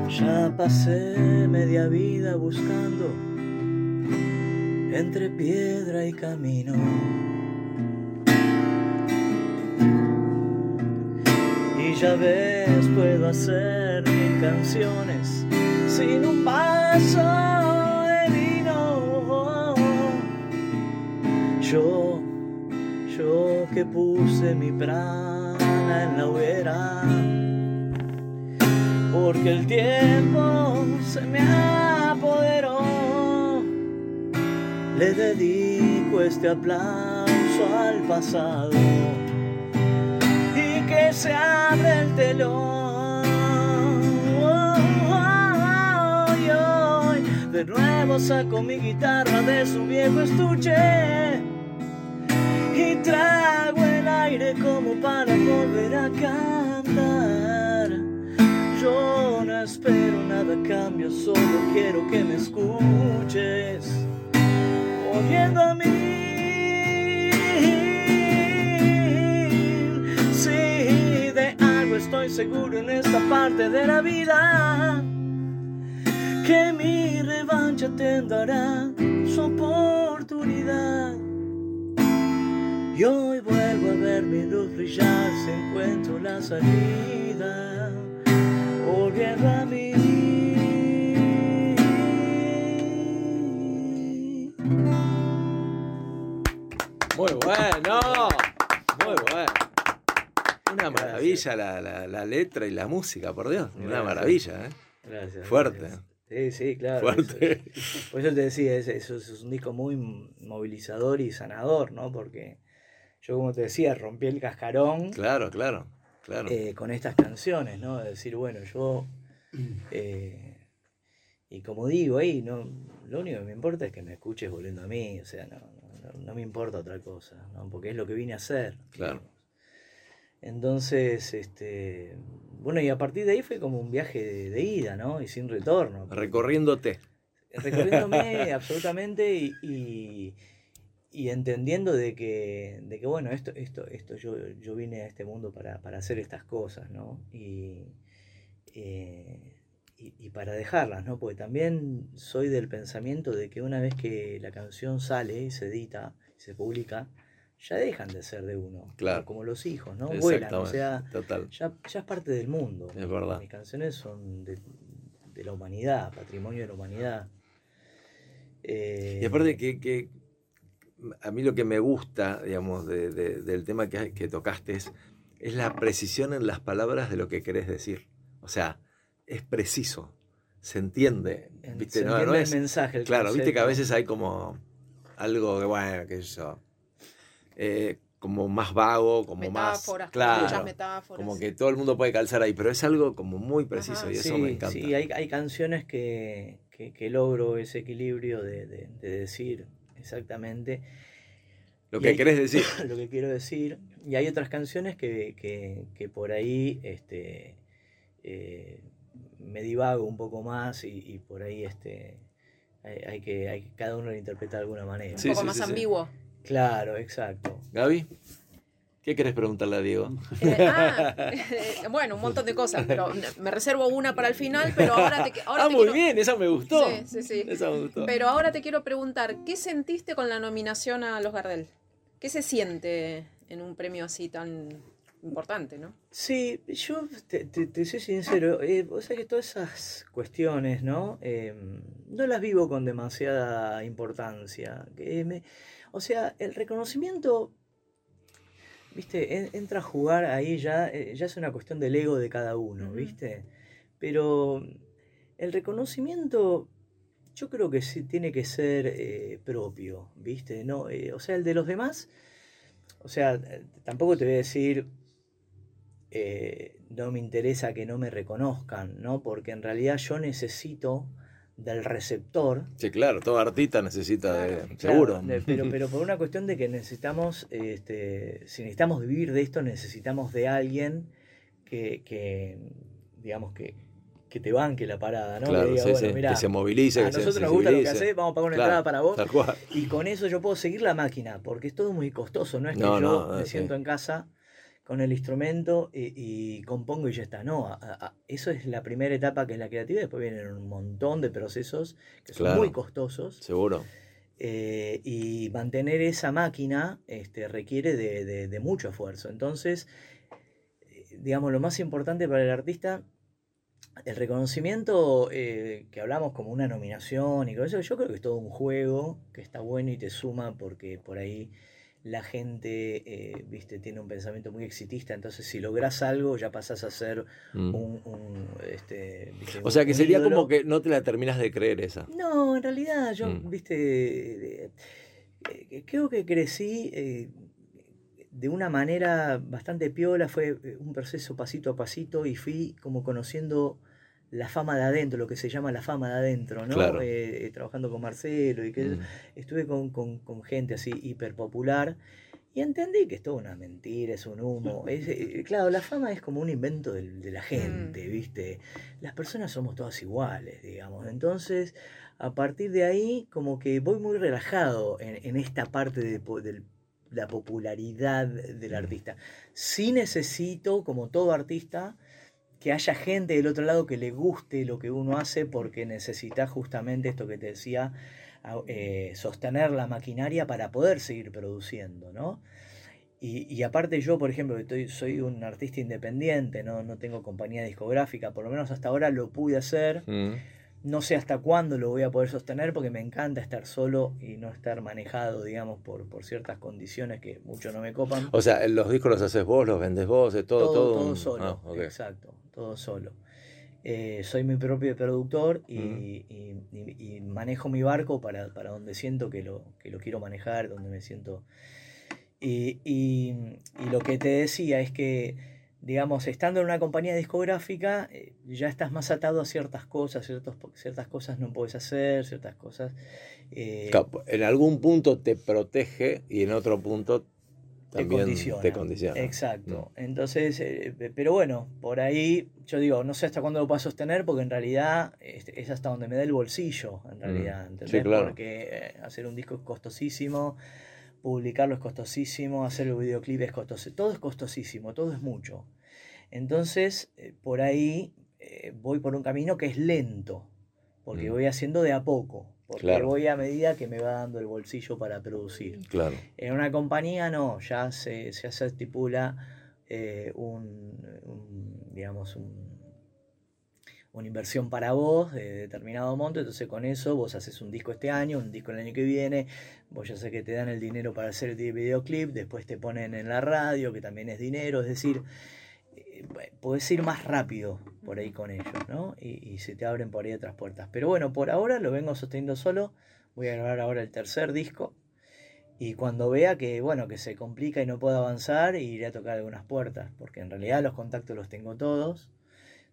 Speaker 6: Ya pasé media vida buscando entre piedra y camino. Y ya ves, puedo hacer mil canciones sin un vaso de vino. Yo, yo que puse mi prana en la hoguera, porque el tiempo se me apoderó le dedico este aplauso al pasado y que se abre el telón. Y hoy de nuevo saco mi guitarra de su viejo estuche y trago el aire como para volver a cantar. Yo no espero nada cambio, solo quiero que me escuches volviendo a mí. Sí, de algo estoy seguro en esta parte de la vida, que mi revancha tendrá su oportunidad. Y hoy vuelvo a ver mi luz brillar, se encuentro la salida, volviendo a mí.
Speaker 2: Muy bueno, muy bueno. Una maravilla la, la- la letra y la música, por Dios. Una maravilla, ¿eh?
Speaker 6: Gracias.
Speaker 2: Fuerte.
Speaker 6: gracias. Sí, sí, claro.
Speaker 2: Fuerte.
Speaker 6: eso- por eso te decía, es, eso es un disco muy movilizador y sanador, ¿no? Porque yo, como te decía, rompí el cascarón
Speaker 2: Claro, claro, claro.
Speaker 6: eh, con estas canciones, ¿no? De decir, bueno, yo. eh, y como digo ahí, no, lo único que me importa es que me escuches volviendo a mí, o sea, no, no, me importa otra cosa, ¿no? Porque es lo que vine a hacer.
Speaker 2: Claro.
Speaker 6: Entonces, este. Bueno, y a partir de ahí fue como un viaje de, de ida, ¿no? Y sin retorno.
Speaker 2: Recorriéndote.
Speaker 6: recorriéndome absolutamente y, y, y entendiendo de que, de que bueno, esto, esto, esto yo, yo vine a este mundo para, para hacer estas cosas, ¿no? Y, eh, y, y para dejarlas, ¿no? Porque también soy del pensamiento de que una vez que la canción sale y se edita, y se publica, ya dejan de ser de uno.
Speaker 2: Claro.
Speaker 6: Como los hijos, ¿no? Vuelan, o sea,
Speaker 2: Total.
Speaker 6: ya, ya es parte del mundo.
Speaker 2: Es verdad.
Speaker 6: Mis canciones son de, de la humanidad, patrimonio de la humanidad. Eh,
Speaker 2: Y aparte que, que a mí lo que me gusta, digamos, de- de- del tema que, que tocaste es, es la precisión en las palabras de lo que querés decir. O sea, es preciso, se entiende.
Speaker 6: en-
Speaker 2: ¿viste?
Speaker 6: se
Speaker 2: No, no
Speaker 6: entiende
Speaker 2: es-
Speaker 6: el mensaje. el
Speaker 2: claro, viste que a veces hay como algo que, bueno, qué sé yo, eh, como más vago, como
Speaker 3: Metáforas,
Speaker 2: más... Claro,
Speaker 3: muchas metáforas.
Speaker 2: como que todo el mundo puede calzar ahí, pero es algo como muy preciso
Speaker 3: Ajá.
Speaker 2: y eso
Speaker 6: sí,
Speaker 2: me encanta.
Speaker 6: Sí, hay, hay canciones que, que- que logro ese equilibrio de, de- de decir exactamente
Speaker 2: Lo
Speaker 6: Y
Speaker 2: que
Speaker 6: hay-
Speaker 2: querés decir.
Speaker 6: lo que quiero decir. Y hay otras canciones que, que- que por ahí este, eh, me divago un poco más y, y por ahí este, hay, hay que, hay, que- cada uno lo interpreta de alguna manera.
Speaker 3: un poco
Speaker 2: sí,
Speaker 3: más
Speaker 2: sí, sí.
Speaker 3: ambiguo.
Speaker 6: Claro, exacto.
Speaker 2: Gaby, ¿qué querés preguntarle a Diego?
Speaker 3: Eh, ah, eh, bueno, un montón de cosas, pero me reservo una para el final, pero ahora te, ahora
Speaker 2: ah,
Speaker 3: te
Speaker 2: muy
Speaker 3: quiero...
Speaker 2: bien, esa me gustó.
Speaker 3: Sí, sí, sí.
Speaker 2: Esa me gustó.
Speaker 3: Pero ahora te quiero preguntar, ¿qué sentiste con la nominación a los Gardel? ¿Qué se siente en un premio así tan importante, no?
Speaker 6: Sí, yo te, te- te soy sincero, eh, o sea que todas esas cuestiones, ¿no? Eh, no las vivo con demasiada importancia. Me- o sea, el reconocimiento, viste, en- entra a jugar ahí ya, eh, ya es una cuestión del ego de cada uno, viste. Pero el reconocimiento, yo creo que sí tiene que ser eh, propio, viste, no, Eh, o sea, el de los demás. O sea, tampoco te voy a decir, eh, no me interesa que no me reconozcan, ¿no? Porque en realidad yo necesito del receptor.
Speaker 2: Sí, claro, todo artista necesita de.
Speaker 6: Claro,
Speaker 2: seguro.
Speaker 6: de- pero, pero por una cuestión de que necesitamos, este, si necesitamos vivir de esto, necesitamos de alguien que, que, digamos, que, que te banque la parada, ¿no?
Speaker 2: Claro,
Speaker 6: que diga,
Speaker 2: sí,
Speaker 6: bueno,
Speaker 2: sí,
Speaker 6: mirá,
Speaker 2: que se movilice,
Speaker 6: a
Speaker 2: se
Speaker 6: nosotros nos gusta lo que haces, vamos a pagar una
Speaker 2: Claro,
Speaker 6: entrada para vos.
Speaker 2: Tal cual.
Speaker 6: Y con eso yo puedo seguir la máquina, porque es todo muy costoso, no es que
Speaker 2: No,
Speaker 6: yo
Speaker 2: no,
Speaker 6: me siento en casa con el instrumento y, y compongo y ya está. No, a- a- eso es la primera etapa que es la creativa, después vienen un montón de procesos que son
Speaker 2: Claro.
Speaker 6: muy costosos.
Speaker 2: Seguro.
Speaker 6: eh, y mantener esa máquina este, requiere de, de- de mucho esfuerzo. Entonces, eh, digamos, lo más importante para el artista, el reconocimiento eh, que hablamos como una nominación y con eso, yo creo que es todo un juego que está bueno y te suma porque por ahí la gente, eh, viste, tiene un pensamiento muy exitista, entonces si logras algo ya pasás a ser
Speaker 2: Mm.
Speaker 6: un, un, este, viste,
Speaker 2: O sea que sería
Speaker 6: ídolo.
Speaker 2: como que no te la terminas de creer esa.
Speaker 6: No, en realidad yo,
Speaker 2: Mm.
Speaker 6: viste, eh, eh, creo que crecí eh, de una manera bastante piola, fue un proceso pasito a pasito y fui como conociendo la fama de adentro, lo que se llama la fama de adentro, ¿no?
Speaker 2: Claro.
Speaker 6: Eh, eh, trabajando con Marcelo y que
Speaker 2: Mm.
Speaker 6: estuve con, con- con gente así hiper popular y entendí que es toda una mentira, es un humo. Es, eh, claro, la fama es como un invento del- de la gente,
Speaker 3: Mm.
Speaker 6: ¿viste? Las personas somos todas iguales, digamos. Entonces, a partir de ahí, como que voy muy relajado en, en esta parte de, del- la popularidad del
Speaker 2: Mm.
Speaker 6: artista. Sí necesito, como todo artista, que haya gente del otro lado que le guste lo que uno hace porque necesita justamente esto que te decía, eh, sostener la maquinaria para poder seguir produciendo, ¿no? Y, y aparte yo, por ejemplo, estoy, soy un artista independiente, ¿no? no tengo compañía discográfica, por lo menos hasta ahora lo pude hacer.
Speaker 2: Mm.
Speaker 6: No sé hasta cuándo lo voy a poder sostener porque me encanta estar solo y no estar manejado, digamos, por, por ciertas condiciones que mucho no me copan.
Speaker 2: O sea, los discos los haces vos, los vendes vos, es todo,
Speaker 6: todo,
Speaker 2: todo,
Speaker 6: todo
Speaker 2: un-
Speaker 6: solo,
Speaker 2: Ah,
Speaker 6: exacto, todo solo. Eh, soy mi propio productor y,
Speaker 2: Ujú.
Speaker 6: y- y- y manejo mi barco para, para donde siento que lo, que lo quiero manejar, donde me siento... Y, lo que te decía es que, digamos, estando en una compañía discográfica, eh, ya estás más atado a ciertas cosas, ciertos, ciertas cosas no puedes hacer, ciertas cosas... eh,
Speaker 2: En algún punto te protege y en otro punto
Speaker 6: te condiciona.
Speaker 2: te condiciona.
Speaker 6: Exacto. Entonces, eh, pe- pero bueno, por ahí yo digo, no sé hasta cuándo lo puedo sostener porque en realidad este, es hasta donde me da el bolsillo, en realidad.
Speaker 2: Mm.
Speaker 6: ¿entendés?
Speaker 2: Sí, claro.
Speaker 6: Porque eh, hacer un disco es costosísimo, publicarlo es costosísimo, hacer el videoclip es costosísimo, todo es costosísimo, todo es mucho. Entonces, eh, por ahí eh, voy por un camino que es lento, porque
Speaker 2: Mm.
Speaker 6: voy haciendo de a poco, porque
Speaker 2: Claro.
Speaker 6: voy a medida que me va dando el bolsillo para producir.
Speaker 2: Claro.
Speaker 6: En una compañía no, ya se, ya se estipula eh, un, un, digamos, un- una inversión para vos de determinado monto, entonces con eso vos haces un disco este año, un disco el año que viene, vos ya sé que te dan el dinero para hacer el videoclip, después te ponen en la radio, que también es dinero, es decir, podés ir más rápido por ahí con ellos, ¿no? Y, y se te abren por ahí otras puertas. Pero bueno, por ahora lo vengo sosteniendo solo, voy a grabar ahora el tercer disco, y cuando vea que, bueno, que se complica y no puedo avanzar, iré a tocar algunas puertas, porque en realidad los contactos los tengo todos,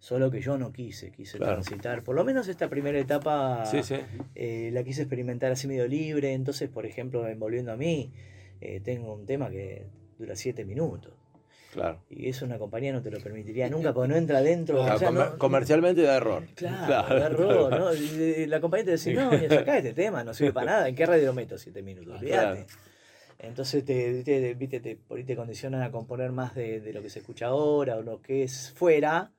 Speaker 6: solo que yo no quise, quise
Speaker 2: Claro.
Speaker 6: transitar, por lo menos esta primera etapa
Speaker 2: Sí, sí.
Speaker 6: eh, la quise experimentar así medio libre, entonces, por ejemplo, en Volviendo a mí, eh, tengo un tema que dura siete minutos.
Speaker 2: Claro.
Speaker 6: Y eso una compañía no te lo permitiría nunca, porque no entra dentro.
Speaker 2: Ah,
Speaker 6: o sea,
Speaker 2: comer-
Speaker 6: no-
Speaker 2: comercialmente da error.
Speaker 6: Claro, da error, ¿no? Y, y la compañía te dice, no, mira, sacá este tema, no sirve para nada. ¿En qué radio lo meto? Siete minutos, olvídate. Entonces te, te, viste, te, por ahí te condicionan a componer más de, de lo que se escucha ahora o lo que es fuera.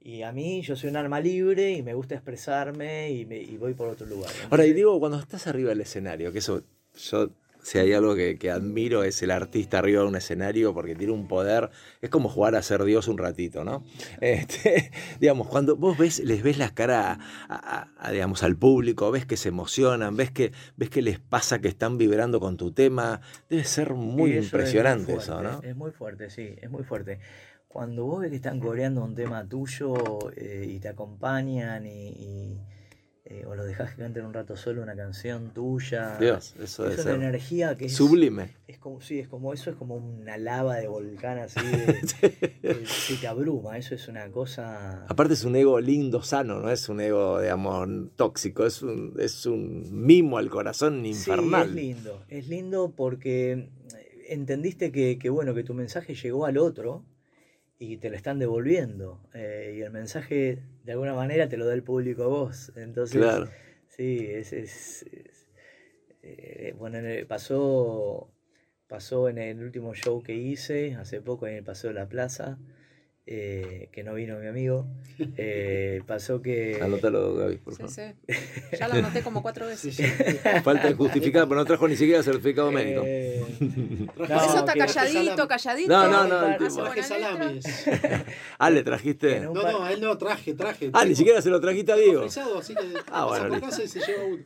Speaker 6: Y a mí, yo soy un alma libre y me gusta expresarme y, me, y voy por otro lugar.
Speaker 2: Ahora, y digo, cuando estás arriba del escenario, que eso, yo, si hay algo que, que admiro es el artista arriba de un escenario porque tiene un poder, es como jugar a ser Dios un ratito, ¿no? Este, digamos, cuando vos ves, les ves la cara a, a- a, digamos, al público, ves que se emocionan, ves que, ves que les pasa que están vibrando con tu tema, debe ser muy
Speaker 6: eso es
Speaker 2: impresionante
Speaker 6: muy
Speaker 2: eso,
Speaker 6: fuerte,
Speaker 2: ¿no?
Speaker 6: Es muy fuerte, sí, es muy fuerte. Cuando vos ves que están coreando un tema tuyo eh, y te acompañan y, y, eh, o los dejás que canten un rato solo una canción tuya.
Speaker 2: Dios, eso debe
Speaker 6: es una energía que es,
Speaker 2: sublime.
Speaker 6: es como, sí, es como eso, es como una lava de volcán así de, que, que te abruma, eso es una cosa.
Speaker 2: Aparte es un ego lindo, sano, no es un ego, digamos, tóxico, es un, es un mimo al corazón infernal.
Speaker 6: Sí, es lindo, es lindo porque entendiste que, que, bueno, que tu mensaje llegó al otro y te lo están devolviendo. eh, y el mensaje, de alguna manera, te lo da el público a vos. Entonces,
Speaker 2: Claro.
Speaker 6: sí, es, es- es- eh, bueno, en el- pasó, pasó en el último show que hice, hace poco en el Paseo de la Plaza, eh, que no vino mi amigo. eh, pasó que...
Speaker 2: Anótalo, Gaby, por
Speaker 3: Sí,
Speaker 2: favor.
Speaker 3: sí. Ya lo anoté como cuatro veces.
Speaker 2: Falta de justificado, pero no trajo ni siquiera certificado médico.
Speaker 6: Eh,
Speaker 3: Por
Speaker 6: No,
Speaker 3: eso está calladito, calladito.
Speaker 2: No, no, no,
Speaker 5: Traje salames.
Speaker 2: Ah, le trajiste.
Speaker 5: No, no, a él no traje, traje.
Speaker 2: Ah, ni siquiera se lo trajiste a Diego.
Speaker 5: frisado, así que
Speaker 2: Ah, bueno,
Speaker 5: se lleva uno.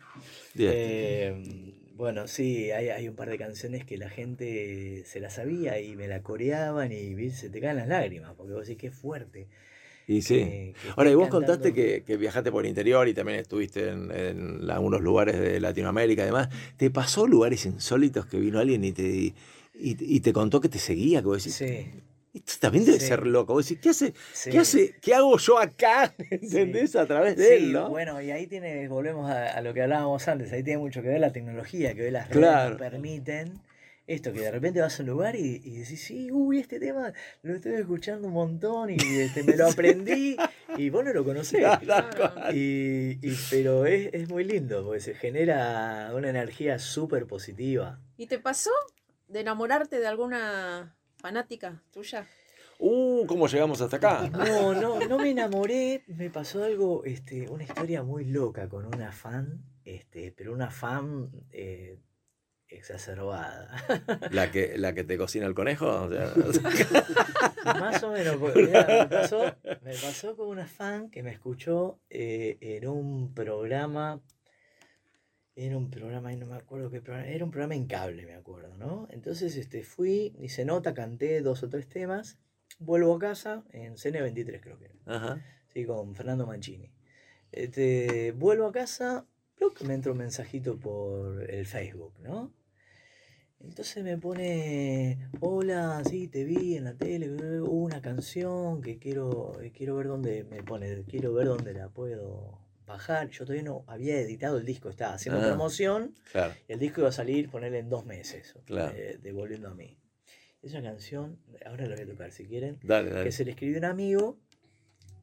Speaker 2: Bien.
Speaker 6: Eh, bueno, sí, hay, hay un par de canciones que la gente se las sabía y me la coreaban y se te caen las lágrimas, porque vos decís que es fuerte.
Speaker 2: Y sí.
Speaker 6: que- que
Speaker 2: Ahora, y vos contaste que, que viajaste por el interior y también estuviste en, en algunos lugares de Latinoamérica y demás. ¿Te pasó lugares insólitos que vino alguien y te, y, y te contó que te seguía? Que vos decís,
Speaker 6: Sí,
Speaker 2: esto también debe
Speaker 6: Sí.
Speaker 2: ser loco. Vos decís, ¿qué hace?
Speaker 6: sí.
Speaker 2: ¿Qué hace? ¿Qué hago yo acá? ¿Entendés? A través de él,
Speaker 6: Sí,
Speaker 2: ¿no?
Speaker 6: bueno, y ahí tiene, volvemos a, a lo que hablábamos antes, ahí tiene mucho que ver la tecnología, que hoy las redes
Speaker 2: Claro.
Speaker 6: permiten esto, que de repente vas a un lugar y, y decís, sí, uy, este tema lo estoy escuchando un montón y este, me lo aprendí y vos no lo conocés.
Speaker 3: Claro.
Speaker 6: Y, y- pero es, es muy lindo, porque se genera una energía súper positiva.
Speaker 3: ¿Y te pasó de enamorarte de alguna fanática tuya?
Speaker 2: Uh, ¿cómo llegamos hasta acá?
Speaker 6: No, no, no me enamoré. Me pasó algo, este, una historia muy loca con una fan, este, pero una fan eh, exacerbada.
Speaker 2: ¿La que, la que te cocina el conejo? O sea,
Speaker 6: Más o menos, porque, mira, me, pasó, me pasó con una fan que me escuchó eh, en un programa. Era un programa, y no me acuerdo qué programa, era un programa en cable, me acuerdo, ¿no? Entonces este, fui, hice nota, canté dos o tres temas, vuelvo a casa, en CN23 creo que era,
Speaker 2: Ajá.
Speaker 6: sí, con Fernando Mancini. Este, vuelvo a casa, ¡pluc! me entra un mensajito por el Facebook, ¿no? Entonces me pone, hola, sí, te vi en la tele, hubo una canción que quiero, quiero ver dónde, me pone, quiero ver dónde la puedo bajar. Yo todavía no había editado el disco, estaba haciendo
Speaker 2: Ah.
Speaker 6: promoción,
Speaker 2: Claro.
Speaker 6: y el disco iba a salir, ponerle en dos meses,
Speaker 2: Claro.
Speaker 6: eh, devolviendo a mí. Esa canción, ahora la voy a tocar si quieren,
Speaker 2: Dale,
Speaker 6: que
Speaker 2: dale.
Speaker 6: se le escribió un amigo,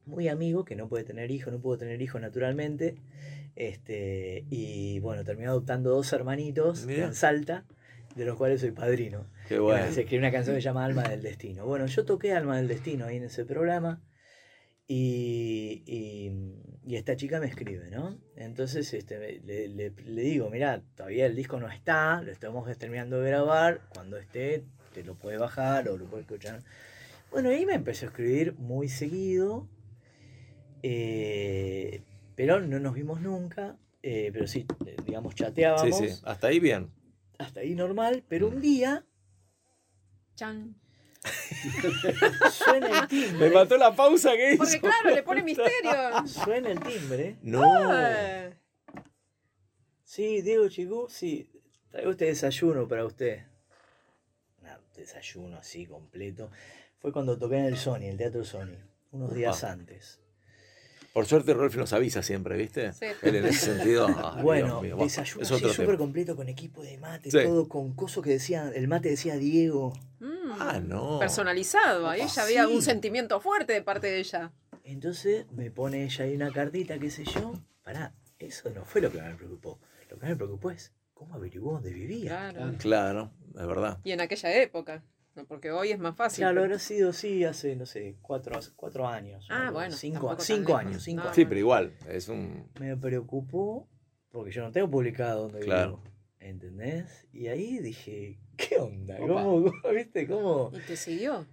Speaker 6: muy amigo, que no puede tener hijos, no pudo tener hijos naturalmente. Este, y bueno, terminó adoptando dos hermanitos
Speaker 2: Mirá.
Speaker 6: en Salta, de los cuales soy padrino.
Speaker 2: Qué bueno.
Speaker 6: Se escribió una canción que se llama Alma del Destino. Bueno, yo toqué Alma del Destino ahí en ese programa. Y, y- y esta chica me escribe, ¿no? Entonces este, le, le- le digo, mira, todavía el disco no está, lo estamos terminando de grabar, cuando esté te lo puedes bajar o lo puedes escuchar. Bueno, ahí me empezó a escribir muy seguido, eh, pero no nos vimos nunca, eh, pero sí, eh, digamos,
Speaker 2: Sí,
Speaker 6: chateábamos,
Speaker 2: sí. Hasta ahí bien.
Speaker 6: hasta ahí normal, pero
Speaker 2: Mm.
Speaker 6: un día
Speaker 3: Chan.
Speaker 6: Suena el timbre.
Speaker 2: Me mató la pausa que hizo.
Speaker 3: Porque claro, le pone misterio.
Speaker 6: Suena el timbre.
Speaker 2: No.
Speaker 3: Ah.
Speaker 6: Sí, Diego Chicú, sí. Traigo este desayuno para usted. Un desayuno así completo. Fue cuando toqué en el Sony, el Teatro Sony. Unos días antes.
Speaker 2: Por suerte Rolf nos avisa siempre, ¿viste?
Speaker 3: Sí.
Speaker 2: Él en ese sentido. ay,
Speaker 6: bueno,
Speaker 2: mío,
Speaker 6: desayuno súper completo con equipo de mate,
Speaker 2: Sí.
Speaker 6: todo con coso que decía, el mate decía Diego.
Speaker 3: Mm.
Speaker 2: Ah, no.
Speaker 3: Personalizado. Ahí
Speaker 6: Ah,
Speaker 3: ya había un sentimiento fuerte de parte de ella.
Speaker 6: Entonces me pone ella ahí una cartita, qué sé yo. Pará, eso no fue lo que me preocupó. Lo que me preocupó es cómo averiguó dónde vivía.
Speaker 3: Claro.
Speaker 2: Claro, es verdad.
Speaker 3: Y en aquella época. ¿no? Porque hoy es más fácil.
Speaker 6: Claro,
Speaker 3: pero-
Speaker 6: habrá sido, sí, hace, no sé, cuatro, cuatro años.
Speaker 3: Ah, bueno,
Speaker 6: Cinco, cinco años, cinco
Speaker 3: No,
Speaker 6: años.
Speaker 2: Sí, pero igual, es un.
Speaker 6: Me preocupó porque yo no tengo publicado dónde
Speaker 2: Claro.
Speaker 6: vivo. ¿Entendés? Y ahí dije, ¿qué onda? ¿Cómo, cómo, viste? ¿Cómo?
Speaker 3: Y te siguió.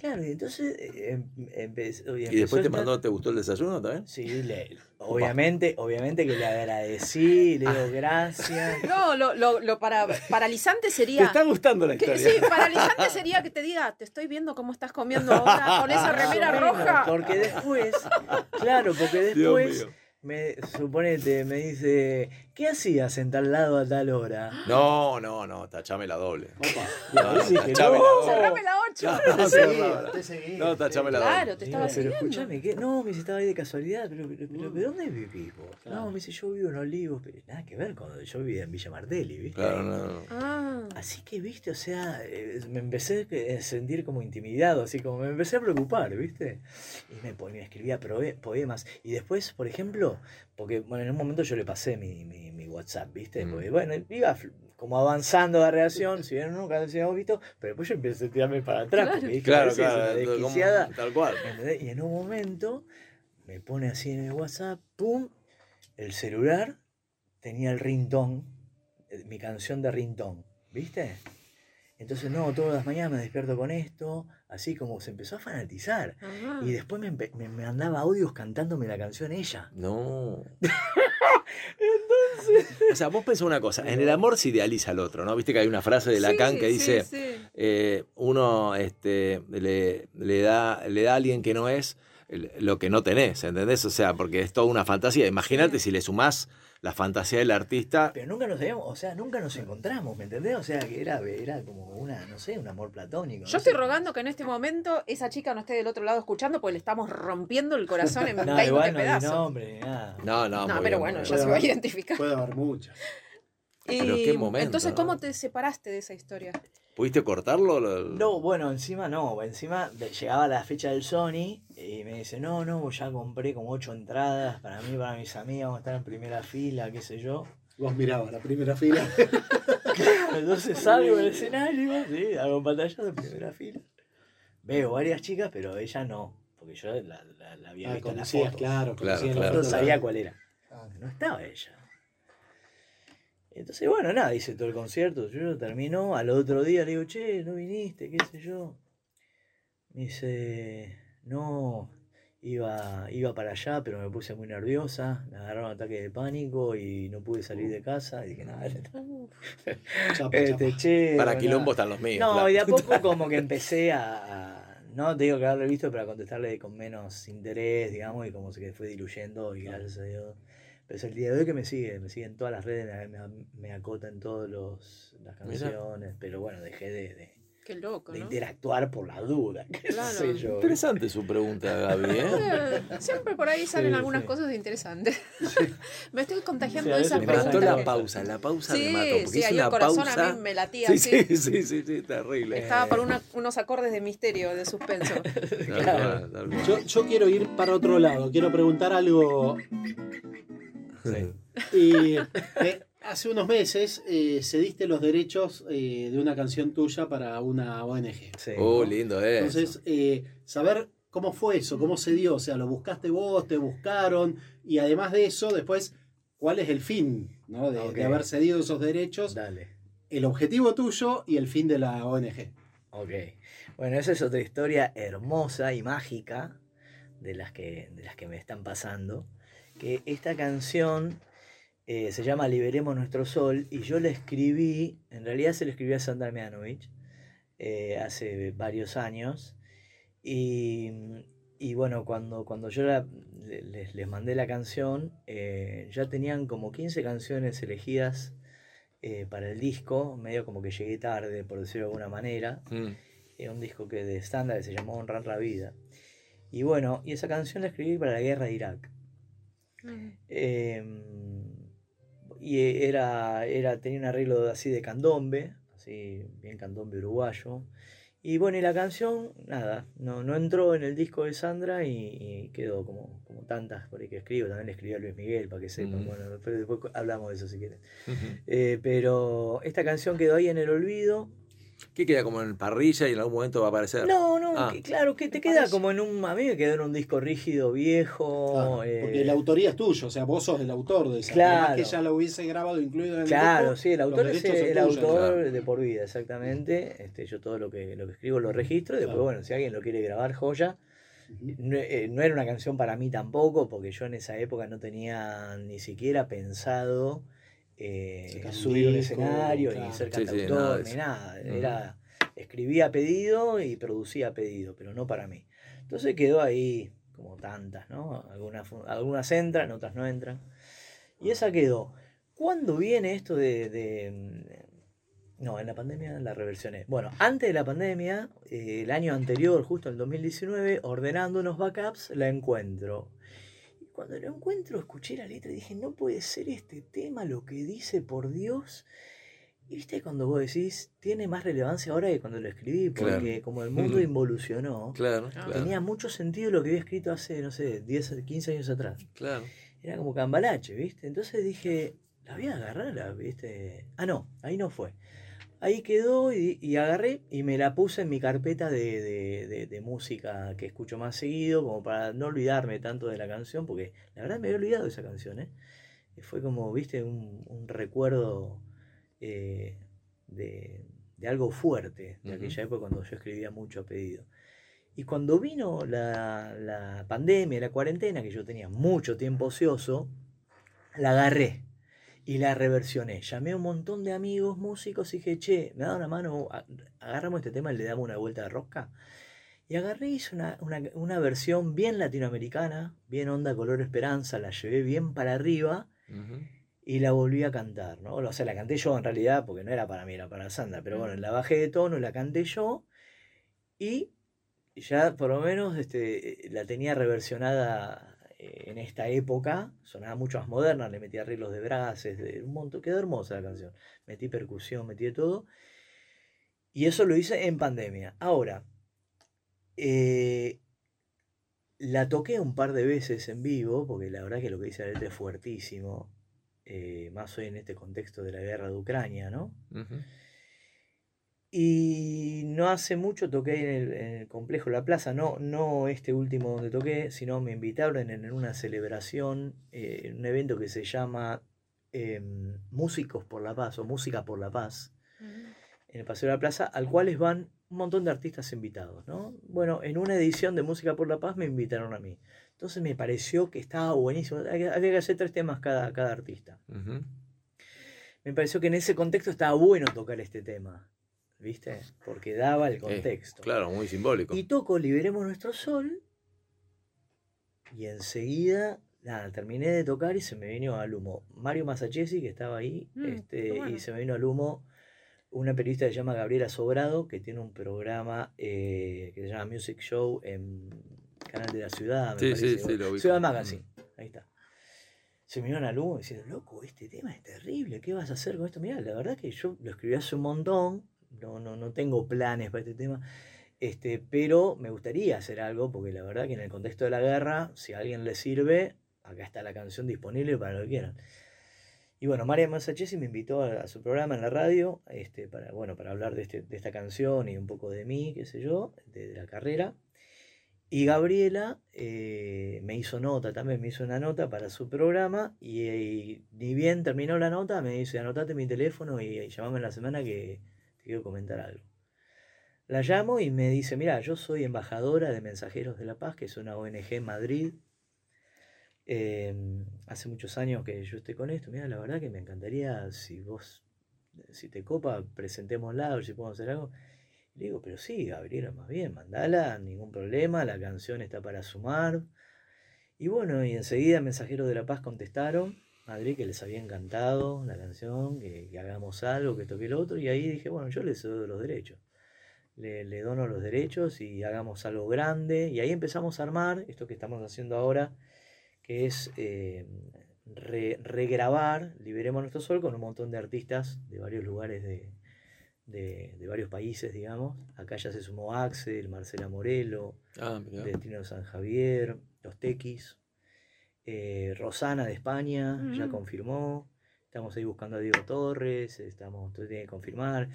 Speaker 6: Claro, y entonces em- empezó.
Speaker 2: Y después te mandó, ¿te gustó el desayuno también?
Speaker 6: Sí, le- obviamente, obviamente que le agradecí, le
Speaker 2: Ah.
Speaker 6: digo gracias.
Speaker 3: No, lo, lo, lo para, paralizante
Speaker 2: ¿Te
Speaker 3: sería.
Speaker 2: está gustando la
Speaker 3: que-
Speaker 2: historia?
Speaker 3: sí, paralizante sería que te diga, te estoy viendo cómo estás comiendo ahora con esa remera roja.
Speaker 6: Porque después, claro, porque
Speaker 2: Dios
Speaker 6: después,
Speaker 2: mío.
Speaker 6: me, suponete, me dice, ¿qué hacías en tal lado a tal hora?
Speaker 2: No, no, no, tachame la doble.
Speaker 5: Opa.
Speaker 2: No, no, tachame
Speaker 6: no.
Speaker 2: la doble.
Speaker 3: Cerrame la 8.
Speaker 2: No,
Speaker 5: Te
Speaker 2: cerrame
Speaker 5: seguí,
Speaker 2: la-
Speaker 5: te seguí.
Speaker 2: No, tachame la doble.
Speaker 3: Claro, te estaba
Speaker 6: pero escúchame, ¿qué? No, me dice, estaba ahí de casualidad, pero, pero, pero, ¿de dónde vivís vos?
Speaker 5: Claro.
Speaker 6: No, me dice, yo vivo en Olivos, pero nada que ver con yo vivía en Villa Martelli, ¿viste?
Speaker 2: Claro, no, no.
Speaker 3: Ah.
Speaker 6: Así que, viste, o sea, eh, me empecé a sentir como intimidado, así como me empecé a preocupar, viste. Y me, ponía- escribía poemas. Y después, por ejemplo, porque, bueno, en un momento yo le pasé mi, mi, mi WhatsApp, viste.
Speaker 2: Mm.
Speaker 6: Porque, bueno, iba como avanzando la reacción, si bien nunca lo habíamos visto, pero después yo empecé a tirarme para atrás,
Speaker 3: Claro.
Speaker 6: porque dije,
Speaker 2: Claro,
Speaker 6: "Esa es una
Speaker 2: claro, como-
Speaker 6: desquiciada".
Speaker 2: tal cual.
Speaker 6: ¿Entendés? Y en un momento me pone así en el WhatsApp, pum, el celular tenía el ringtone, eh, mi canción de ringtone, ¿viste? Entonces, no, todas las mañanas me despierto con esto, así como se empezó a fanatizar.
Speaker 3: Ajá.
Speaker 6: Y después me, me, mandaba audios cantándome la canción ella.
Speaker 2: No. O sea, vos pensás una cosa, en el amor se idealiza al otro, ¿no? Viste que hay una frase de Lacan
Speaker 3: Sí,
Speaker 2: que dice,
Speaker 3: sí.
Speaker 2: eh, uno este, le, le da, le da a alguien que no es lo que no tenés, ¿entendés? O sea, porque es toda una fantasía. Imagínate si le sumás la fantasía del artista.
Speaker 6: Pero nunca nos habíamos, o sea, nunca nos encontramos, ¿me entendés? O sea, que era, era como una, no sé, un amor platónico.
Speaker 3: Yo
Speaker 6: no
Speaker 3: estoy
Speaker 6: sé.
Speaker 3: rogando que en este momento esa chica no esté del otro lado escuchando porque le estamos rompiendo el corazón en
Speaker 6: No,
Speaker 3: 20
Speaker 6: igual no di
Speaker 3: pedazos.
Speaker 6: nombre ni nada.
Speaker 2: No, no,
Speaker 3: No, pero
Speaker 2: bien,
Speaker 3: bueno, ya se va a identificar.
Speaker 5: Puede haber muchas.
Speaker 2: Pero qué momento,
Speaker 3: entonces,
Speaker 2: ¿no?
Speaker 3: ¿cómo te separaste de esa historia?
Speaker 2: ¿Pudiste cortarlo? Lo-
Speaker 6: No, bueno, encima no, encima llegaba la fecha del Sony y me dice, no, no, ya compré como ocho entradas para mí, para mis amigas, vamos a estar en primera fila, qué sé yo.
Speaker 5: Vos mirabas la primera fila.
Speaker 6: Entonces salgo del escenario, sí, hago pantalla de primera fila. veo varias chicas, pero ella no, porque yo la, la- la había
Speaker 5: Ah,
Speaker 6: visto en las fotos.
Speaker 5: claro,
Speaker 2: Claro, claro.
Speaker 6: No sabía cuál era.
Speaker 5: Ah.
Speaker 6: No estaba ella. Entonces, bueno, nada, hice todo el concierto. Yo lo terminó. Al otro día le digo, che, no viniste, qué sé yo. Me dice, no, iba, iba para allá, pero me puse muy nerviosa. Me agarraron un ataque de pánico y no pude salir de casa. Y dije, nada,
Speaker 5: Chapa,
Speaker 6: este,
Speaker 5: chapa.
Speaker 6: che.
Speaker 2: Para
Speaker 6: bueno,
Speaker 2: quilombo están los míos.
Speaker 6: no,
Speaker 2: claro.
Speaker 6: y de a poco como que empecé a, no te digo que haberle visto, pero a contestarle con menos interés, digamos, y como se que fue diluyendo y gracias a Dios. Pero es el día de hoy que me sigue, me sigue en todas las redes, me, me, me acota en todas las canciones, pero bueno, dejé de, de-
Speaker 3: Qué loco,
Speaker 6: de
Speaker 3: ¿no?
Speaker 6: interactuar por la duda, qué
Speaker 3: Claro.
Speaker 6: sé yo.
Speaker 2: Interesante su pregunta, Gaby, ¿eh?
Speaker 3: Eh, Siempre por ahí salen
Speaker 6: Sí,
Speaker 3: algunas
Speaker 6: sí.
Speaker 3: cosas interesantes. me estoy contagiando
Speaker 6: Sí,
Speaker 3: de
Speaker 6: veces
Speaker 3: esas
Speaker 2: Me
Speaker 6: me
Speaker 2: mató la pausa, la pausa
Speaker 3: Sí,
Speaker 2: me mató. Porque
Speaker 3: sí,
Speaker 2: es
Speaker 3: ahí
Speaker 2: una
Speaker 3: el corazón
Speaker 2: pausa.
Speaker 3: a mí me latía
Speaker 2: Sí,
Speaker 3: así.
Speaker 2: sí, sí, sí, sí, terrible.
Speaker 3: Estaba por una- unos acordes de misterio, de suspenso.
Speaker 6: Claro.
Speaker 5: Yo, yo quiero ir para otro lado, quiero preguntar algo. Y eh, hace unos meses eh, cediste los derechos eh, de una canción tuya para una ONG.
Speaker 6: Sí.
Speaker 2: Oh, lindo, ¿eh?
Speaker 5: Entonces, eh, saber cómo fue eso, cómo se dio, o sea, lo buscaste vos, te buscaron, y además de eso, después, ¿cuál es el fin ¿no? de haber cedido esos derechos?
Speaker 6: Dale.
Speaker 5: El objetivo tuyo y el fin de la ONG.
Speaker 6: Ok. Bueno, esa es otra historia hermosa y mágica de las que, de las que me están pasando. Que esta canción eh, se llama Liberemos Nuestro Sol y yo la escribí, en realidad se la escribí a Sandra Mianovich eh, hace varios años. Y, y bueno, cuando, cuando yo la- le- les, les mandé la canción, eh, ya tenían como 15 canciones elegidas eh, para el disco, medio como que llegué tarde, por decirlo de alguna manera.
Speaker 2: Mm.
Speaker 6: Un disco que de estándar se llamó Honrar la Vida. Y bueno, y esa canción la escribí para la guerra de Irak. Eh, y era, era, tenía un arreglo así de candombe, así bien candombe uruguayo. Y bueno, y la canción, nada, no, no entró en el disco de Sandra y, y quedó como, como tantas por ahí que escribo. También le escribí a Luis Miguel para que sepan.
Speaker 2: Ujú.
Speaker 6: Bueno, después, después hablamos de eso si quieres.
Speaker 2: Ujú.
Speaker 6: Eh, pero esta canción quedó ahí en el olvido.
Speaker 2: ¿Qué queda como en parrilla y en algún momento va a aparecer?
Speaker 6: No, no,
Speaker 2: Ah.
Speaker 6: que- claro, que te queda
Speaker 3: parece.
Speaker 6: como en un. A mí me quedó en un disco rígido, viejo.
Speaker 5: Claro,
Speaker 6: eh,
Speaker 5: porque la autoría es tuya, o sea, vos sos el autor de esa.
Speaker 6: Claro.
Speaker 5: Además que ella lo hubiese grabado incluido en el
Speaker 6: Claro,
Speaker 5: disco,
Speaker 6: sí, el autor es el autor
Speaker 2: Claro.
Speaker 6: de por vida, exactamente. Este, yo todo lo que, lo que escribo lo registro y después,
Speaker 5: Claro.
Speaker 6: bueno, si alguien lo quiere grabar, joya. No, eh, no era una canción para mí tampoco, porque yo en esa época no tenía ni siquiera pensado eh, subir un escenario,
Speaker 5: claro.
Speaker 6: ni ser
Speaker 2: Sí, sí,
Speaker 6: cantautor,
Speaker 2: nada de
Speaker 6: ni nada. Era, escribía a pedido y producía a pedido, pero no para mí. Entonces quedó ahí como tantas, ¿no? Algunas, algunas entran, otras no entran. Y esa quedó. ¿Cuándo viene esto de, de, mm, No, en la pandemia la reversioné. Bueno, antes de la pandemia, eh, el año anterior, justo en 2019, ordenando unos backups, la encuentro. Cuando la encuentro, escuché la letra y dije, no puede ser este tema lo que dice, por Dios. Y viste cuando vos decís, tiene más relevancia ahora que cuando lo escribí,
Speaker 2: Claro.
Speaker 6: porque como el mundo involucionó,
Speaker 2: Claro,
Speaker 3: Ah.
Speaker 2: claro.
Speaker 6: tenía mucho sentido lo que había escrito hace, no sé, 10, 15 años atrás.
Speaker 2: Claro.
Speaker 6: Era como cambalache, ¿viste? Entonces dije, la voy a agarrar, ¿viste? Ah, no, ahí no fue. Ahí quedó y, y agarré y me la puse en mi carpeta de, de- de- de música que escucho más seguido, como para no olvidarme tanto de la canción, porque la verdad me había olvidado de esa canción, ¿eh? Fue como, viste, un, un recuerdo eh, de, algo fuerte de aquella época cuando yo escribía mucho a pedido. Y cuando vino la, la pandemia, la cuarentena, que yo tenía mucho tiempo ocioso, la agarré y la reversioné. Llamé a un montón de amigos músicos y dije, che, me da una mano, agarramos este tema y le damos una vuelta de rosca. Y agarré hice una, una, una versión bien latinoamericana, bien onda color esperanza, la llevé bien para arriba y la volví a cantar, ¿no? O sea, la canté yo en realidad, porque no era para mí, era para Sandra, pero bueno, la bajé de tono, la canté yo y ya por lo menos este, la tenía reversionada eh, en esta época, sonaba mucho más moderna, le metí arreglos de brases, de un montón, quedó hermosa la canción, metí percusión, metí de todo, y eso lo hice en pandemia. Ahora, eh, la toqué un par de veces en vivo, porque la verdad que lo que dice la letra es fuertísimo, eh, más hoy en este contexto de la guerra de Ucrania, ¿no?
Speaker 2: Ujú.
Speaker 6: Y no hace mucho toqué en el, en el complejo La Plaza, no, no este último donde toqué, sino me invitaron en, en una celebración, eh, en un evento que se llama em, Músicos por la Paz o Música por la Paz, en el Paseo de la Plaza, al cual van un montón de artistas invitados, ¿no? Bueno, en una edición de Música por la Paz me invitaron a mí. Entonces me pareció que estaba buenísimo. Había que hacer tres temas cada, cada artista. Me pareció que en ese contexto estaba bueno tocar este tema, ¿viste? Porque daba el
Speaker 2: Eh,
Speaker 6: contexto.
Speaker 2: claro, muy simbólico.
Speaker 6: Y toco Liberemos Nuestro Sol. Y enseguida, nada, terminé de tocar y se me vino al humo. Mario Masachesi, que estaba ahí,
Speaker 3: Mm,
Speaker 6: este,
Speaker 3: bueno.
Speaker 6: y se me vino al humo una periodista que se llama Gabriela Sobrado, que tiene un programa eh, que se llama Music Show en Canal de la Ciudad. me
Speaker 2: Sí, sí,
Speaker 6: parece.
Speaker 2: sí, lo ubico.
Speaker 6: Ciudad Magazine, ahí está. Se me vino al humo diciendo, loco, este tema es terrible, ¿qué vas a hacer con esto? Mirá, la verdad que yo lo escribí hace un montón, no, no, no tengo planes para este tema. Este, pero me gustaría hacer algo, porque la verdad que en el contexto de la guerra, si a alguien le sirve, acá está la canción disponible para lo que quieran. Y bueno, María Masachesi me invitó a, su programa en la radio, este, para, bueno, para hablar de, este, de esta canción y un poco de mí, qué sé yo, de, la carrera. Y Gabriela eh, me hizo nota, también me hizo una nota para su programa, y, ni bien terminó la nota, me dice, anotate mi teléfono y, y llamame la semana que quiero comentar algo. La llamo y me dice, mira, yo soy embajadora de Mensajeros de la Paz, que es una ONG en Madrid. Eh, hace muchos años que yo estoy con esto. Mira, la verdad que me encantaría, si vos, si te copa, presentémosla, ver si podemos hacer algo. Y le digo, pero sí, Gabriela, más bien, mandala, ningún problema, la canción está para sumar. Y bueno, y enseguida Mensajeros de la Paz contestaron, Madrid, que les había encantado la canción, que, que hagamos algo, que esto que lo otro. Y ahí dije, bueno, yo les doy los derechos le, le dono los derechos y hagamos algo grande. Y ahí empezamos a armar esto que estamos haciendo ahora, que es eh, re- regrabar Liberemos Nuestro Sol con un montón de artistas de varios lugares de, de- de varios países, digamos. Acá ya se sumó Axel, Marcela Morelo,
Speaker 2: Ah.
Speaker 6: Destino de San Javier, Los Tequis, eh, Rosana de España, ya confirmó. Estamos ahí buscando a Diego Torres, estamos, todo tiene que confirmar.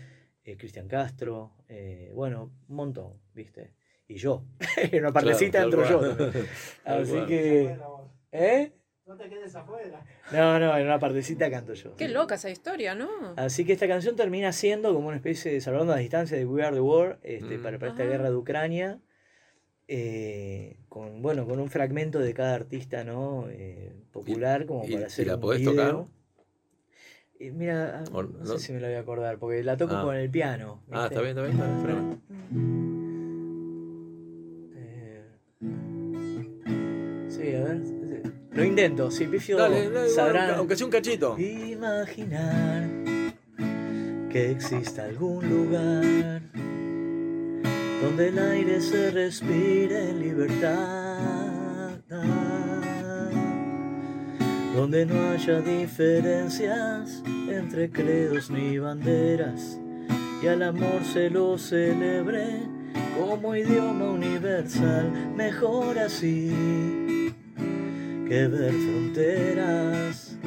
Speaker 6: eh, Cristian Castro, eh, bueno, un montón, ¿viste? Y yo, en una partecita
Speaker 2: Claro,
Speaker 6: entro yo también. Así que. ¿eh?
Speaker 4: No te quedes afuera.
Speaker 6: No, no, en una partecita canto yo.
Speaker 3: Qué loca esa historia, ¿no?
Speaker 6: Así que esta canción termina siendo como una especie de salvando la distancia de We Are the War este,
Speaker 2: Mm.
Speaker 6: para, para esta guerra de Ucrania. Eh, con, bueno, con un fragmento de cada artista ¿no? Eh, popular como
Speaker 2: y-
Speaker 6: para
Speaker 2: y
Speaker 6: hacer
Speaker 2: la
Speaker 6: un
Speaker 2: podés
Speaker 6: video.
Speaker 2: tocar?
Speaker 6: Eh, mira, ah, no,
Speaker 2: no-
Speaker 6: sé si me lo voy a acordar, porque la toco
Speaker 2: Ah.
Speaker 6: con el piano.
Speaker 2: Ah,
Speaker 6: ¿viste?
Speaker 2: está bien, está bien, está bien.
Speaker 6: Eh, sí, a ver. Lo intento, si pifio
Speaker 2: Dale, dale,
Speaker 6: sabrán.
Speaker 2: bueno, aunque sea un cachito.
Speaker 6: Imaginar que exista algún lugar donde el aire se respire en libertad, donde no haya diferencias entre credos ni banderas y al amor se lo celebre como idioma universal, mejor así que ver fronteras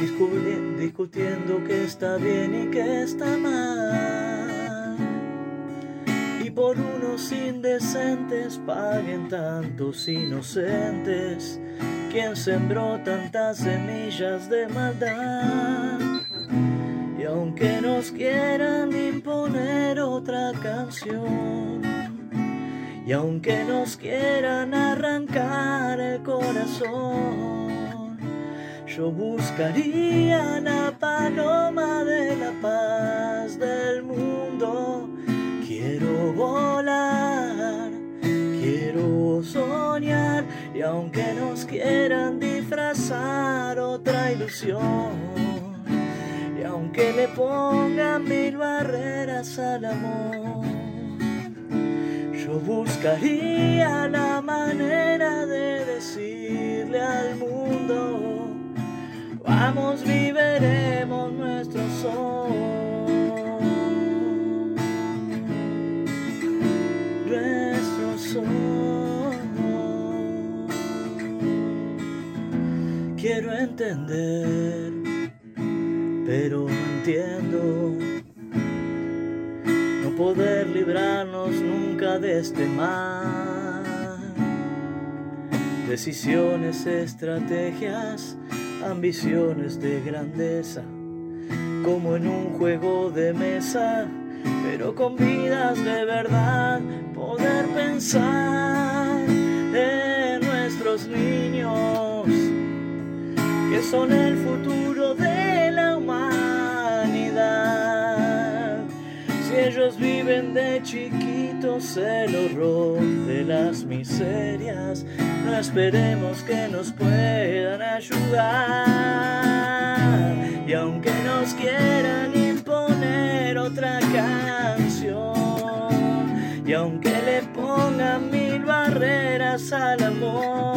Speaker 6: discu- discutiendo qué está bien y qué está mal. Por unos indecentes paguen tantos inocentes, quien sembró tantas semillas de maldad. Y aunque nos quieran imponer otra canción, y aunque nos quieran arrancar el corazón, yo buscaría la paloma de la paz del mundo. Volar, quiero soñar, y aunque nos quieran disfrazar otra ilusión, y aunque le pongan mil barreras al amor. Yo buscaría la manera de decirle al mundo, vamos, viveremos nuestro sol. Quiero entender, pero no entiendo. Poder librarnos nunca de este mal. Decisiones, estrategias, ambiciones de grandeza, como en un juego de mesa, pero con vidas de verdad, poder pensar en nuestros niños, que son el futuro de la humanidad. Si ellos viven de chiquitos el horror de las miserias, no esperemos que nos puedan ayudar. Y aunque nos quieran otra canción, y aunque le pongan mil barreras al amor,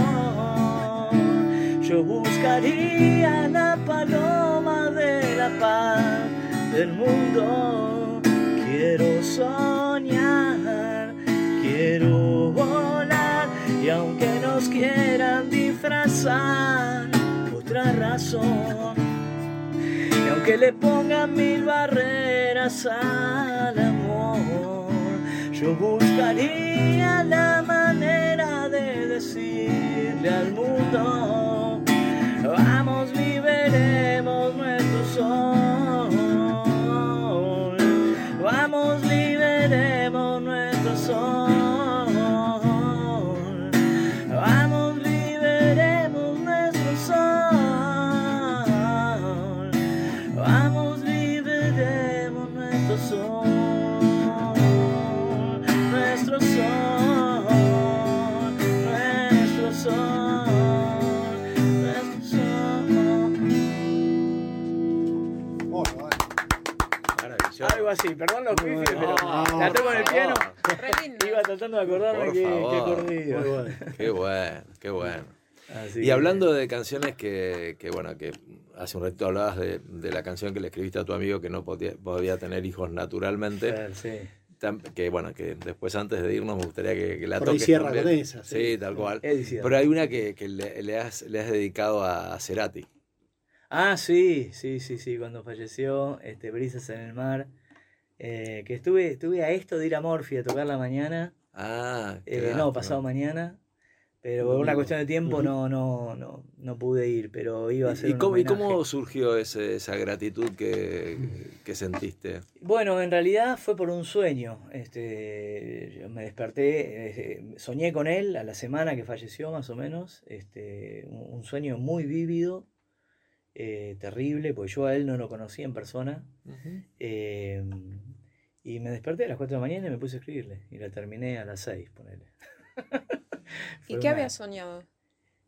Speaker 6: yo buscaría la paloma de la paz del mundo. Quiero soñar, quiero volar, y aunque nos quieran disfrazar otra razón, y aunque le pongan mil barreras al amor, yo buscaría la manera de decirle al mundo, vamos, liberemos nuestro sol,
Speaker 2: hablando de canciones que, que, bueno, que hace un ratito hablabas de, de la canción que le escribiste a tu amigo que no podía, podía tener hijos naturalmente,
Speaker 6: Claro, sí.
Speaker 2: que bueno, que después antes de irnos me gustaría que, que la
Speaker 5: Por ahí
Speaker 2: toques
Speaker 5: cierra
Speaker 2: también.
Speaker 5: con esa,
Speaker 2: Sí,
Speaker 5: sí.
Speaker 2: tal cual. Pero hay una que, que le, le has, le has dedicado a Cerati.
Speaker 6: Ah, sí, sí, sí, sí, cuando falleció, este, Brisas en el Mar, eh, que estuve, estuve a esto de ir a Morphy a tocar la mañana,
Speaker 2: Ah, qué
Speaker 6: eh, no, pasado mañana, pero por una cuestión de tiempo no, no, no, no pude ir, pero iba a ser
Speaker 2: ¿Y
Speaker 6: un
Speaker 2: cómo, y cómo surgió ese- esa gratitud que, que sentiste?
Speaker 6: Bueno, en realidad fue por un sueño. Este, yo me desperté, eh, soñé con él a la semana que falleció más o menos. Este, un, sueño muy vívido, eh, terrible, porque yo a él no lo conocía en persona. Eh, y me desperté a las 4 de la mañana y me puse a escribirle. Y la terminé a las 6, ponele.
Speaker 3: ¿Y qué
Speaker 6: una-
Speaker 3: habías soñado?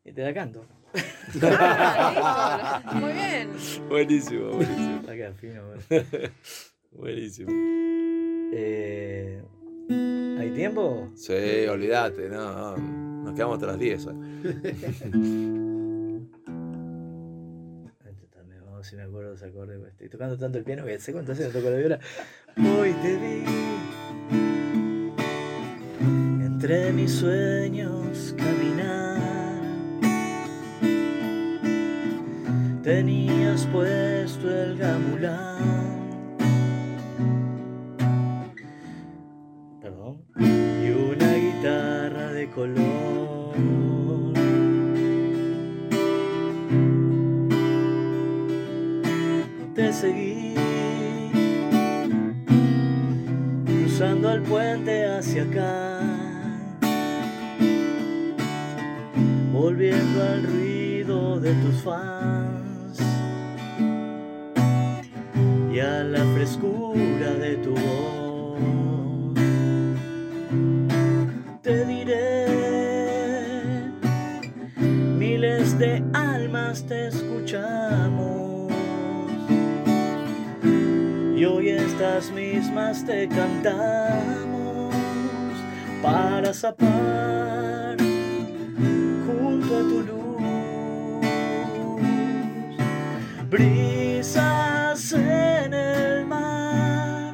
Speaker 6: Y te la canto.
Speaker 3: Ah, listo. Muy bien.
Speaker 2: Buenísimo, buenísimo.
Speaker 6: Está queda fino, bueno.
Speaker 2: buenísimo.
Speaker 6: Eh, ¿Hay tiempo?
Speaker 2: Sí, olvídate, no, no, nos quedamos tras 10. hoy.
Speaker 6: Este también, Vamos a ver si me acuerdo de ese acorde. porque Estoy tocando tanto el piano que sé cuántas veces toco la viola. Hoy te vi entre mis sueños caminar. Tenías puesto el gamulán. Perdón. Y una guitarra de color. te seguí cruzando el puente hacia acá volviendo al ruido de tus fans y a la frescura de tu voz. Te diré miles de almas te escuchamos y hoy estas mismas te cantamos para zapar Brisas en el mar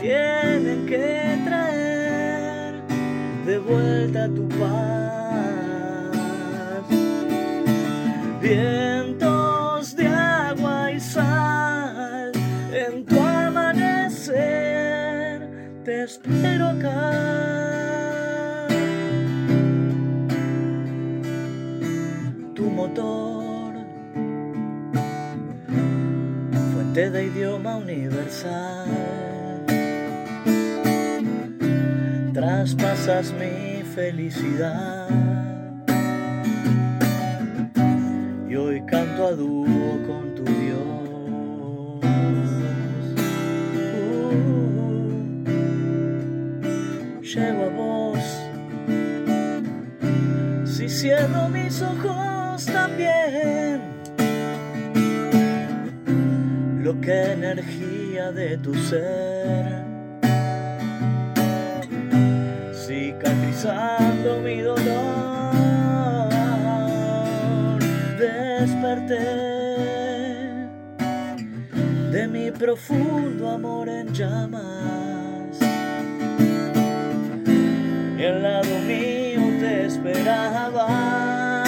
Speaker 6: tienen que traer de vuelta tu paz. Vientos de agua y sal en tu amanecer te espero acá. Tu motor, fuente de idioma universal. Traspasas mi felicidad. Y hoy canto a dúo con tu Dios. Uh, llego a vos. Si cierro mis ojos también. Lo que energía de tu ser. Cicatrizando mi dolor. Desperté de mi profundo amor en llamas. Y al lado mío te esperaba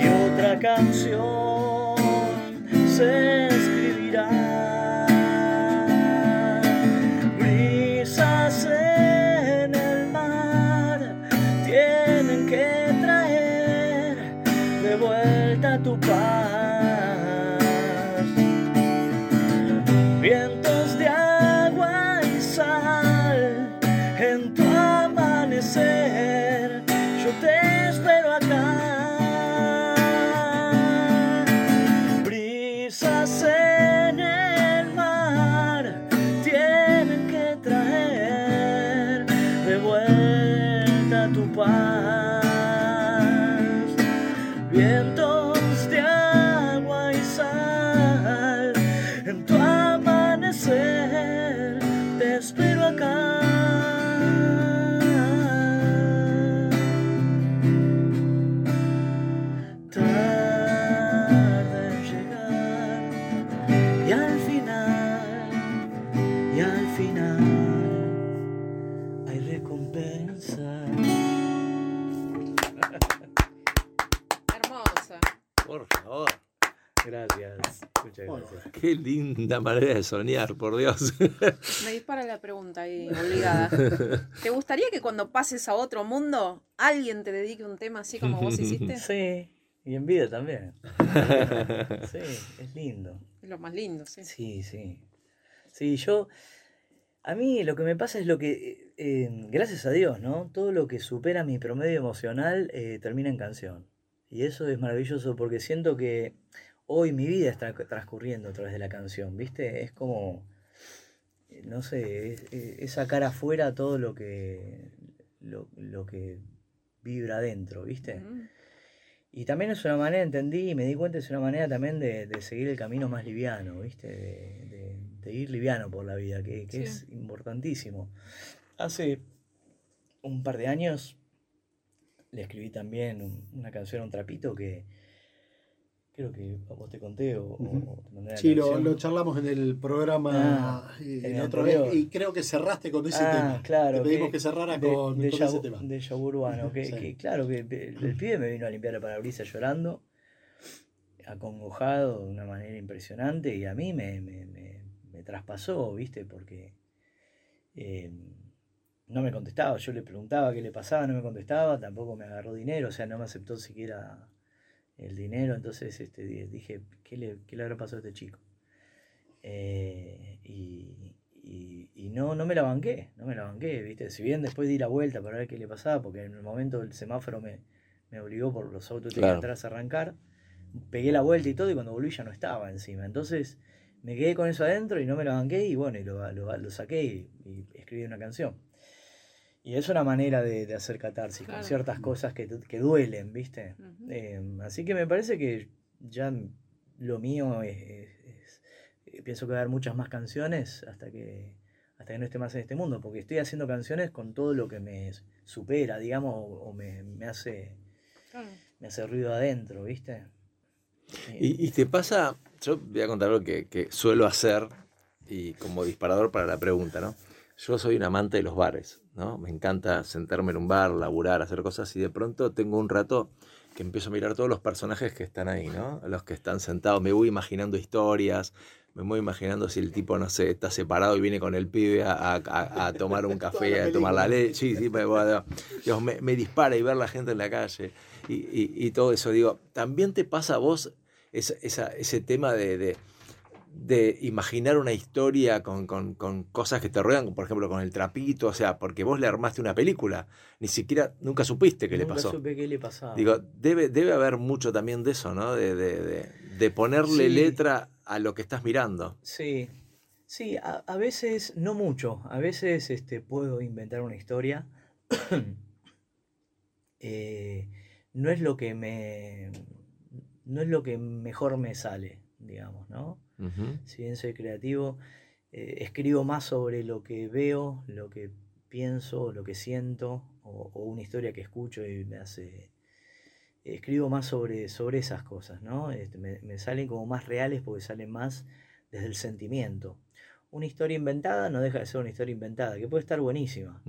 Speaker 6: y otra canción se
Speaker 2: linda manera de soñar, por Dios.
Speaker 3: Me dispara la pregunta ahí, obligada. ¿Te gustaría que cuando pases a otro mundo alguien te dedique un tema así como vos hiciste?
Speaker 6: Sí, y en vida también. Sí, es lindo.
Speaker 3: Es lo más lindo, sí.
Speaker 6: Sí, sí. Sí, yo. A mí lo que me pasa es lo que. eh, gracias a Dios, ¿no? Todo lo que supera mi promedio emocional eh, termina en canción. Y eso es maravilloso porque siento que hoy mi vida está transcurriendo a través de la canción, ¿viste? Es como. eh, No sé, es, es- es sacar afuera todo lo que. Lo, lo que vibra adentro, ¿viste? Y también es una manera, entendí y me di cuenta, es una manera también de, de seguir el camino más liviano, ¿viste? De, de- de ir liviano por la vida, que, que
Speaker 3: Sí.
Speaker 6: es importantísimo. Hace un par de años le escribí también un- una canción a un trapito que creo que vos te conté o, o-
Speaker 5: Ujú.
Speaker 6: o te mandé la
Speaker 5: Sí, lo, charlamos en el programa
Speaker 6: Ah,
Speaker 5: eh,
Speaker 6: en
Speaker 5: la
Speaker 6: el
Speaker 5: otra vez y creo que cerraste con ese
Speaker 6: Ah,
Speaker 5: tema.
Speaker 6: claro.
Speaker 5: Te pedimos que, cerraras
Speaker 6: de-
Speaker 5: con,
Speaker 6: de
Speaker 5: con
Speaker 6: Yabu-
Speaker 5: ese tema.
Speaker 6: De Yabu Urbano, que,
Speaker 5: Sí.
Speaker 6: que claro, que el, pibe me vino a limpiar el parabrisas llorando, acongojado de una manera impresionante y a mí me, me, me- me traspasó, ¿viste? Porque eh, no me contestaba, yo le preguntaba qué le pasaba, no me contestaba, tampoco me agarró dinero, o sea, no me aceptó siquiera el dinero, entonces este, di- dije, ¿qué le, qué le habrá pasado a este chico? Eh, y, y- y no, no me la banqué, no me la banqué, ¿viste? Si bien después di la vuelta para ver qué le pasaba, porque en el momento el semáforo me, me obligó por los autos que
Speaker 2: Claro.
Speaker 6: atrás a arrancar, pegué la vuelta y todo, y cuando volví ya no estaba encima. Entonces me quedé con eso adentro y no me la banqué, y bueno, y lo, lo- lo saqué y, y escribí una canción. Y es una manera de, de hacer catarsis
Speaker 3: Claro.
Speaker 6: con ciertas cosas que, que duelen, ¿viste? Eh, así que me parece que ya lo mío es, es- es- eh, pienso que va a haber muchas más canciones hasta que hasta que no esté más en este mundo, porque estoy haciendo canciones con todo lo que me supera, digamos, o, o me, me hace
Speaker 3: Claro.
Speaker 6: me hace ruido adentro, ¿viste? Eh,
Speaker 2: Y, y te pasa, yo voy a contar lo que, que suelo hacer y como disparador para la pregunta, ¿no? Yo soy un amante de los bares, ¿no? Me encanta sentarme en un bar, laburar, hacer cosas y de pronto tengo un rato que empiezo a mirar todos los personajes que están ahí, ¿no? Los que están sentados, me voy imaginando historias, me voy imaginando si el tipo, no sé, está separado y viene con el pibe a, a- a tomar un café, a tomar la leche. Sí, sí, me, me, me dispara y ver la gente en la calle y, y- y todo eso. Digo, ¿también te pasa a vos esa- esa- ese tema de, de- de imaginar una historia con, con- con cosas que te rodean, por ejemplo, con el trapito? O sea, porque vos le armaste una película, ni siquiera, nunca supiste qué le
Speaker 6: Nunca
Speaker 2: pasó.
Speaker 6: supe qué le pasaba.
Speaker 2: Digo, debe, debe haber mucho también de eso, ¿no? De, de- de- de ponerle
Speaker 6: Sí.
Speaker 2: letra a lo que estás mirando.
Speaker 6: Sí, sí, a, a veces, no mucho, a veces este, puedo inventar una historia. Eh, no es lo que me. No es lo que mejor me sale, digamos, ¿no? Si bien soy creativo, eh, escribo más sobre lo que veo, lo que pienso, lo que siento, o, o una historia que escucho y me hace. Escribo más sobre, sobre esas cosas, ¿no? Este, me, me salen como más reales porque salen más desde el sentimiento. Una historia inventada no deja de ser una historia inventada, que puede estar buenísima,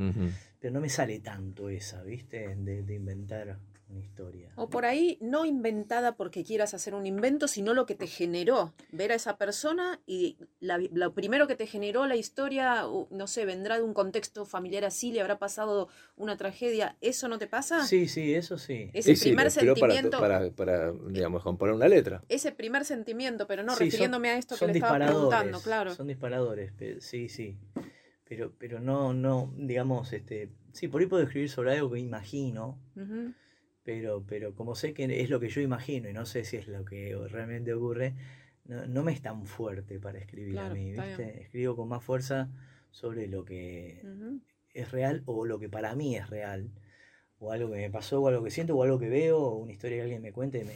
Speaker 6: pero no me sale tanto esa, ¿viste? De, de inventar una historia.
Speaker 3: O por ahí no inventada porque quieras hacer un invento, sino lo que te generó. Ver a esa persona y la- lo primero que te generó la historia, no sé, vendrá de un contexto familiar así, le habrá pasado una tragedia. ¿Eso no te pasa?
Speaker 6: Sí, sí, eso sí.
Speaker 3: Ese
Speaker 2: sí,
Speaker 3: primer
Speaker 2: inspiró para-
Speaker 3: sentimiento.
Speaker 2: Para, para, digamos, componer una letra.
Speaker 3: Ese primer sentimiento, pero no
Speaker 6: Sí, son-
Speaker 3: refiriéndome a esto que le estaba preguntando, claro.
Speaker 6: Son disparadores, sí, sí. Pero, pero no, no, digamos, este, sí, por ahí puedo escribir sobre algo que imagino,
Speaker 3: Ujú.
Speaker 6: Pero, pero como sé que es lo que yo imagino y no sé si es lo que realmente ocurre, no, no me es tan fuerte para escribir
Speaker 3: Claro,
Speaker 6: a mí, ¿viste? Escribo con más fuerza sobre lo que es real o lo que para mí es real, o algo que me pasó, o algo que siento, o algo que veo, o una historia que alguien me cuente. Me,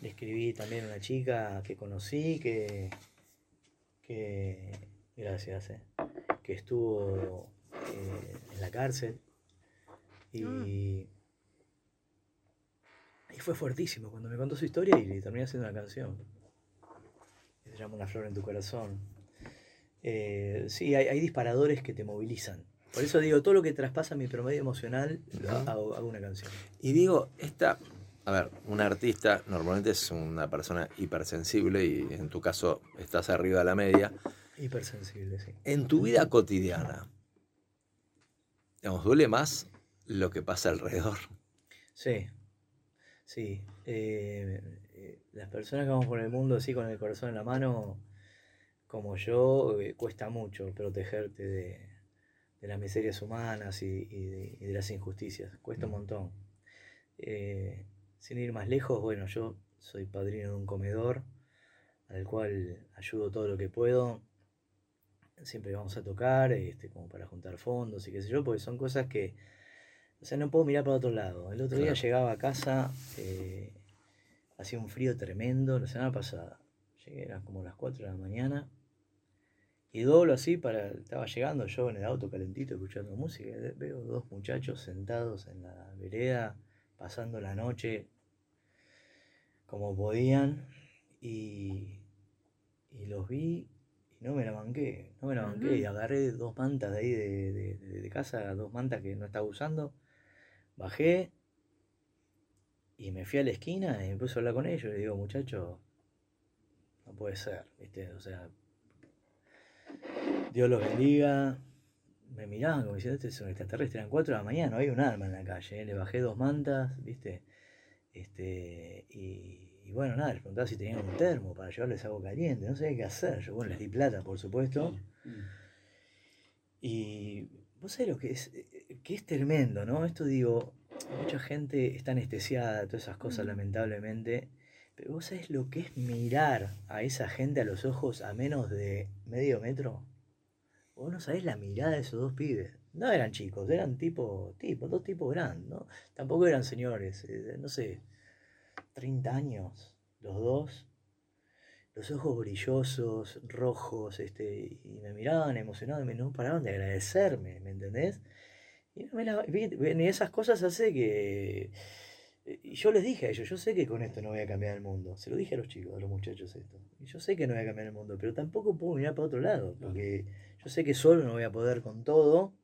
Speaker 6: le escribí también a una chica que conocí, que, que gracias, eh, que estuvo eh, en la cárcel. Y,
Speaker 3: Ah.
Speaker 6: Y fue fuertísimo cuando me contó su historia y le terminé haciendo una canción. que Se llama Una flor en tu corazón. Eh, sí, hay, hay disparadores que te movilizan. Por eso digo, todo lo que traspasa mi promedio emocional, hago, hago una canción.
Speaker 2: Y digo, esta, a ver, un artista normalmente es una persona hipersensible y en tu caso estás arriba de la media.
Speaker 6: Hipersensible, sí.
Speaker 2: En tu vida cotidiana, digamos, ¿duele más lo que pasa alrededor?
Speaker 6: Sí, sí. Eh, eh, las personas que vamos por el mundo así con el corazón en la mano, como yo, eh, cuesta mucho protegerte de, de las miserias humanas y, y de, y de las injusticias. Cuesta un montón. Eh, sin ir más lejos, bueno, yo soy padrino de un comedor al cual ayudo todo lo que puedo. Siempre vamos a tocar, este, como para juntar fondos y qué sé yo, porque son cosas que, o sea, no puedo mirar para otro lado. El otro día llegaba a casa, eh, hacía un frío tremendo, la semana pasada. Llegué, eran como las 4 de la mañana. Y doblo así para. Estaba llegando yo en el auto calentito escuchando música. y Veo dos muchachos sentados en la vereda, pasando la noche como podían. Y, y los vi y no me la banqué. No me la banqué. Y agarré dos mantas de ahí de, de- de- de casa, dos mantas que no estaba usando. Bajé y me fui a la esquina y me puse a hablar con ellos. Le digo, muchachos, no puede ser, ¿viste? O sea, Dios los bendiga. Me miraban como diciendo, este es un extraterrestre. Eran 4 de la mañana, no había un alma en la calle. ¿eh? Le bajé dos mantas, ¿viste? Este, y, y bueno, nada, les preguntaba si tenían un termo para llevarles agua caliente. No sabía qué hacer. Yo, bueno, les di plata, por supuesto. Y vos sabés lo que es, que es tremendo, ¿no? Esto digo, mucha gente está anestesiada, todas esas cosas,
Speaker 3: Ujú.
Speaker 6: lamentablemente. Pero vos sabés lo que es mirar a esa gente a los ojos a menos de medio metro. Vos no sabés la mirada de esos dos pibes. No eran chicos, eran tipo, tipo, dos tipos grandes, ¿no? Tampoco eran señores, eh, no sé, 30 años, los dos. Los ojos brillosos, rojos, este, y me miraban emocionados y me no paraban de agradecerme, ¿me entendés? Y, no me la- y esas cosas hace que... Y yo les dije a ellos, yo sé que con esto no voy a cambiar el mundo. Se lo dije a los chicos, a los muchachos esto. Y yo sé que no voy a cambiar el mundo, pero tampoco puedo mirar para otro lado, porque yo sé que solo no voy a poder con todo.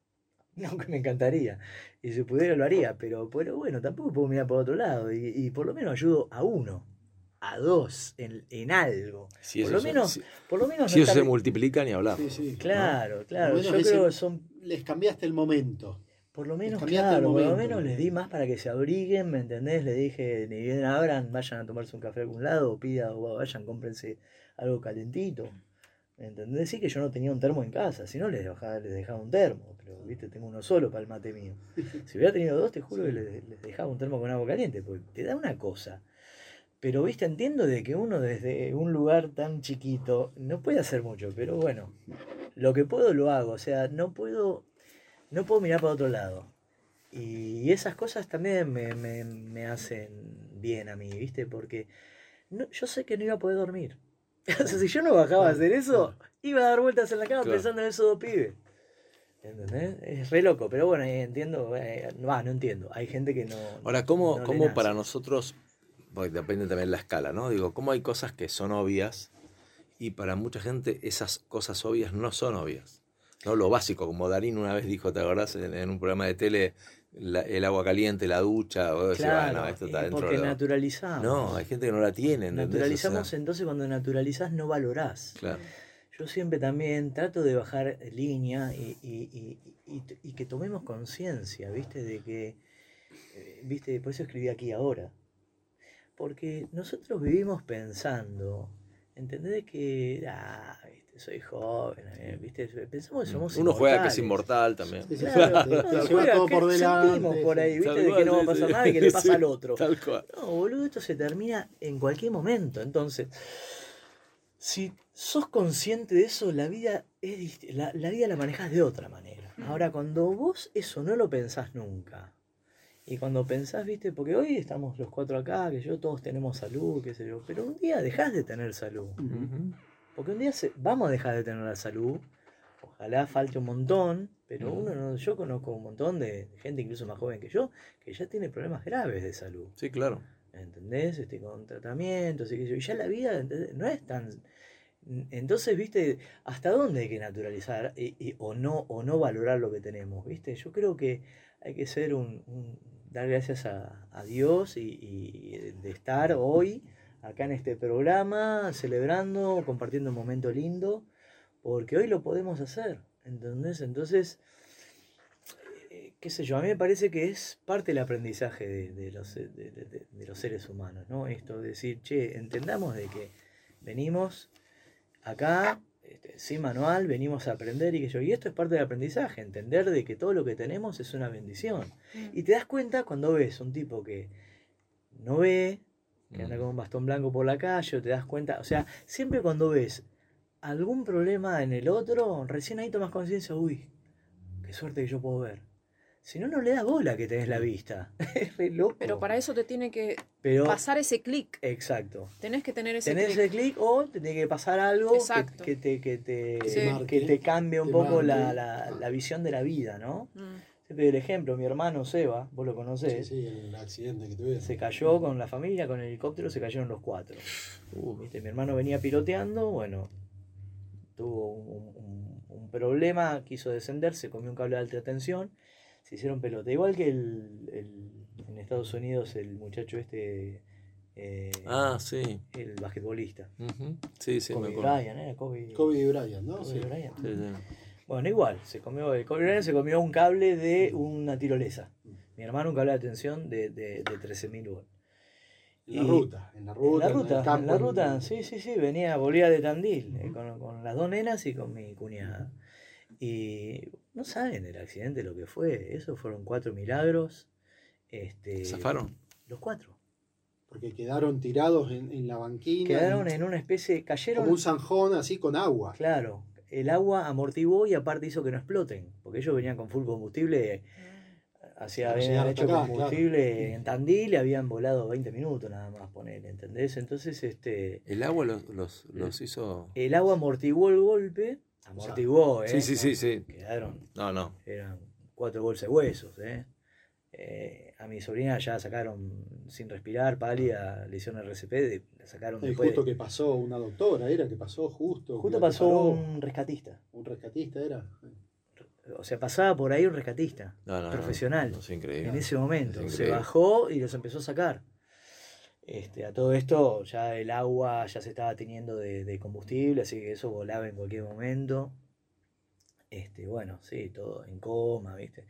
Speaker 6: No, que me encantaría. Y si pudiera lo haría, pero, pero bueno, tampoco puedo mirar por otro lado. Y, y por lo menos ayudo a uno, a dos, en, en algo.
Speaker 2: Si
Speaker 6: por, lo
Speaker 2: se-
Speaker 6: menos,
Speaker 2: si-
Speaker 6: por lo menos
Speaker 2: Si
Speaker 6: no
Speaker 2: eso se multiplica, ni hablar.
Speaker 5: Sí, sí.
Speaker 6: Claro, claro. Yo creo que
Speaker 5: ese-
Speaker 6: son
Speaker 5: Les cambiaste el momento.
Speaker 6: Por lo menos, claro, por lo menos les di más para que se abriguen, ¿me entendés? Les dije, ni bien abran, vayan a tomarse un café a algún lado, o pida, o vayan, cómprense algo calentito. ¿Me entendés? Sí que yo no tenía un termo en casa, si no les dejaba, les dejaba un termo, pero viste, tengo uno solo para el mate mío. Si hubiera tenido dos, te juro que les, les dejaba un termo con agua caliente, porque te da una cosa. Pero, viste, entiendo de que uno desde un lugar tan chiquito no puede hacer mucho, pero bueno, lo que puedo lo hago, o sea, no puedo, no puedo mirar para otro lado. Y esas cosas también me, me, me hacen bien a mí, ¿viste? Porque no- yo sé que no iba a poder dormir. O sea, si yo no bajaba a hacer eso, iba a dar vueltas en la cama
Speaker 2: Claro.
Speaker 6: pensando en esos dos pibes. ¿Entendés? Es re loco, pero bueno, eh, entiendo, eh, no, no entiendo. Hay gente que no.
Speaker 2: Ahora, ¿cómo,
Speaker 6: no
Speaker 2: cómo para nosotros, porque depende también de la escala, ¿no? Digo, ¿cómo hay cosas que son obvias y para mucha gente esas cosas obvias no son obvias? ¿No? Lo básico, como Darín una vez dijo, ¿te acordás? En, en un programa de tele, la- el agua caliente, la ducha, o
Speaker 6: Claro,
Speaker 2: bueno, esto está
Speaker 6: eh,
Speaker 2: dentro
Speaker 6: porque
Speaker 2: de lo-
Speaker 6: naturalizamos.
Speaker 2: No, hay gente que no la tiene, ¿entendés? O sea,
Speaker 6: Naturalizamos, entonces cuando naturalizás no valorás.
Speaker 2: claro.
Speaker 6: Yo siempre también trato de bajar línea y, y- y- que tomemos conciencia, ¿viste? De que, eh, ¿viste? Por eso escribí aquí ahora. Porque nosotros vivimos pensando, ¿entendés? Que, ah, ¿viste? Soy joven, eh, ¿viste? Pensamos que somos
Speaker 2: Uno juega que es inmortal también.
Speaker 5: Sí, sí.
Speaker 6: Claro,
Speaker 5: te
Speaker 6: juega
Speaker 5: todo por delante,
Speaker 6: sentimos por ahí. ¿viste? De que no va a pasar
Speaker 2: sí.
Speaker 6: nada y que le pasa
Speaker 2: Sí,
Speaker 6: al otro.
Speaker 2: Tal cual.
Speaker 6: No, boludo, esto se termina en cualquier momento. Entonces, si sos consciente de eso, la vida es la, la vida la manejas de otra manera. Ahora, cuando vos eso no lo pensás nunca, y cuando pensás, viste, porque hoy estamos los cuatro acá, que yo todos tenemos salud, qué sé yo, pero un día dejás de tener salud.
Speaker 2: Ujú.
Speaker 6: Porque un día se- vamos a dejar de tener la salud. Ojalá falte un montón, pero uno no, yo conozco un montón de gente incluso más joven que yo que ya tiene problemas graves de salud.
Speaker 2: Sí, claro.
Speaker 6: ¿entendés? Este, con tratamientos y ya la vida ¿entendés? no es tan... Entonces, viste, ¿hasta dónde hay que naturalizar y, y- o, no, o no valorar lo que tenemos? ¿Viste? Yo creo que hay que ser un, un- dar gracias a, a Dios y, y de estar hoy acá en este programa, celebrando, compartiendo un momento lindo, porque hoy lo podemos hacer, ¿entendés? Entonces, eh, qué sé yo, a mí me parece que es parte del aprendizaje de, de los, de- de- de- de los seres humanos, ¿no? Esto de decir, che, entendamos de que venimos acá, este, sin manual, venimos a aprender y que yo, y esto es parte del aprendizaje, entender de que todo lo que tenemos es una bendición. Y te das cuenta cuando ves un tipo que no ve, que anda
Speaker 2: Mm.
Speaker 6: con un bastón blanco por la calle, o te das cuenta, o sea, siempre cuando ves algún problema en el otro, recién ahí tomas conciencia, uy, qué suerte que yo puedo ver. Si no, no le das bola que tenés la vista. es re loco.
Speaker 3: Pero para eso te tiene que
Speaker 6: Pero-
Speaker 3: pasar ese clic.
Speaker 6: Exacto.
Speaker 3: Tenés que tener ese
Speaker 6: Tenés
Speaker 3: clic.
Speaker 6: ese clic o te tiene que pasar algo que,
Speaker 3: Exacto.
Speaker 6: que te, que, te,
Speaker 3: Sí.
Speaker 6: que te cambie un
Speaker 5: Te
Speaker 6: poco la, la- la visión de la vida, ¿no?
Speaker 3: Mm.
Speaker 6: Siempre el ejemplo, mi hermano Seba, vos lo conocés,
Speaker 5: sí, el accidente que tuvieron.
Speaker 6: se cayó con la familia, con el helicóptero, se cayeron los cuatro.
Speaker 2: Uh,
Speaker 6: ¿Viste? Mi hermano venía piloteando, bueno, tuvo un, un- un problema, quiso descender, se comió un cable de alta tensión, se hicieron pelota. Igual que el, el- en Estados Unidos el muchacho este, eh,
Speaker 2: Ah, sí.
Speaker 6: el basquetbolista.
Speaker 2: Ujú. Sí, sí, me
Speaker 6: Kobe
Speaker 2: acuerdo.
Speaker 6: Bryant, ¿eh? Kobe,
Speaker 5: Kobe Bryant, ¿no?
Speaker 6: Kobe
Speaker 5: Sí.
Speaker 6: Bryant.
Speaker 2: Sí, sí.
Speaker 6: Bueno, igual, se comió, el Bryant se comió un cable de una tirolesa. Mi hermano un cable de tensión de, de, de 13.000 volts.
Speaker 5: En la ruta, en la ruta.
Speaker 6: En la ruta,
Speaker 5: campo,
Speaker 6: en la
Speaker 5: en-
Speaker 6: ruta, sí, sí, sí, venía, volvía de Tandil, eh, con, con las dos nenas y con mi cuñada. Y no saben el accidente, lo que fue, eso fueron cuatro milagros. Este,
Speaker 2: ¿Zafaron?
Speaker 6: Los cuatro.
Speaker 5: Porque quedaron tirados en, en la banquina.
Speaker 6: Quedaron
Speaker 5: en-
Speaker 6: en una especie, cayeron,
Speaker 5: como un zanjón así con agua.
Speaker 6: claro, el agua amortiguó y aparte hizo que no exploten, porque ellos venían con full combustible, hacía,
Speaker 5: Para
Speaker 6: habían hecho
Speaker 5: acá,
Speaker 6: combustible en Tandil y habían volado 20 minutos nada más, poner, ¿entendés? Entonces, este...
Speaker 2: El agua los, los, los hizo.
Speaker 6: El agua amortiguó el golpe. Amortiguó, ¿eh?
Speaker 2: Sí, sí, sí, sí.
Speaker 6: Quedaron,
Speaker 2: No, no.
Speaker 6: eran cuatro bolsas de huesos, ¿eh? Eh, a mi sobrina ya sacaron sin respirar, pálida, le hicieron RCP, de- sacaron
Speaker 5: Eh,
Speaker 6: después.
Speaker 5: justo que pasó una doctora, era que pasó justo.
Speaker 6: justo pasó
Speaker 5: paró.
Speaker 6: un rescatista.
Speaker 5: un rescatista, era.
Speaker 6: o sea, pasaba por ahí un rescatista
Speaker 2: No, no, no,
Speaker 6: profesional
Speaker 2: no, es increíble.
Speaker 6: en ese momento.
Speaker 2: Es
Speaker 6: Se bajó y los empezó a sacar. Este, a todo esto ya el agua ya se estaba teniendo de, de combustible, así que eso volaba en cualquier momento. Este, bueno, sí, todo en coma, ¿viste?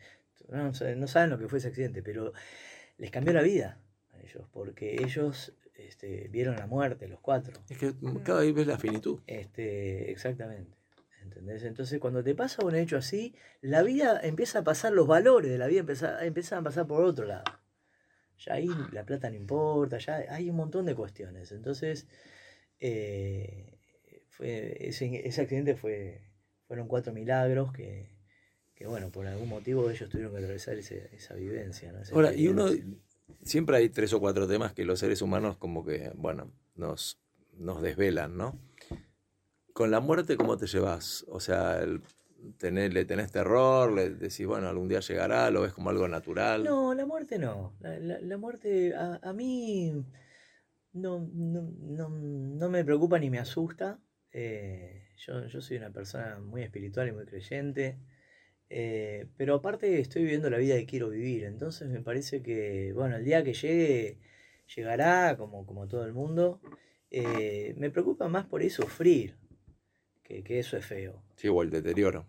Speaker 6: No, no saben lo que fue ese accidente, pero les cambió la vida a ellos, porque ellos este, vieron la muerte, los cuatro.
Speaker 2: Es que cada vez ves la finitud.
Speaker 6: Este, exactamente. ¿Entendés? Entonces, cuando te pasa un hecho así, la vida empieza a pasar, los valores de la vida empieza- empiezan a pasar por otro lado. Ya ahí la plata no importa, ya hay un montón de cuestiones. Entonces, eh, fue, ese, ese accidente fue, fueron cuatro milagros que, que, bueno, por algún motivo ellos tuvieron que atravesar ese- esa vivencia. ¿no? Esa
Speaker 2: Ahora, y uno. Siempre hay tres o cuatro temas que los seres humanos como que, bueno, nos, nos desvelan, ¿no? Con la muerte, ¿cómo te llevas? O sea, el, le tenés terror, le decís, bueno, algún día llegará, lo ves como algo natural.
Speaker 6: No, la muerte no. La, muerte a, a mí no, no, no, no me preocupa ni me asusta. Eh, yo, yo soy una persona muy espiritual y muy creyente. Eh, pero aparte estoy viviendo la vida que quiero vivir. Entonces me parece que, bueno, el día que llegue, llegará como, como todo el mundo. Eh, me preocupa más por ahí sufrir, que, que eso es feo.
Speaker 2: Sí, o el deterioro.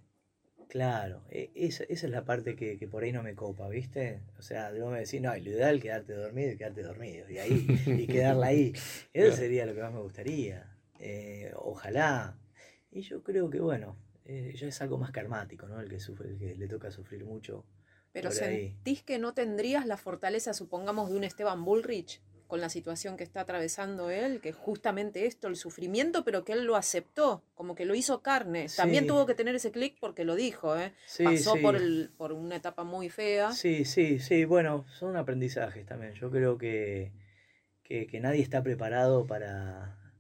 Speaker 6: Claro, e- esa, esa es la parte que, que por ahí no me copa, ¿viste? O sea, debo decir, no, lo ideal es quedarte dormido y quedarte dormido, y ahí, y quedarla ahí. Eso
Speaker 2: Claro.
Speaker 6: sería lo que más me gustaría. Eh, ojalá. Y yo creo que, bueno, eh, ya es algo más karmático, ¿no? El que sufre, el que le toca sufrir mucho.
Speaker 3: Pero
Speaker 6: ahí.
Speaker 3: ¿sentís que no tendrías la fortaleza, supongamos, de un Esteban Bullrich con la situación que está atravesando él, que justamente esto, el sufrimiento, pero que él lo aceptó, como que lo hizo carne. También tuvo que tener ese clic porque lo dijo, ¿eh?
Speaker 6: Sí,
Speaker 3: Pasó
Speaker 6: sí.
Speaker 3: Por, el, por una etapa muy fea.
Speaker 6: Sí, sí, sí, bueno, son aprendizajes también. Yo creo que, que, que nadie está preparado para,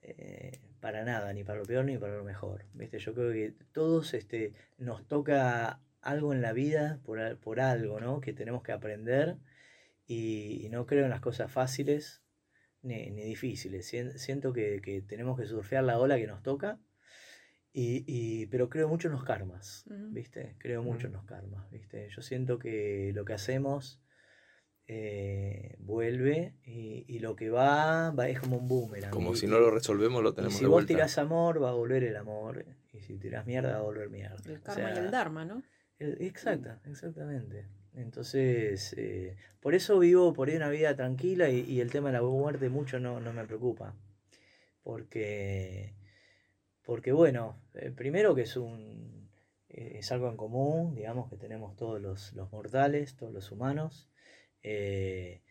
Speaker 6: eh, para nada, ni para lo peor ni para lo mejor. ¿Viste? Yo creo que todos este, nos toca algo en la vida por, por algo, ¿no? Que tenemos que aprender y, y no creo en las cosas fáciles ni, ni difíciles. Sien- Siento que, que tenemos que surfear la ola que nos toca. Y, y- pero creo mucho en los karmas. ¿viste? Creo mucho en los karmas, ¿viste? Yo siento que lo que hacemos eh, vuelve y, y lo que va, va es como un boomerang.
Speaker 2: Como
Speaker 6: Y-
Speaker 2: si no lo resolvemos, lo
Speaker 6: y
Speaker 2: tenemos
Speaker 6: si
Speaker 2: de
Speaker 6: vos tirás amor, va a volver el amor. Y si tirás mierda, va a volver mierda.
Speaker 3: El
Speaker 6: O
Speaker 3: karma y el dharma, ¿no?
Speaker 6: el- exacta, exactamente. Entonces, eh, por eso vivo por ahí una vida tranquila y, y el tema de la muerte mucho no, no me preocupa. Porque, porque bueno, eh, primero que es un es algo en común, digamos, que tenemos todos los, los mortales, todos los humanos. Eh,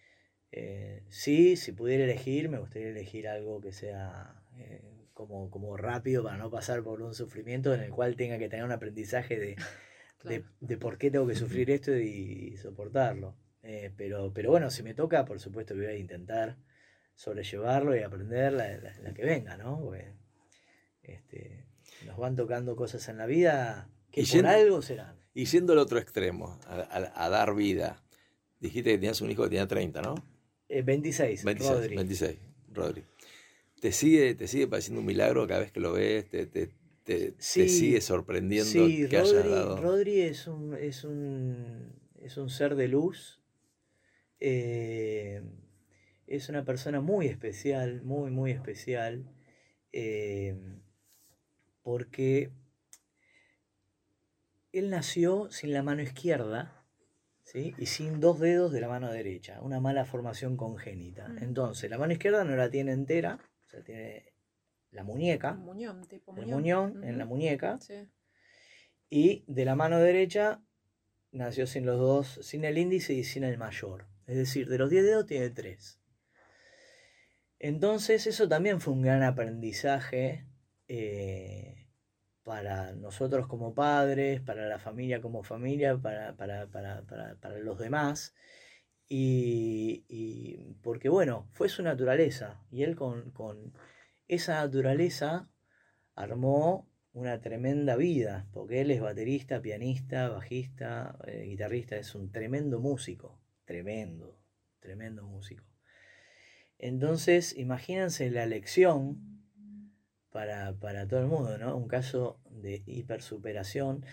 Speaker 6: eh, sí, si pudiera elegir, me gustaría elegir algo que sea eh, como, como rápido para no pasar por un sufrimiento en el cual tenga que tener un aprendizaje de, de,
Speaker 3: Claro.
Speaker 6: de por qué tengo que sufrir esto y, soportarlo. Eh, pero, pero bueno, si me toca, por supuesto que voy a intentar sobrellevarlo y aprender la, la- la que venga, ¿no? Porque, este, nos van tocando cosas en la vida que
Speaker 2: Y
Speaker 6: por
Speaker 2: yendo-
Speaker 6: algo serán.
Speaker 2: Y yendo al otro extremo, a, a- a dar vida. Dijiste que tenías un hijo que tenía 30, ¿no?
Speaker 6: Eh, 26,
Speaker 2: 26,
Speaker 6: Rodri.
Speaker 2: 26, Rodri. ¿Te sigue, ¿Te sigue pareciendo un milagro cada vez que lo ves? ¿Te, te, te- te sigue sorprendiendo
Speaker 6: Sí,
Speaker 2: que hayas
Speaker 6: Rodri,
Speaker 2: dado?
Speaker 6: Rodri es un, es un, es un ser de luz. Eh, es una persona muy especial, muy, muy especial. eh, porque él nació sin la mano izquierda ¿sí? y sin dos dedos de la mano derecha, una mala formación congénita.
Speaker 3: Mm.
Speaker 6: Entonces, la mano izquierda no la tiene entera, o sea, tiene la muñeca,
Speaker 3: muñón, tipo
Speaker 6: el
Speaker 3: muñón.
Speaker 6: muñón en la muñeca,
Speaker 3: Sí.
Speaker 6: y de la mano derecha nació sin los dos, sin el índice y sin el mayor. Es decir, de los 10 dedos tiene 3. Entonces eso también fue un gran aprendizaje eh, para nosotros como padres, para la familia como familia, para, para, para, para, los demás. Y, y porque bueno, fue su naturaleza. Y él con, con esa naturaleza armó una tremenda vida, porque él es baterista, pianista, bajista, eh, guitarrista, es un tremendo músico, tremendo, tremendo músico. Entonces, imagínense la lección para, para todo el mundo, ¿no? Un caso de hipersuperación,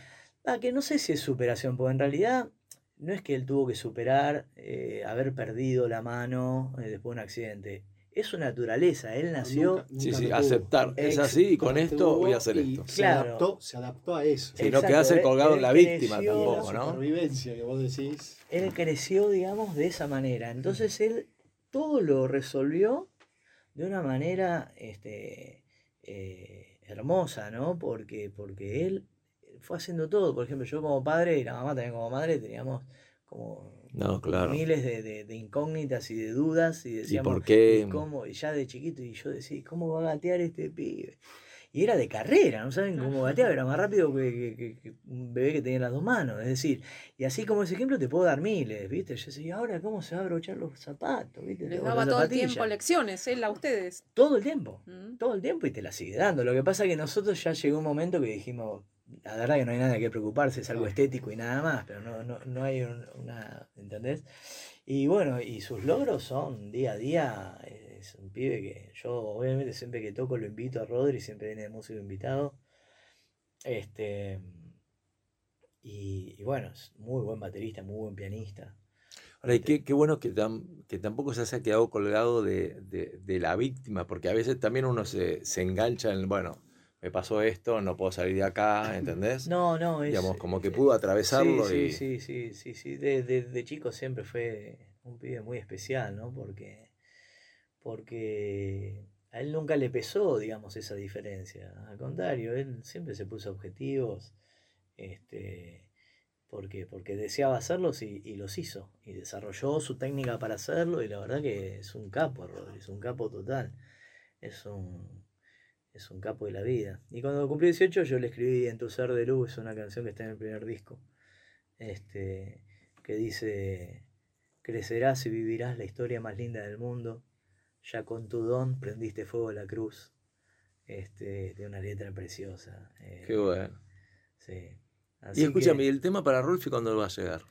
Speaker 6: Ah, que no sé si es superación, porque en realidad no es que él tuvo que superar eh, haber perdido la mano eh, después de un accidente. Es su naturaleza, él nació...
Speaker 5: Nunca-
Speaker 2: Sí,
Speaker 5: nunca
Speaker 2: sí, aceptar. Es así y con esto voy a hacer
Speaker 5: y
Speaker 2: esto.
Speaker 5: Se,
Speaker 6: Claro.
Speaker 5: adaptó, se adaptó a eso.
Speaker 2: No
Speaker 6: Exacto,
Speaker 2: quedarse
Speaker 6: él-
Speaker 2: colgado en la víctima tampoco,
Speaker 5: La
Speaker 2: ¿no?
Speaker 5: supervivencia que vos decís.
Speaker 6: Él creció, digamos, de esa manera. Entonces él todo lo resolvió de una manera este, eh, hermosa, ¿no? Porque, porque él fue haciendo todo. Por ejemplo, yo como padre y la mamá también como madre teníamos como
Speaker 2: No, claro.
Speaker 6: miles de, de- de incógnitas y de dudas y decíamos,
Speaker 2: por qué?
Speaker 6: ¿y cómo? Y ya de chiquito y yo decía, ¿cómo va a gatear este pibe? Y era de carrera, no saben cómo gateaba, era más rápido que, que- que- que un bebé que tenía las dos manos. Es decir, y así como ese ejemplo te puedo dar miles, ¿viste? Yo decía, ahora cómo se va a abrochar los zapatos? ¿viste?
Speaker 3: Les daba todo el tiempo lecciones, él a ustedes.
Speaker 6: Todo el tiempo,
Speaker 3: Mm.
Speaker 6: todo el tiempo y te la sigue dando. Lo que pasa es que nosotros ya llegó un momento que dijimos, la verdad que no hay nada que preocuparse, es algo estético y nada más, pero no, no, no hay un- una, ¿entendés? Y bueno, y sus logros son día a día, es un pibe que yo obviamente siempre que toco lo invito a Rodri, siempre viene de músico invitado. Este, y, y bueno, es muy buen baterista, muy buen pianista.
Speaker 2: Ahora, y qué, qué bueno que, tam- que tampoco se haya quedado colgado de, de- de la víctima, porque a veces también uno se, se engancha en, bueno, me pasó esto, no puedo salir de acá, ¿entendés?
Speaker 6: No, no, es,
Speaker 2: Digamos, como que
Speaker 6: eh,
Speaker 2: pudo atravesarlo
Speaker 6: sí,
Speaker 2: y...
Speaker 6: Sí, sí, sí, sí, sí. De chico siempre fue un pibe muy especial, ¿no? Porque, porque a él nunca le pesó, digamos, esa diferencia. Al contrario, él siempre se puso objetivos, este, porque, porque deseaba hacerlos y, los hizo. Y desarrolló su técnica para hacerlo y la verdad que es un capo, Rodri, es un capo total. Es un, es un capo de la vida. Y cuando cumplí 18 yo le escribí En tu ser de luz, una canción que está en el primer disco, este, que dice, crecerás y vivirás la historia más linda del mundo, ya con tu don prendiste fuego a la cruz, este, de una letra preciosa. eh,
Speaker 2: Qué bueno.
Speaker 6: Sí.
Speaker 2: Y escúchame, ¿y
Speaker 6: que-
Speaker 2: el tema para Rolfi cuándo va a llegar?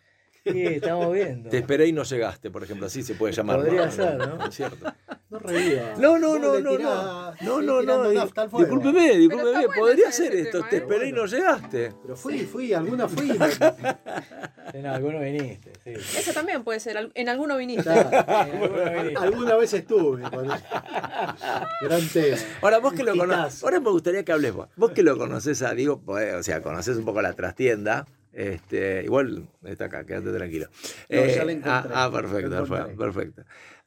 Speaker 6: Sí, estamos viendo.
Speaker 2: Te esperé y no llegaste, por ejemplo, así se puede llamar.
Speaker 6: Podría ser, ¿no?
Speaker 2: Es cierto.
Speaker 5: No reviva.
Speaker 2: No, no, no, no, no, no, no, no, discúlpeme, discúlpeme, podría ser esto,
Speaker 3: tema,
Speaker 2: te
Speaker 3: ¿eh?
Speaker 2: esperé y no llegaste.
Speaker 5: Pero fui, fui, alguna fui.
Speaker 6: En alguno viniste, sí.
Speaker 3: Eso también puede ser, en alguno viniste.
Speaker 5: Claro,
Speaker 6: En alguno viniste.
Speaker 5: alguna vez estuve. Gran tema.
Speaker 2: Ahora vos que lo conoces, ahora me gustaría que hables vos. Vos que lo conoces a Diego, pues, o sea, conoces un poco la trastienda. Este, igual está acá, quédate tranquilo.
Speaker 5: No, ya
Speaker 2: Eh,
Speaker 5: la
Speaker 2: ah, ah, perfecto, perfecto.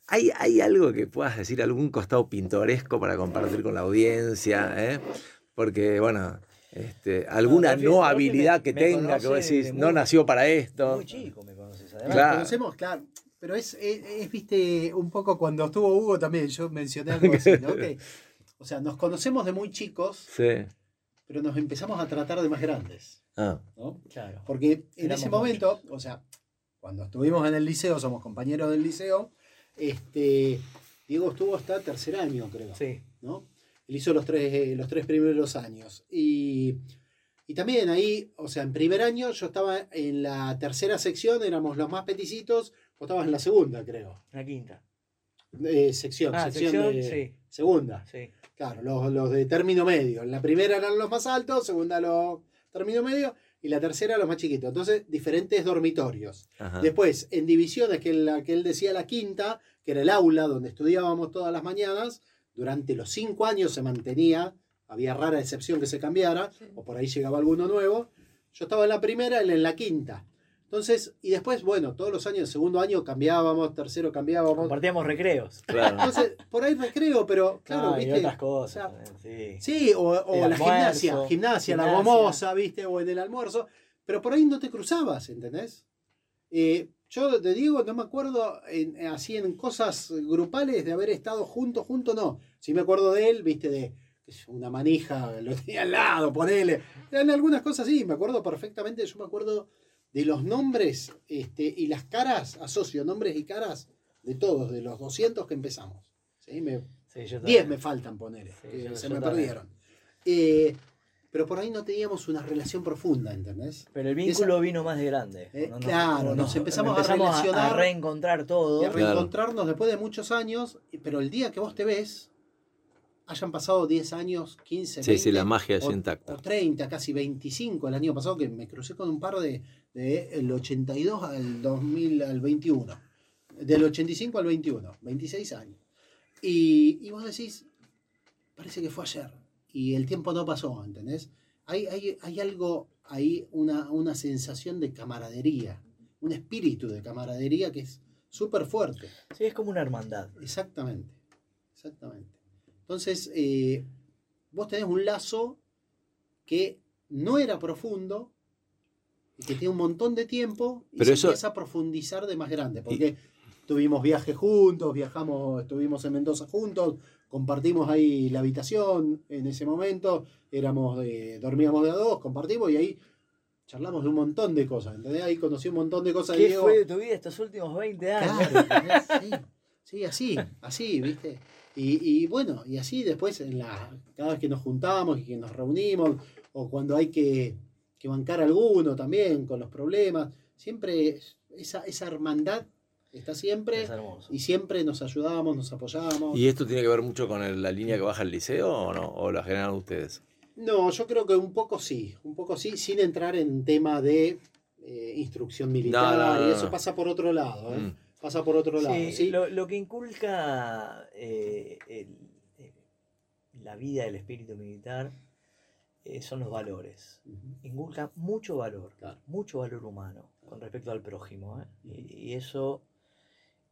Speaker 2: ¿Hay, ¿Hay algo que puedas decir, algún costado pintoresco para compartir con la audiencia? eh? Porque, bueno, este, alguna no habilidad
Speaker 6: me-
Speaker 2: que
Speaker 6: me
Speaker 2: tenga, que vos decís,
Speaker 6: de
Speaker 2: no nació para esto.
Speaker 6: Muy chico me conoces, además.
Speaker 5: Nos
Speaker 2: Claro.
Speaker 5: conocemos, claro. Pero es, es, es, viste, un poco cuando estuvo Hugo también, yo mencioné algo así, ¿no? Que, o sea, nos conocemos de muy chicos,
Speaker 2: Sí.
Speaker 5: pero nos empezamos a tratar de más grandes,
Speaker 2: Ah,
Speaker 5: ¿no?
Speaker 6: Claro.
Speaker 5: Porque en
Speaker 6: Éramos
Speaker 5: ese momento, o sea, cuando estuvimos en el liceo, somos compañeros del liceo, este, Diego estuvo hasta tercer año, creo.
Speaker 6: Sí.
Speaker 5: ¿no? Él hizo los tres, eh, los tres primeros años. Y, y también ahí, o sea, en primer año yo estaba en la tercera sección, éramos los más peticitos, vos estabas en la segunda, creo.
Speaker 6: La quinta.
Speaker 5: Eh, sección,
Speaker 6: Ah,
Speaker 5: sección,
Speaker 6: sección,
Speaker 5: de
Speaker 6: sí.
Speaker 5: segunda.
Speaker 6: Sí.
Speaker 5: Claro, los, los de término medio. En la primera eran los más altos, segunda los término medio y la tercera los más chiquitos. Entonces, diferentes dormitorios.
Speaker 2: ajá.
Speaker 5: Después, en divisiones, que, la que él decía la quinta, que era el aula donde estudiábamos todas las mañanas, durante los cinco años se mantenía, había rara excepción que se cambiara,
Speaker 3: Sí.
Speaker 5: o por ahí llegaba alguno nuevo. Yo estaba en la primera, él en la quinta. Entonces, y después, bueno, todos los años, segundo año cambiábamos, tercero cambiábamos.
Speaker 6: Compartíamos recreos.
Speaker 2: Claro.
Speaker 5: Entonces, por ahí recreo, pero claro,
Speaker 6: Ah, y
Speaker 5: viste.
Speaker 6: otras cosas.
Speaker 5: o sea,
Speaker 6: también, sí.
Speaker 5: Sí, o, o la
Speaker 6: almuerzo,
Speaker 5: gimnasia, gimnasia, la gomosa, ¿viste? O en el almuerzo. Pero por ahí no te cruzabas, ¿entendés? Eh, yo te digo, no me acuerdo en- eh, así en cosas grupales de haber estado juntos, juntos, no. Sí me acuerdo de él, ¿viste? De una manija, lo tenía al lado, ponele. En algunas cosas sí, me acuerdo perfectamente. Yo me acuerdo de los nombres este, y las caras, asocio nombres y caras de todos, de los 200 que empezamos. ¿sí? Me,
Speaker 6: Sí, yo
Speaker 5: 10
Speaker 6: también.
Speaker 5: me faltan poner,
Speaker 6: Sí,
Speaker 5: que
Speaker 6: yo-
Speaker 5: se
Speaker 6: yo
Speaker 5: me
Speaker 6: también.
Speaker 5: perdieron. Eh, pero por ahí no teníamos una relación profunda, ¿entendés?
Speaker 6: Pero el vínculo vino más de grande.
Speaker 5: Eh, claro, nos empezamos a relacionar.
Speaker 6: a reencontrar todo.
Speaker 5: Y a
Speaker 2: Claro.
Speaker 5: reencontrarnos después de muchos años, pero el día que vos te ves, hayan pasado 10 años, 15,
Speaker 2: Sí, sí,
Speaker 5: 20,
Speaker 2: la magia es
Speaker 5: o-
Speaker 2: intacta.
Speaker 5: O 30, casi 25 el año pasado, que me crucé con un par de, de el 82 al 2000 al 21. Del 85 al 21, 26 años. Y, y vos decís, parece que fue ayer. Y el tiempo no pasó, ¿entendés? Hay, hay, hay algo ahí, una, una sensación de camaradería, un espíritu de camaradería que es súper fuerte.
Speaker 6: Sí, es como una hermandad.
Speaker 5: Exactamente, exactamente. Entonces, eh, vos tenés un lazo que no era profundo y que tiene un montón de tiempo y
Speaker 2: Pero
Speaker 5: se
Speaker 2: eso-
Speaker 5: empieza a profundizar de más grande, porque tuvimos viajes juntos, viajamos, estuvimos en Mendoza juntos, compartimos ahí la habitación en ese momento, éramos de- dormíamos de a dos, compartimos y ahí charlamos de un montón de cosas, ¿entendés? Ahí conocí un montón de cosas
Speaker 6: ¿Qué
Speaker 5: Diego.
Speaker 6: fue de tu vida estos últimos 20 años?
Speaker 5: Claro, ¿entendés? sí, sí, así, así, ¿viste? Y, y bueno, y así después, en la, cada vez que nos juntamos y que nos reunimos, o cuando hay que, que bancar a alguno también con los problemas, siempre esa, esa hermandad está siempre
Speaker 6: Es
Speaker 5: y siempre nos ayudamos, nos apoyamos.
Speaker 2: ¿Y esto tiene que ver mucho con el- la línea que baja el liceo o no? ¿O la generan ustedes?
Speaker 5: No, yo creo que un poco sí, un poco sí, sin entrar en tema de eh, instrucción militar,
Speaker 2: No, no, no,
Speaker 5: y eso
Speaker 2: no.
Speaker 5: pasa por otro lado, ¿eh?
Speaker 2: Mm.
Speaker 5: Pasa por otro lado.
Speaker 6: Sí,
Speaker 5: ¿sí?
Speaker 6: Lo, lo que inculca eh, el- la vida del espíritu militar eh, son los valores. Inculca mucho valor,
Speaker 5: Claro.
Speaker 6: mucho valor humano con respecto al prójimo. ¿eh? Y, y eso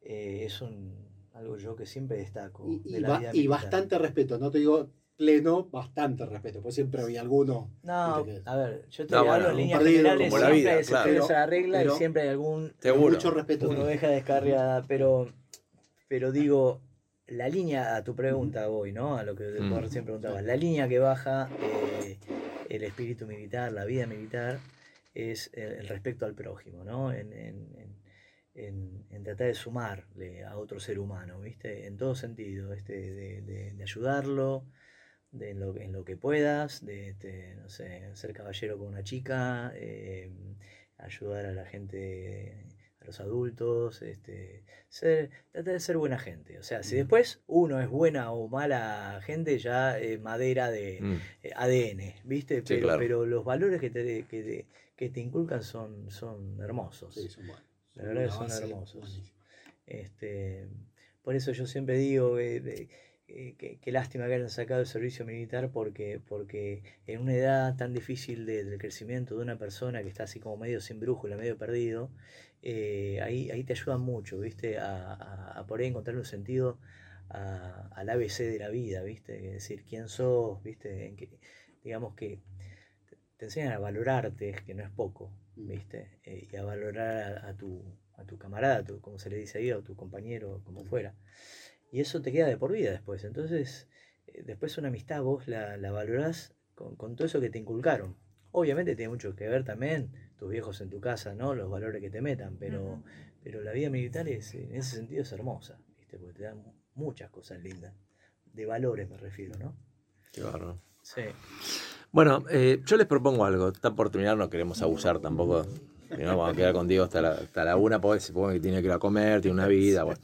Speaker 6: eh, es un, algo yo que siempre destaco.
Speaker 5: Y, y
Speaker 6: de la
Speaker 5: ba-
Speaker 6: vida
Speaker 5: y
Speaker 6: militar.
Speaker 5: bastante respeto, no te digo pleno, bastante respeto, pues siempre había alguno.
Speaker 6: No,
Speaker 5: que-
Speaker 6: a ver, yo te
Speaker 2: No,
Speaker 6: hablo
Speaker 2: bueno,
Speaker 6: en líneas generales, siempre
Speaker 2: vida,
Speaker 6: se
Speaker 2: claro.
Speaker 6: la regla
Speaker 5: Pero-
Speaker 6: y siempre hay algún
Speaker 2: Seguro.
Speaker 5: Mucho respeto.
Speaker 6: uno deja descarriada, pero, pero digo, la línea, a tu pregunta voy, ¿no? A lo que
Speaker 2: Mm.
Speaker 6: vos recién preguntabas, la línea que baja eh, el espíritu militar, la vida militar, es el, el respeto al prójimo, ¿no? En, en- en- en- en tratar de sumarle a otro ser humano, ¿viste? En todo sentido, este, de, de- de ayudarlo, de en, lo, en lo que puedas, de, este, no sé, ser caballero con una chica, eh, ayudar a la gente, a los adultos, este, ser, tratar de ser buena gente. O sea, si después uno es buena o mala gente, ya es madera de
Speaker 2: Mm.
Speaker 6: eh, ADN, ¿viste? Pero,
Speaker 2: claro.
Speaker 6: pero los valores que te, que te, que te inculcan son, son hermosos.
Speaker 5: Sí, son buenos.
Speaker 6: La verdad que
Speaker 5: una
Speaker 6: son
Speaker 5: base
Speaker 6: hermosos. Este, por eso yo siempre digo eh, de- eh, que lástima que hayan sacado el servicio militar porque, porque en una edad tan difícil de- del crecimiento de una persona que está así como medio sin brújula, medio perdido, eh, ahí, ahí te ayudan mucho, ¿viste? A, a, a por ahí encontrarle un sentido a- al ABC de la vida, ¿viste? Es decir, quién sos, ¿viste? En que, digamos que te, enseñan a valorarte, que no es poco,
Speaker 5: Mm.
Speaker 6: ¿viste? Eh, y a valorar a, tu, a tu camarada, tu- como se le dice ahí, o tu compañero, como fuera. Y eso te queda de por vida después. Entonces, eh, después una amistad vos la, la valorás con, con todo eso que te inculcaron. Obviamente tiene mucho que ver también tus viejos en tu casa, ¿no? Los valores que te metan, pero, pero la vida militar es, en ese sentido es hermosa, ¿viste? Porque te dan muchas cosas lindas. De valores me refiero, ¿no?
Speaker 2: Qué bárbaro.
Speaker 6: Sí.
Speaker 2: Bueno, eh, yo les propongo algo. Está por terminar, no queremos abusar tampoco. No, vamos a quedar contigo hasta la, hasta la una, porque supongo que tiene que ir a comer, tiene una vida. Bueno.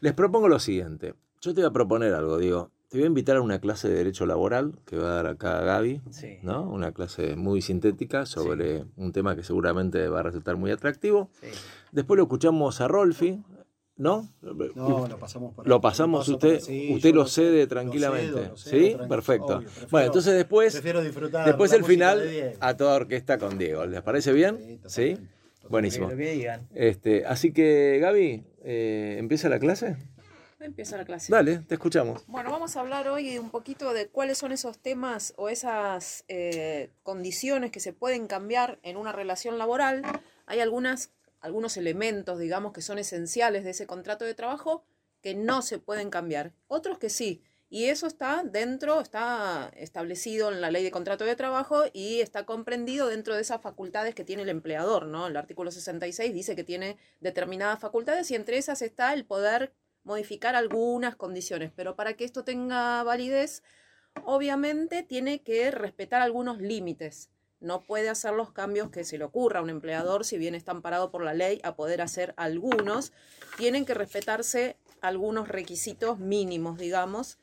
Speaker 2: Les propongo lo siguiente. Yo te voy a proponer algo, digo. Te voy a invitar a una clase de Derecho Laboral que va a dar acá Gaby,
Speaker 6: Sí.
Speaker 2: ¿no? Una clase muy sintética sobre un tema que seguramente va a resultar muy atractivo.
Speaker 6: sí.
Speaker 2: Después lo escuchamos a Rolfi, ¿no?
Speaker 5: No, lo pasamos por
Speaker 2: Lo pasamos usted,
Speaker 5: sí,
Speaker 2: usted lo cede tranquilamente.
Speaker 5: lo cedo
Speaker 2: ¿Sí? Perfecto.
Speaker 5: obvio, prefiero-
Speaker 2: bueno, entonces después,
Speaker 5: Prefiero disfrutar.
Speaker 2: después el final
Speaker 5: de
Speaker 2: a toda orquesta con Diego. ¿Les parece bien?
Speaker 5: Sí.
Speaker 2: Buenísimo.
Speaker 6: Lo que digan.
Speaker 2: Este, así que, Gaby, eh, ¿empieza la clase?
Speaker 3: Empieza la clase.
Speaker 2: Dale, te escuchamos.
Speaker 3: Bueno, vamos a hablar hoy un poquito de cuáles son esos temas o esas eh, condiciones que se pueden cambiar en una relación laboral. Hay algunas, algunos elementos, digamos, que son esenciales de ese contrato de trabajo que no se pueden cambiar. Otros que sí. Y eso está dentro, está establecido en la ley de contrato de trabajo y está comprendido dentro de esas facultades que tiene el empleador, ¿no? El artículo 66 dice que tiene determinadas facultades y entre esas está el poder modificar algunas condiciones, pero para que esto tenga validez, obviamente tiene que respetar algunos límites. No puede hacer los cambios que se le ocurra a un empleador, si bien está amparado por la ley a poder hacer algunos, tienen que respetarse algunos requisitos mínimos, digamos,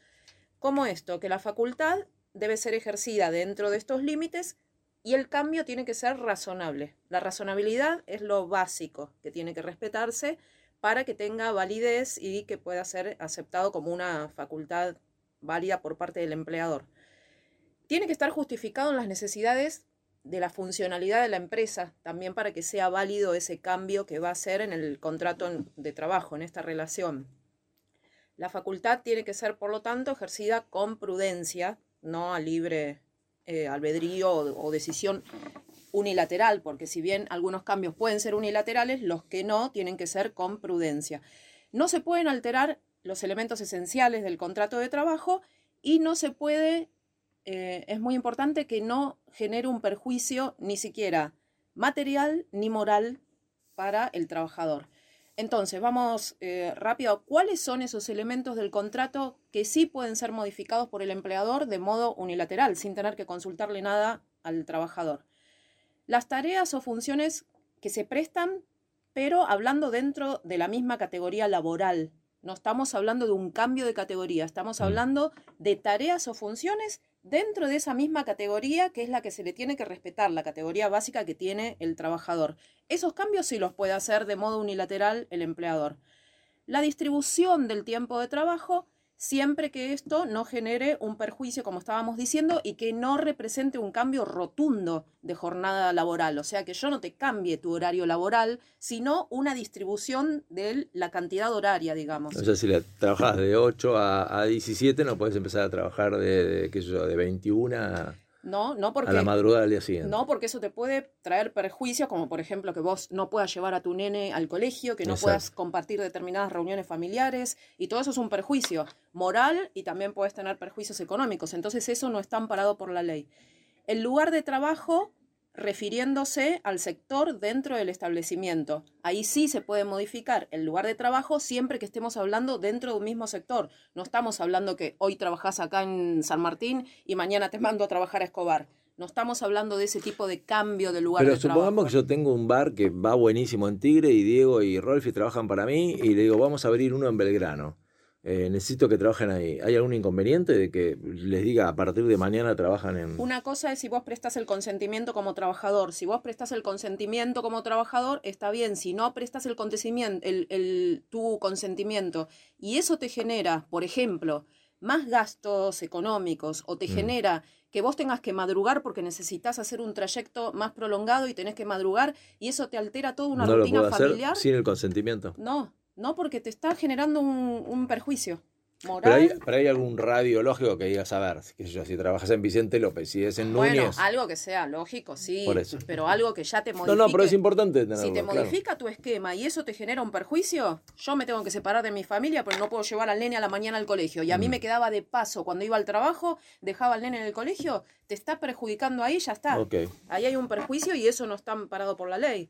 Speaker 3: como esto, que la facultad debe ser ejercida dentro de estos límites y el cambio tiene que ser razonable. La razonabilidad es lo básico que tiene que respetarse para que tenga validez y que pueda ser aceptado como una facultad válida por parte del empleador. Tiene que estar justificado en las necesidades de la funcionalidad de la empresa, también para que sea válido ese cambio que va a hacer en el contrato de trabajo, en esta relación. La facultad tiene que ser, por lo tanto, ejercida con prudencia, no a libre eh, albedrío o, o decisión unilateral, porque si bien algunos cambios pueden ser unilaterales, los que no tienen que ser con prudencia. No se pueden alterar los elementos esenciales del contrato de trabajo y no se puede, eh, es muy importante que no genere un perjuicio ni siquiera material ni moral para el trabajador. Entonces, vamos eh, rápido. ¿Cuáles son esos elementos del contrato que sí pueden ser modificados por el empleador de modo unilateral, sin tener que consultarle nada al trabajador? Las tareas o funciones que se prestan, pero hablando dentro de la misma categoría laboral. No estamos hablando de un cambio de categoría, estamos hablando de tareas o funciones dentro de esa misma categoría que es la que se le tiene que respetar, la categoría básica que tiene el trabajador. Esos cambios sí los puede hacer de modo unilateral el empleador. La distribución del tiempo de trabajo siempre que esto no genere un perjuicio, como estábamos diciendo, y que no represente un cambio rotundo de jornada laboral. O sea, que yo no te cambie tu horario laboral, sino una distribución de la cantidad horaria, digamos.
Speaker 2: O sea, si la trabajas de 8 a, a 17, no puedes empezar a trabajar de, de, qué sé yo, de 21 a...
Speaker 3: No, no porque,
Speaker 2: a la madrugada del día siguiente.
Speaker 3: No, porque eso te puede traer perjuicios, como por ejemplo que vos no puedas llevar a tu nene al colegio, que no
Speaker 2: Exacto.
Speaker 3: puedas compartir determinadas reuniones familiares, y todo eso es un perjuicio moral y también puedes tener perjuicios económicos. Entonces eso no está amparado por la ley. El lugar de trabajo refiriéndose al sector dentro del establecimiento. Ahí sí se puede modificar el lugar de trabajo siempre que estemos hablando dentro de un mismo sector. No estamos hablando que hoy trabajás acá en San Martín y mañana te mando a trabajar a Escobar. No estamos hablando de ese tipo de cambio de lugar
Speaker 2: Pero
Speaker 3: de
Speaker 2: supongamos
Speaker 3: trabajo.
Speaker 2: que yo tengo un bar que va buenísimo en Tigre y Diego y Rolfi trabajan para mí y le digo, vamos a abrir uno en Belgrano. Eh, necesito que trabajen ahí. ¿Hay algún inconveniente de que les diga a partir de mañana trabajan en...
Speaker 3: Una cosa es si vos prestas el consentimiento como trabajador. Si vos prestas el consentimiento como trabajador, está bien. Si no prestas el, consentimiento, el, el- tu consentimiento y eso te genera, por ejemplo, más gastos económicos o te
Speaker 2: Mm.
Speaker 3: genera que vos tengas que madrugar porque necesitas hacer un trayecto más prolongado y tenés que madrugar y eso te altera toda una
Speaker 2: no lo
Speaker 3: rutina
Speaker 2: hacer
Speaker 3: familiar.
Speaker 2: sin el consentimiento.
Speaker 3: No, no porque te está generando un, un perjuicio moral.
Speaker 2: Pero hay, pero hay algún radio lógico que digas, a ver, sé yo, si trabajas en Vicente López, si es en
Speaker 3: Bueno,
Speaker 2: Núñez...
Speaker 3: algo que sea lógico, sí,
Speaker 2: Por eso.
Speaker 3: pero algo que ya te
Speaker 2: no,
Speaker 3: modifique.
Speaker 2: no, pero es importante tenerlo,
Speaker 3: Si te
Speaker 2: claro.
Speaker 3: modifica tu esquema y eso te genera un perjuicio, yo me tengo que separar de mi familia porque no puedo llevar al nene a la mañana al colegio. Y a
Speaker 2: Mm.
Speaker 3: mí me quedaba de paso cuando iba al trabajo, dejaba al nene en el colegio, te está perjudicando ahí, ya está.
Speaker 2: Ok.
Speaker 3: Ahí hay un perjuicio y eso no está amparado por la ley.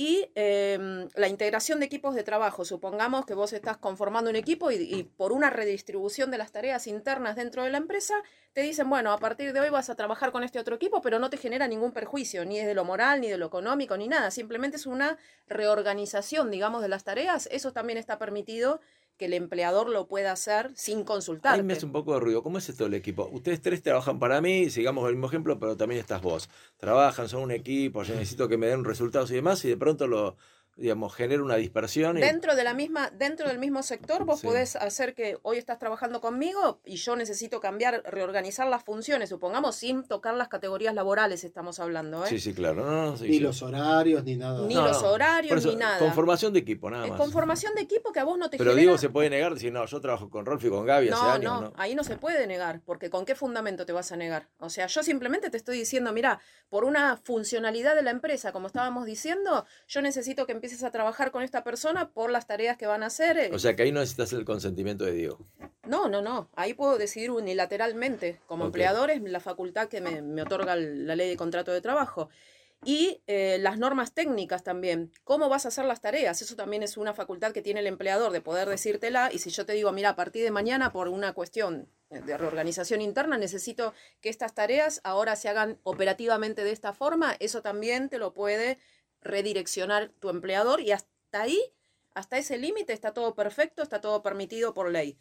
Speaker 3: Y eh, la integración de equipos de trabajo. Supongamos que vos estás conformando un equipo y, y por una redistribución de las tareas internas dentro de la empresa, te dicen, bueno, a partir de hoy vas a trabajar con este otro equipo, pero no te genera ningún perjuicio, ni de lo moral, ni de lo económico, ni nada. Simplemente es una reorganización, digamos, de las tareas. Eso también está permitido que el empleador lo pueda hacer sin consultar.
Speaker 2: Ahí me hace un poco de ruido. ¿Cómo es esto el equipo? Ustedes tres trabajan para mí, sigamos el mismo ejemplo, pero también estás vos. Trabajan, son un equipo, yo necesito que me den resultados y demás, y de pronto lo, digamos, genera una dispersión. Y...
Speaker 3: Dentro de la misma, dentro del mismo sector, vos
Speaker 2: Sí.
Speaker 3: podés hacer que hoy estás trabajando conmigo y yo necesito cambiar, reorganizar las funciones, supongamos, sin tocar las categorías laborales, estamos hablando, ¿eh?
Speaker 2: Sí, sí, claro. No, no, sí,
Speaker 5: Ni
Speaker 2: sí.
Speaker 5: los horarios, ni nada.
Speaker 3: Ni
Speaker 2: No,
Speaker 3: los
Speaker 2: no.
Speaker 3: horarios,
Speaker 2: eso,
Speaker 3: ni nada.
Speaker 2: Conformación de equipo, nada más.
Speaker 3: conformación de equipo que a vos no te
Speaker 2: Pero
Speaker 3: genera...
Speaker 2: Diego se puede negar, decir, no, yo trabajo con Rolf y con Gaby hace
Speaker 3: No,
Speaker 2: años,
Speaker 3: no,
Speaker 2: ¿no?
Speaker 3: ahí no se puede negar, porque ¿con qué fundamento te vas a negar? O sea, yo simplemente te estoy diciendo, mira, por una funcionalidad de la empresa, como estábamos diciendo, yo necesito que empieces a trabajar con esta persona por las tareas que van a hacer. eh,
Speaker 2: O sea que ahí no necesitas el consentimiento de Diego.
Speaker 3: No, no, no. Ahí puedo decidir unilateralmente. Como
Speaker 2: Ok.
Speaker 3: empleador es la facultad que me, me otorga la ley de contrato de trabajo. Y eh, las normas técnicas también. ¿Cómo vas a hacer las tareas? Eso también es una facultad que tiene el empleador de poder decírtela. Y si yo te digo, mira, a partir de mañana, por una cuestión de reorganización interna, necesito que estas tareas ahora se hagan operativamente de esta forma, eso también te lo puede redireccionar tu empleador. Y hasta ahí, hasta ese límite, está todo perfecto, está todo permitido por ley.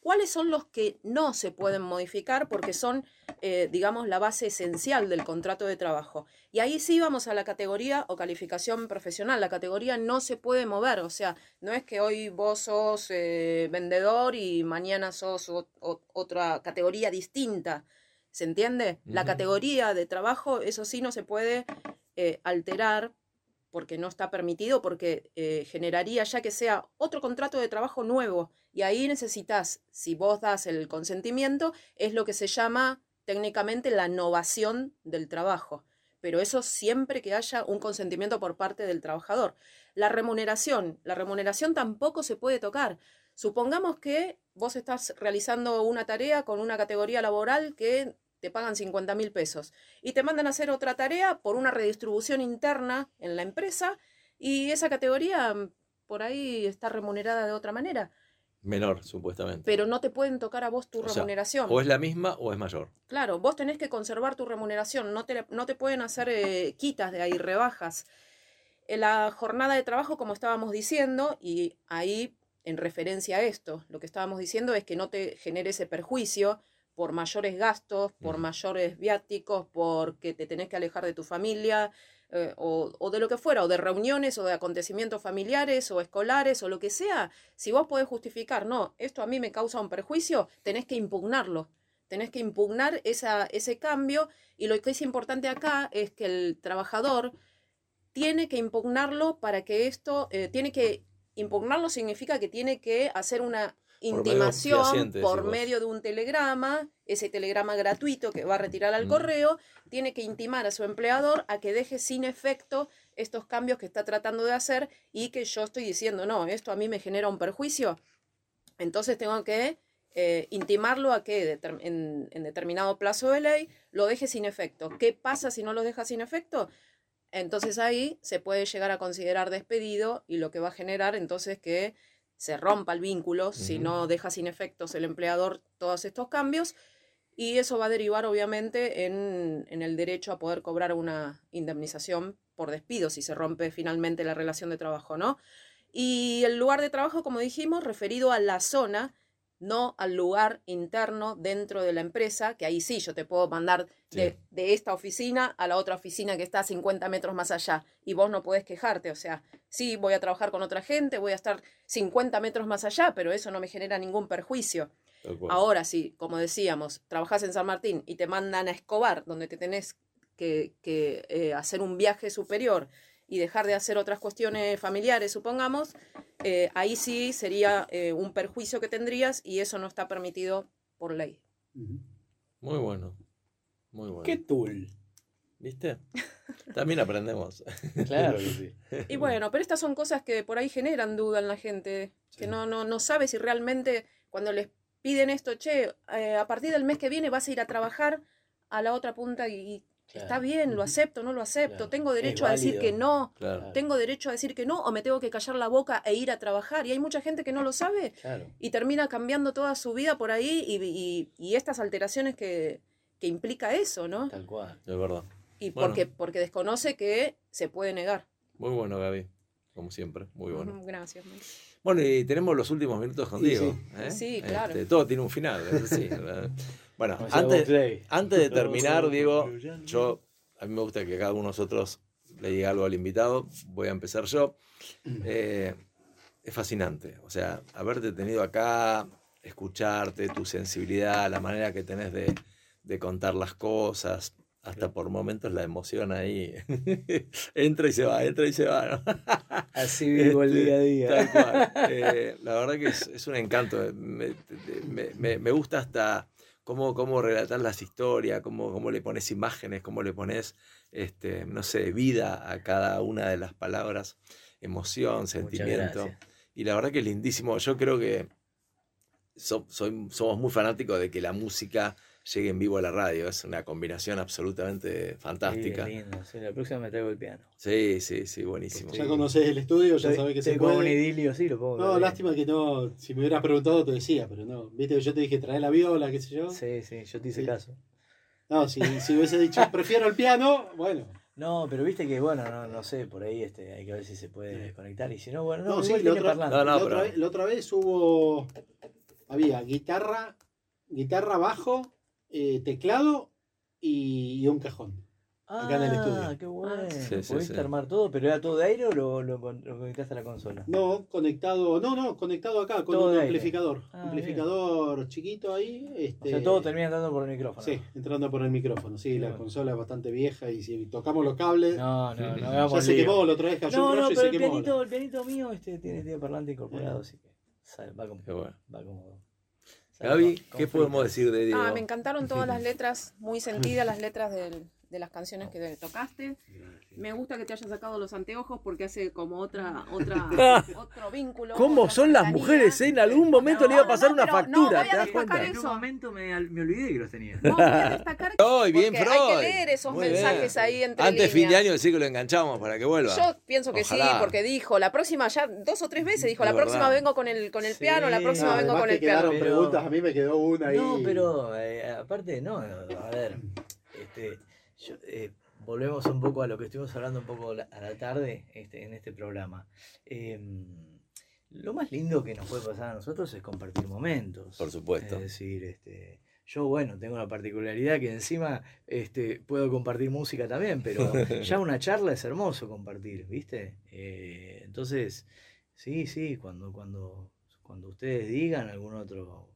Speaker 3: ¿Cuáles son los que no se pueden modificar porque son, eh, digamos, la base esencial del contrato de trabajo? Y ahí sí vamos a la categoría o calificación profesional. La categoría no se puede mover, o sea, no es que hoy vos sos eh, vendedor y mañana sos o- o- otra categoría distinta. ¿Se entiende? La categoría de trabajo, eso sí, no se puede eh, alterar porque no está permitido, porque eh, generaría ya que sea otro contrato de trabajo nuevo. Y ahí necesitas, si vos das el consentimiento, es lo que se llama técnicamente la novación del trabajo. Pero eso siempre que haya un consentimiento por parte del trabajador. La remuneración, la remuneración tampoco se puede tocar. Supongamos que vos estás realizando una tarea con una categoría laboral que te pagan 50 mil pesos y te mandan a hacer otra tarea por una redistribución interna en la empresa y esa categoría mm, por ahí está remunerada de otra manera,
Speaker 2: Menor, supuestamente.
Speaker 3: pero no te pueden tocar a vos tu
Speaker 2: O sea,
Speaker 3: remuneración.
Speaker 2: O es la misma o es mayor.
Speaker 3: Claro, vos tenés que conservar tu remuneración, no te, no te pueden hacer eh, quitas de ahí, rebajas. En la jornada de trabajo, como estábamos diciendo, y ahí en referencia a esto, lo que estábamos diciendo es que no te genere ese perjuicio por mayores gastos, por mayores viáticos, porque te tenés que alejar de tu familia, eh, o, o de lo que fuera, o de reuniones, o de acontecimientos familiares, o escolares, o lo que sea. Si vos podés justificar, no, esto a mí me causa un perjuicio, tenés que impugnarlo tenés que impugnar esa, ese cambio y lo que es importante acá es que el trabajador tiene que impugnarlo para que esto, eh, tiene que impugnarlo significa que tiene que hacer una intimación por medio de un telegrama, ese telegrama gratuito que va a retirar al
Speaker 2: Mm.
Speaker 3: correo, tiene que intimar a su empleador a que deje sin efecto estos cambios que está tratando de hacer y que yo estoy diciendo, no, esto a mí me genera un perjuicio, entonces tengo que eh, intimarlo a que en determinado plazo de ley lo deje sin efecto. ¿Qué pasa si no lo deja sin efecto? Entonces ahí se puede llegar a considerar despedido y lo que va a generar entonces que se rompa el vínculo si no deja sin efectos el empleador todos estos cambios y eso va a derivar obviamente en, en el derecho a poder cobrar una indemnización por despido si se rompe finalmente la relación de trabajo, ¿no? Y el lugar de trabajo, como dijimos, referido a la zona, no al lugar interno dentro de la empresa, que ahí sí yo te puedo mandar de,
Speaker 2: Sí.
Speaker 3: de esta oficina a la otra oficina que está a 50 metros más allá y vos no podés quejarte, o sea, sí voy a trabajar con otra gente, voy a estar 50 metros más allá, pero eso no me genera ningún perjuicio. Ahora sí, como decíamos, trabajás en San Martín y te mandan a Escobar, donde te tenés que, que, eh, hacer un viaje superior y dejar de hacer otras cuestiones familiares, supongamos, eh, ahí sí sería eh, un perjuicio que tendrías y eso no está permitido por ley.
Speaker 2: Muy bueno. Muy bueno.
Speaker 6: ¿Qué tool?
Speaker 2: ¿Viste? También aprendemos.
Speaker 6: Claro que sí.
Speaker 3: Y bueno, pero estas son cosas que por ahí generan duda en la gente, que no, no, no sabe si realmente cuando les piden esto, che, eh, a partir del mes que viene vas a ir a trabajar a la otra punta y, y está bien, lo acepto, no lo acepto,
Speaker 6: Claro.
Speaker 3: tengo derecho a decir que no,
Speaker 2: Claro.
Speaker 3: tengo derecho a decir que no, o me tengo que callar la boca e ir a trabajar. Y hay mucha gente que no lo sabe
Speaker 6: Claro.
Speaker 3: y termina cambiando toda su vida por ahí y, y- y estas alteraciones que, que implica eso, ¿no?
Speaker 6: Tal cual.
Speaker 2: Es verdad.
Speaker 3: Y
Speaker 2: Bueno.
Speaker 3: porque, porque desconoce que se puede negar.
Speaker 2: Muy bueno, Gaby. Como siempre. Muy bueno.
Speaker 3: Ujú, Gracias. Mike.
Speaker 2: Bueno, y tenemos los últimos minutos con
Speaker 5: Sí,
Speaker 2: Diego.
Speaker 5: sí.
Speaker 2: ¿eh?
Speaker 3: Sí, claro.
Speaker 2: Este, todo tiene un final. bueno, antes, antes de terminar, Diego, yo a mí me gusta que cada uno de nosotros le diga algo al invitado. Voy a empezar yo. Eh, es fascinante. O sea, haberte tenido acá, escucharte, tu sensibilidad, la manera que tenés de, de contar las cosas. Hasta por momentos la emoción ahí. entra y se va, entra y se va. ¿no?
Speaker 6: Así vivo el
Speaker 2: Este,
Speaker 6: día a día.
Speaker 2: Tal cual. Eh, la verdad que es, es un encanto. Me, me- me- me gusta hasta cómo, cómo relatar las historias, cómo, cómo le pones imágenes, cómo le pones, este, no sé, vida a cada una de las palabras, emoción, sentimiento. Y la verdad que es lindísimo. Yo creo que so- soy- somos muy fanáticos de que la música llegue en vivo a la radio. Es una combinación absolutamente fantástica.
Speaker 6: Sí, lindo. Sí, la próxima me traigo el piano.
Speaker 2: Sí, sí, sí, buenísimo.
Speaker 5: Ya conoces el estudio, ya sabés que se
Speaker 6: como un
Speaker 5: puede.
Speaker 6: idilio, sí, lo pongo.
Speaker 5: No, lástima que no. Si me hubieras preguntado, te decía, pero no. Viste que yo te dije trae la viola, qué sé yo.
Speaker 6: Sí, sí, yo te hice
Speaker 5: Sí.
Speaker 6: caso.
Speaker 5: No, si, si hubiese dicho prefiero el piano, bueno.
Speaker 6: No, pero viste que, bueno, no, no sé, por ahí este, hay que ver si se puede desconectar. Y si no, bueno, no,
Speaker 5: No, sí, la otra.
Speaker 2: No, no,
Speaker 5: la,
Speaker 2: pero-
Speaker 5: otra vez, la otra vez hubo. había guitarra, guitarra, bajo, eh, teclado y, y un cajón. acá en el estudio.
Speaker 6: Ah, qué bueno.
Speaker 2: Sí, sí,
Speaker 6: ¿Pudiste
Speaker 2: sí.
Speaker 6: armar todo? ¿Pero era todo de aire o lo, lo, con- lo conectaste a la consola?
Speaker 5: No, conectado, no, no, conectado acá con
Speaker 6: Todo
Speaker 5: un amplificador.
Speaker 6: Ah,
Speaker 5: amplificador chiquito ahí.
Speaker 6: O
Speaker 5: Este,
Speaker 6: sea, todo termina entrando por el micrófono.
Speaker 5: Sí, entrando por el micrófono. Sí, la
Speaker 6: bueno.
Speaker 5: consola es bastante vieja y si tocamos los cables,
Speaker 6: No, no, no.
Speaker 5: ya se quemó, la otra vez cayó
Speaker 6: No,
Speaker 5: un
Speaker 6: no,
Speaker 5: y
Speaker 6: pero
Speaker 5: se
Speaker 6: el
Speaker 5: quemó.
Speaker 6: pianito, el pianito mío este, tiene, tiene parlante incorporado,
Speaker 5: Eh.
Speaker 6: así que sale- va como.
Speaker 2: Qué bueno.
Speaker 6: Va como
Speaker 2: Gaby, ¿qué podemos decir de Diego?
Speaker 3: Ah, me encantaron todas las letras, muy sentidas las letras del- de las canciones que tocaste. Me gusta que te hayas sacado los anteojos porque hace como otra, otra, otro vínculo.
Speaker 2: ¿Cómo
Speaker 3: otra
Speaker 2: son las mujeres? eh? En algún momento le iba a pasar
Speaker 3: no,
Speaker 2: una
Speaker 3: no,
Speaker 2: factura,
Speaker 3: voy a
Speaker 2: ¿te das
Speaker 3: destacar
Speaker 2: cuenta?
Speaker 6: En un momento me, me olvidé que los tenía.
Speaker 3: No, voy a destacar
Speaker 2: Ay, bien, Freud.
Speaker 3: hay que leer esos
Speaker 2: Muy bien.
Speaker 3: mensajes ahí entre
Speaker 2: Antes de fin de
Speaker 3: líneas.
Speaker 2: año decir que lo enganchamos para que vuelva.
Speaker 3: Yo pienso que
Speaker 2: Ojalá.
Speaker 3: sí, porque dijo, la próxima ya dos o tres veces dijo, la próxima vengo con el con el
Speaker 6: Sí,
Speaker 3: piano, la próxima
Speaker 6: no,
Speaker 3: vengo con
Speaker 5: que
Speaker 3: el piano.
Speaker 5: quedaron
Speaker 6: Pero-
Speaker 5: preguntas, a mí me quedó una ahí.
Speaker 6: No, pero eh, aparte, no, a ver, este, yo, eh, volvemos un poco a lo que estuvimos hablando un poco la- a la tarde este, en este programa. Eh, lo más lindo que nos puede pasar a nosotros es compartir momentos.
Speaker 2: Por supuesto.
Speaker 6: Es decir, este, yo, bueno, tengo la particularidad que encima este, puedo compartir música también, pero ya una charla es hermoso compartir, ¿viste? Eh, entonces, sí, sí, cuando, cuando, cuando ustedes digan algún otro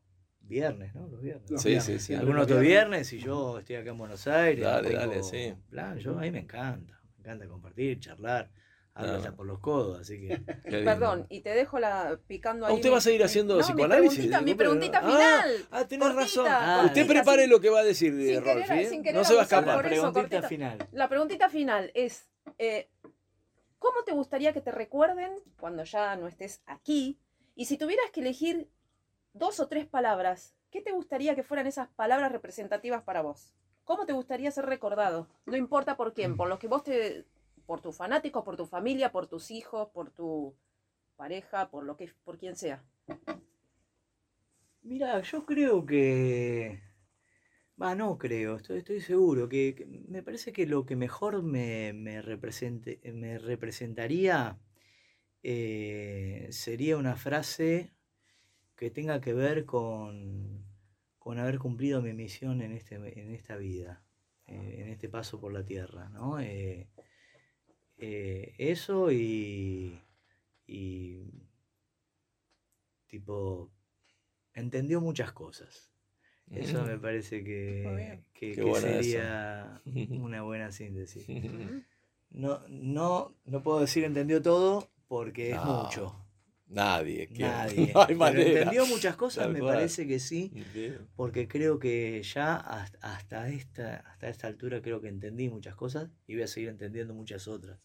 Speaker 6: viernes, ¿no? Los viernes.
Speaker 5: Los
Speaker 2: Sí,
Speaker 5: viernes,
Speaker 2: sí, sí.
Speaker 5: siempre
Speaker 6: Algún
Speaker 5: los
Speaker 6: otro
Speaker 5: viernes.
Speaker 6: y yo estoy acá en Buenos Aires.
Speaker 2: Dale, dale, sí.
Speaker 6: Plan, yo a mí me encanta, me encanta compartir, charlar,
Speaker 2: Ah.
Speaker 6: hasta por los codos, así que.
Speaker 3: Perdón, y te dejo la picando
Speaker 2: Ah,
Speaker 3: ahí.
Speaker 2: ¿Usted
Speaker 3: mi-
Speaker 2: va a seguir haciendo
Speaker 3: no,
Speaker 2: psicoanálisis?
Speaker 3: Mi preguntita, mi
Speaker 2: Disculpe,
Speaker 3: preguntita final.
Speaker 2: Ah, ah, tenés
Speaker 3: Cortita,
Speaker 2: razón.
Speaker 6: Ah,
Speaker 2: Usted prepare
Speaker 3: sin-
Speaker 2: lo que va a decir,
Speaker 3: sin
Speaker 2: de
Speaker 3: querer- sin querer
Speaker 2: No se va a escapar.
Speaker 3: eso,
Speaker 6: preguntita final.
Speaker 3: La preguntita final es, eh, ¿cómo te gustaría que te recuerden cuando ya no estés aquí? Y si tuvieras que elegir dos o tres palabras, ¿qué te gustaría que fueran esas palabras representativas para vos? ¿Cómo te gustaría ser recordado? No importa por quién, por los que vos te... por tus fanáticos, por tu familia, por tus hijos, por tu pareja, por lo que por quien sea.
Speaker 6: Mira, yo creo que. Va, no creo, estoy, estoy seguro que, me parece que lo que mejor me, me, represente, me representaría eh, sería una frase que tenga que ver con, con haber cumplido mi misión en, este, en esta vida, eh, en este paso por la tierra, ¿no? Eh, eh, eso y, y tipo entendió muchas cosas. Eso me parece que, que-
Speaker 2: eso.
Speaker 6: sería una buena síntesis. No, no, no puedo decir entendió todo porque es
Speaker 2: No,
Speaker 6: mucho.
Speaker 2: Nadie. ¿quién?
Speaker 6: Nadie.
Speaker 2: No hay
Speaker 6: Pero entendió muchas cosas, me parece que sí, porque creo que ya hasta, esta, hasta esta altura creo que entendí muchas cosas y voy a seguir entendiendo muchas otras.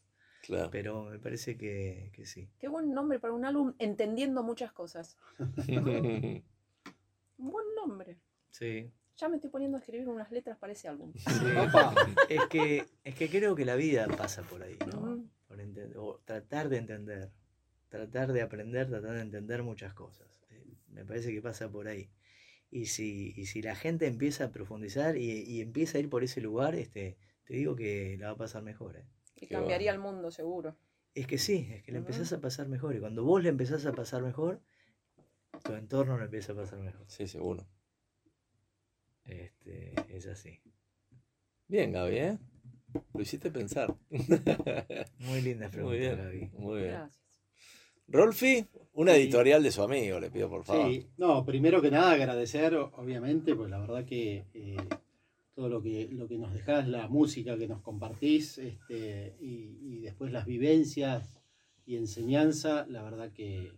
Speaker 2: Claro.
Speaker 6: Pero me parece que, que sí.
Speaker 3: Qué buen nombre para un álbum, entendiendo muchas cosas. Un buen nombre.
Speaker 6: Sí.
Speaker 3: Ya me estoy poniendo a escribir unas letras para ese álbum.
Speaker 6: sí. es, que, es que creo que la vida pasa por ahí, ¿no? Por o tratar de entender, tratar de aprender, tratar de entender muchas cosas. Eh, Me parece que pasa por ahí. Y si, y si la gente empieza a profundizar y, y empieza a ir por ese lugar, este, te digo que la va a pasar mejor. ¿eh?
Speaker 3: Y
Speaker 2: Qué
Speaker 3: cambiaría
Speaker 2: bueno.
Speaker 3: el mundo, seguro.
Speaker 6: Es que sí, es que la
Speaker 3: Ujú.
Speaker 6: empezás a pasar mejor. Y cuando vos le empezás a pasar mejor, tu entorno lo empieza a pasar mejor.
Speaker 2: Sí, seguro.
Speaker 6: Este, es así.
Speaker 2: Bien, Gaby, ¿eh? Lo hiciste pensar.
Speaker 6: Muy linda
Speaker 2: Muy
Speaker 6: pregunta,
Speaker 2: bien.
Speaker 6: Gaby.
Speaker 2: Muy bien.
Speaker 3: Gracias.
Speaker 2: Rolfi, una
Speaker 5: Sí.
Speaker 2: editorial de su amigo, le pido por favor.
Speaker 5: Sí, no, primero que nada agradecer, obviamente, pues la verdad que eh, todo lo que, lo que nos dejás, la música que nos compartís, este, y, y después las vivencias y enseñanza, la verdad que,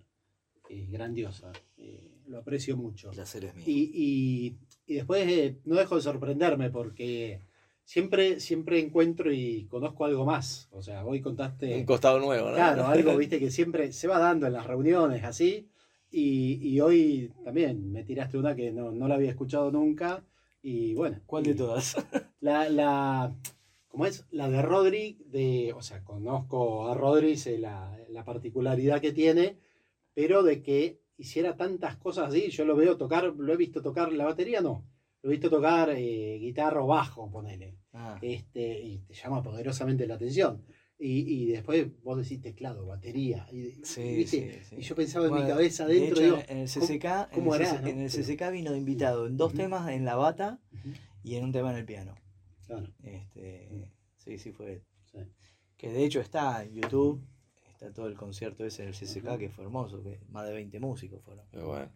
Speaker 5: que es grandiosa. Eh, lo aprecio mucho.
Speaker 6: El placer es mío.
Speaker 5: Y, y- y después eh, no dejo de sorprenderme porque siempre, siempre encuentro y conozco algo más. O sea, hoy contaste...
Speaker 2: Un costado nuevo, ¿no?
Speaker 5: Claro, algo, viste, que siempre se va dando en las reuniones, así. Y, y hoy también me tiraste una que no, no la había escuchado nunca. Y bueno.
Speaker 6: ¿Cuál
Speaker 5: y
Speaker 6: de todas?
Speaker 5: La, la, ¿cómo es? La de Rodri, de, o sea, conozco a Rodri, sé la, la particularidad que tiene, pero de que hiciera tantas cosas así, yo lo veo tocar, lo he visto tocar la batería, no. Lo he visto tocar eh, guitarra o bajo, ponele
Speaker 6: Ah,
Speaker 5: este, y te llama poderosamente la atención. Y, y después vos decís teclado, batería. Y,
Speaker 6: Sí,
Speaker 5: ¿viste?
Speaker 6: sí, sí.
Speaker 5: y yo pensaba en
Speaker 6: Bueno,
Speaker 5: mi cabeza
Speaker 6: de
Speaker 5: adentro.
Speaker 6: hecho,
Speaker 5: digo,
Speaker 6: en el
Speaker 5: ¿cómo-
Speaker 6: CCK,
Speaker 5: cómo
Speaker 6: en, el
Speaker 5: hará,
Speaker 6: CC
Speaker 5: no?
Speaker 6: en el CCK vino de invitado en dos temas, en la bata y en un tema en el piano.
Speaker 5: claro,
Speaker 6: Este, sí, sí fue.
Speaker 5: sí.
Speaker 6: Que de hecho está en YouTube, está todo el concierto ese del CCK que fue hermoso, que más de 20 músicos fueron
Speaker 2: bueno.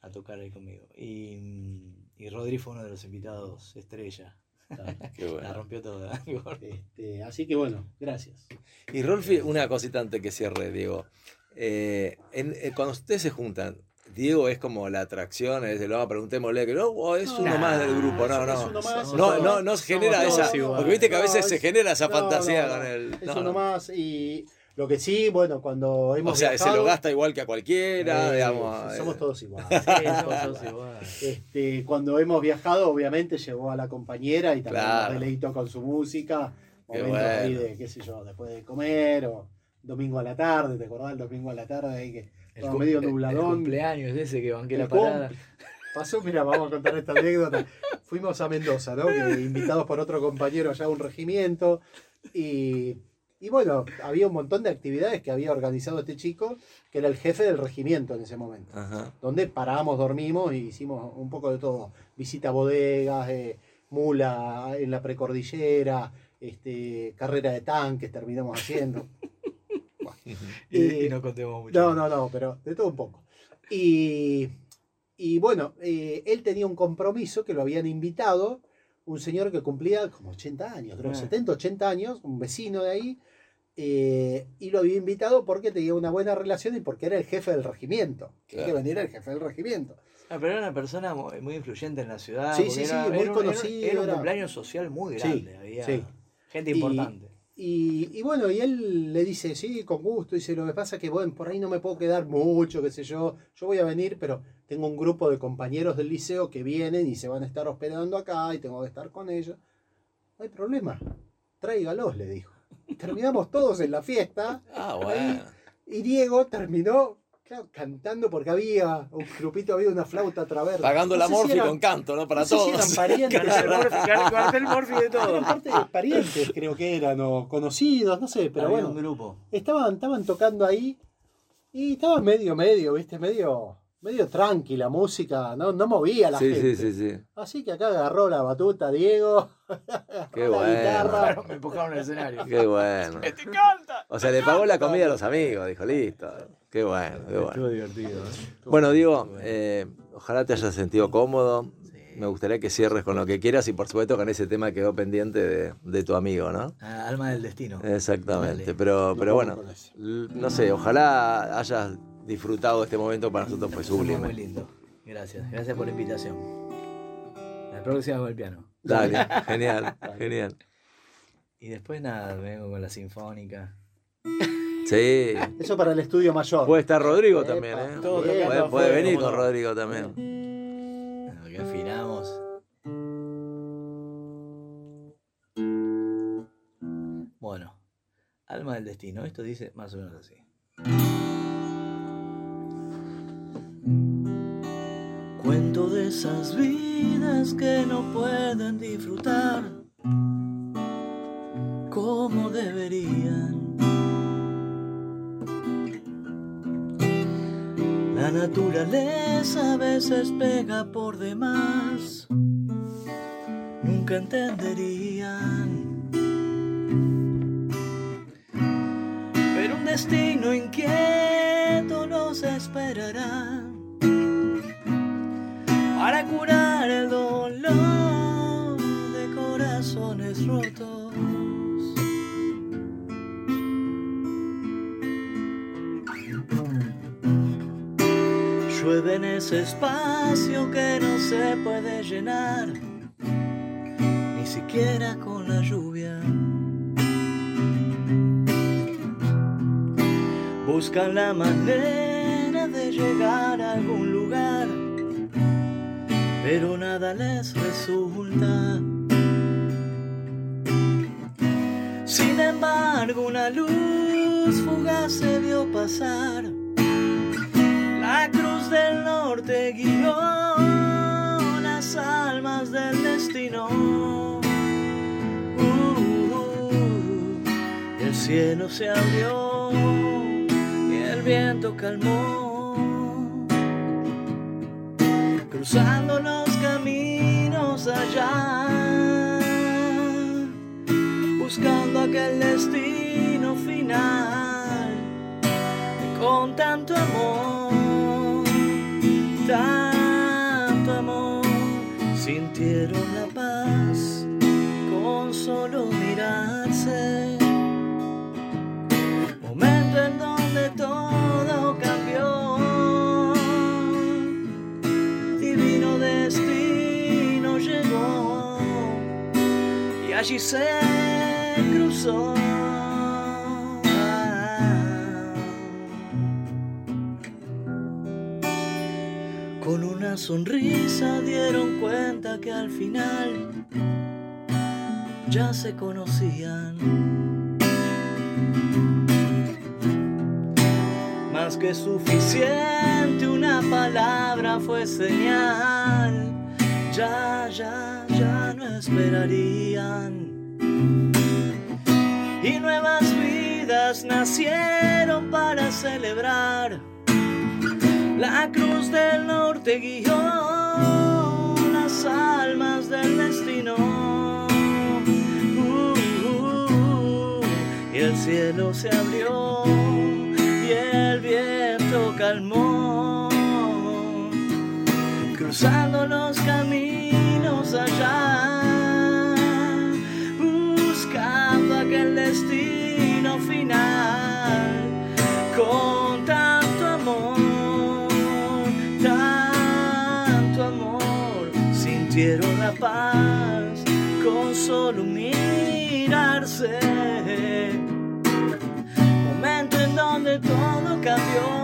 Speaker 6: a tocar ahí conmigo. Y, mm, y Rodri fue uno de los invitados estrella.
Speaker 5: claro.
Speaker 2: Qué
Speaker 6: La
Speaker 2: bueno.
Speaker 6: rompió toda.
Speaker 5: Este, así que bueno, gracias.
Speaker 2: Y Rolfi, una cosita antes que cierre, Diego. Eh, en- eh, cuando ustedes se juntan, Diego es como la atracción, es de lo preguntémosle que no, o es uno
Speaker 5: No,
Speaker 2: más del grupo, no,
Speaker 5: es
Speaker 2: no.
Speaker 5: uno más,
Speaker 2: No, no, no se genera esa. Porque viste que a
Speaker 5: No,
Speaker 2: veces se
Speaker 5: es-
Speaker 2: genera esa fantasía
Speaker 5: no, no.
Speaker 2: con el.
Speaker 5: Es
Speaker 2: no,
Speaker 5: uno
Speaker 2: no.
Speaker 5: más y lo que sí, bueno, cuando hemos
Speaker 2: O sea, se
Speaker 5: viajado,
Speaker 2: lo gasta igual que a cualquiera,
Speaker 5: eh,
Speaker 2: digamos.
Speaker 5: somos
Speaker 2: eh,
Speaker 5: todos iguales.
Speaker 6: Sí, somos todos iguales.
Speaker 5: Este, cuando hemos viajado, obviamente llevó a la compañera y también
Speaker 2: Claro.
Speaker 5: nos deleitó con su música. Momentos ahí de, qué sé yo, después de comer o domingo a la tarde, ¿te acordás el domingo a la tarde ahí que
Speaker 6: El
Speaker 5: todo medio
Speaker 6: el- El
Speaker 5: nubladón?
Speaker 6: cumpleaños ese que banqué la parada.
Speaker 5: Pasó, mira, vamos a contar esta anécdota. Fuimos a Mendoza, ¿no? Que invitados por otro compañero allá a un regimiento. Y, y bueno, había un montón de actividades que había organizado este chico, que era el jefe del regimiento en ese momento.
Speaker 2: Ajá.
Speaker 5: Donde paramos, dormimos y hicimos un poco de todo. Visita a bodegas, eh, mula en la precordillera, este, carrera de tanques terminamos haciendo.
Speaker 6: Y,
Speaker 5: Eh,
Speaker 6: y no contemos mucho.
Speaker 5: No, no, no, pero de todo un poco. Y, y bueno, eh, él tenía un compromiso que lo habían invitado, un señor que cumplía como 80 años, creo,
Speaker 6: Ah.
Speaker 5: 70, 80 años, un vecino de ahí, eh, y lo había invitado porque tenía una buena relación y porque era el jefe del regimiento. Tenía que
Speaker 2: Claro.
Speaker 5: venir el jefe del regimiento.
Speaker 6: Ah, pero era una persona muy, muy influyente en la ciudad.
Speaker 5: Sí, sí, sí,
Speaker 6: era,
Speaker 5: muy
Speaker 6: era
Speaker 5: conocido,
Speaker 6: Era un cumpleaños social muy
Speaker 5: Sí,
Speaker 6: grande. había
Speaker 5: sí.
Speaker 6: gente
Speaker 5: Y-
Speaker 6: importante.
Speaker 5: Y, y bueno, y él le dice, sí, con gusto, dice, lo que pasa es que, bueno, por ahí no me puedo quedar mucho, qué sé yo, yo voy a venir, pero tengo un grupo de compañeros del liceo que vienen y se van a estar hospedando acá y tengo que estar con ellos. No hay problema, tráigalos, le dijo. Terminamos todos en la fiesta
Speaker 2: Ah, bueno.
Speaker 5: y Diego terminó claro, cantando porque había un grupito, había una flauta traversa.
Speaker 2: Pagando
Speaker 5: No
Speaker 2: la
Speaker 5: si
Speaker 2: morfi con canto, ¿no? Para
Speaker 5: no sé si
Speaker 2: todos.
Speaker 5: eran parientes.
Speaker 6: Cuartel Morphy de todo.
Speaker 5: Eran parte de parientes, creo que eran, o conocidos, no sé, pero
Speaker 6: Había
Speaker 5: bueno.
Speaker 6: un grupo.
Speaker 5: estaban, estaban tocando ahí y estaba medio, medio, viste, medio, medio tranqui la música, no, no movía la
Speaker 2: Sí,
Speaker 5: gente.
Speaker 2: sí, sí, sí.
Speaker 5: Así que acá agarró la batuta Diego,
Speaker 2: Qué
Speaker 5: la
Speaker 2: bueno.
Speaker 5: guitarra.
Speaker 6: Me empujaron al escenario.
Speaker 2: Qué bueno. O sea, le pagó la comida a los amigos, dijo, listo. Qué bueno, qué bueno.
Speaker 6: Estuvo divertido. ¿eh?
Speaker 2: Bueno, Diego, eh, ojalá te hayas sentido cómodo. Me gustaría que cierres con lo que quieras y por supuesto con ese tema que quedó pendiente de, de tu amigo, ¿no?
Speaker 6: Ah, alma del destino.
Speaker 2: Exactamente,
Speaker 6: Dale.
Speaker 2: pero, pero bueno, no sé, ojalá hayas disfrutado este momento para nosotros fue
Speaker 6: Fue muy
Speaker 2: sublime.
Speaker 6: lindo. Gracias. Gracias por la invitación. La próxima con el piano.
Speaker 2: Dale, genial, genial.
Speaker 6: Y después nada, vengo con la sinfónica.
Speaker 2: Sí,
Speaker 5: Eso para el estudio mayor.
Speaker 2: puede estar Rodrigo
Speaker 5: Epa,
Speaker 2: también, ¿eh?
Speaker 5: todo
Speaker 2: Puede, venir con. Rodrigo también.
Speaker 6: Lo que afinamos. Bueno, alma del destino. Esto dice más o menos así. Cuento de esas vidas que no pueden disfrutar como deberían. La naturaleza a veces pega por demás. Nunca entenderían. Pero un destino inquieto los esperará para curar el dolor de corazones rotos. Llueve en ese espacio que no se puede llenar, ni siquiera con la lluvia. Buscan la manera de llegar a algún lugar, pero nada les resulta. Sin embargo, una luz fugaz se vio pasar. La cruz del norte guió las almas del destino. Uh, uh, el cielo se abrió y el viento calmó, cruzando los caminos allá, buscando aquel destino final con tanto amor, tanto amor, sintieron la paz con solo allí se cruzó. Con una sonrisa dieron cuenta que al final ya se conocían. Más que suficiente, una palabra fue señal. Ya, ya, ya no esperarían. Y nuevas vidas nacieron para celebrar. La cruz del norte guió las almas del destino. Uh, uh, uh, y el cielo se abrió y el viento calmó. Cruzando los caminos allá, buscando aquel destino final. Con tanto amor, tanto amor, sintieron la paz con solo mirarse. Momento en donde todo cambió.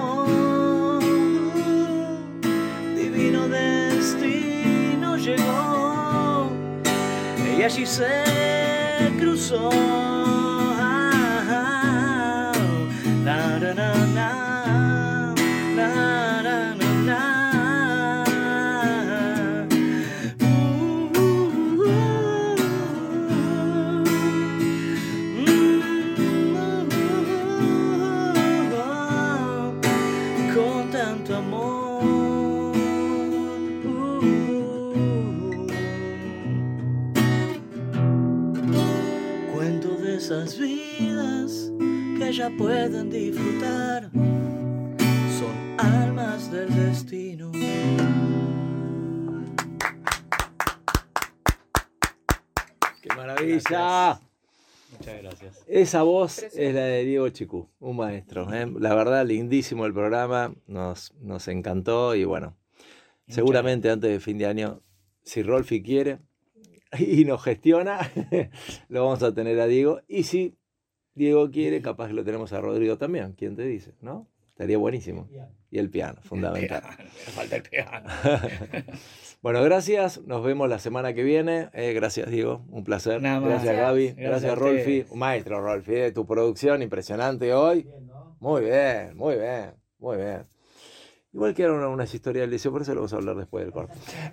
Speaker 6: Y allí se cruzó. Ah, ah, ah. Na, na, na, na, ya pueden disfrutar. Son almas del destino.
Speaker 2: ¡Qué maravilla!
Speaker 3: Muchas gracias.
Speaker 2: Esa voz es la de Diego Chicú, un maestro. ¿eh? La verdad, lindísimo el programa, nos, nos encantó y bueno, seguramente antes de fin de año, si Rolfi quiere y nos gestiona, lo vamos a tener a Diego. Y si Diego quiere, capaz que lo tenemos a Rodrigo también, ¿quién te dice? ¿No? Estaría buenísimo. Y el piano, fundamental.
Speaker 3: Me falta el piano.
Speaker 2: Bueno, gracias. Nos vemos la semana que viene. Eh, gracias, Diego. Un placer.
Speaker 3: Nada más.
Speaker 2: Gracias, Gaby.
Speaker 3: Gracias
Speaker 2: Gracias, Rolfi. maestro, Rolfi. eh, Tu producción impresionante hoy.
Speaker 5: Bien, ¿no?
Speaker 2: Muy bien, muy bien, muy bien. Igual que eran unas historias del liceo, por eso lo vamos a hablar después del corte.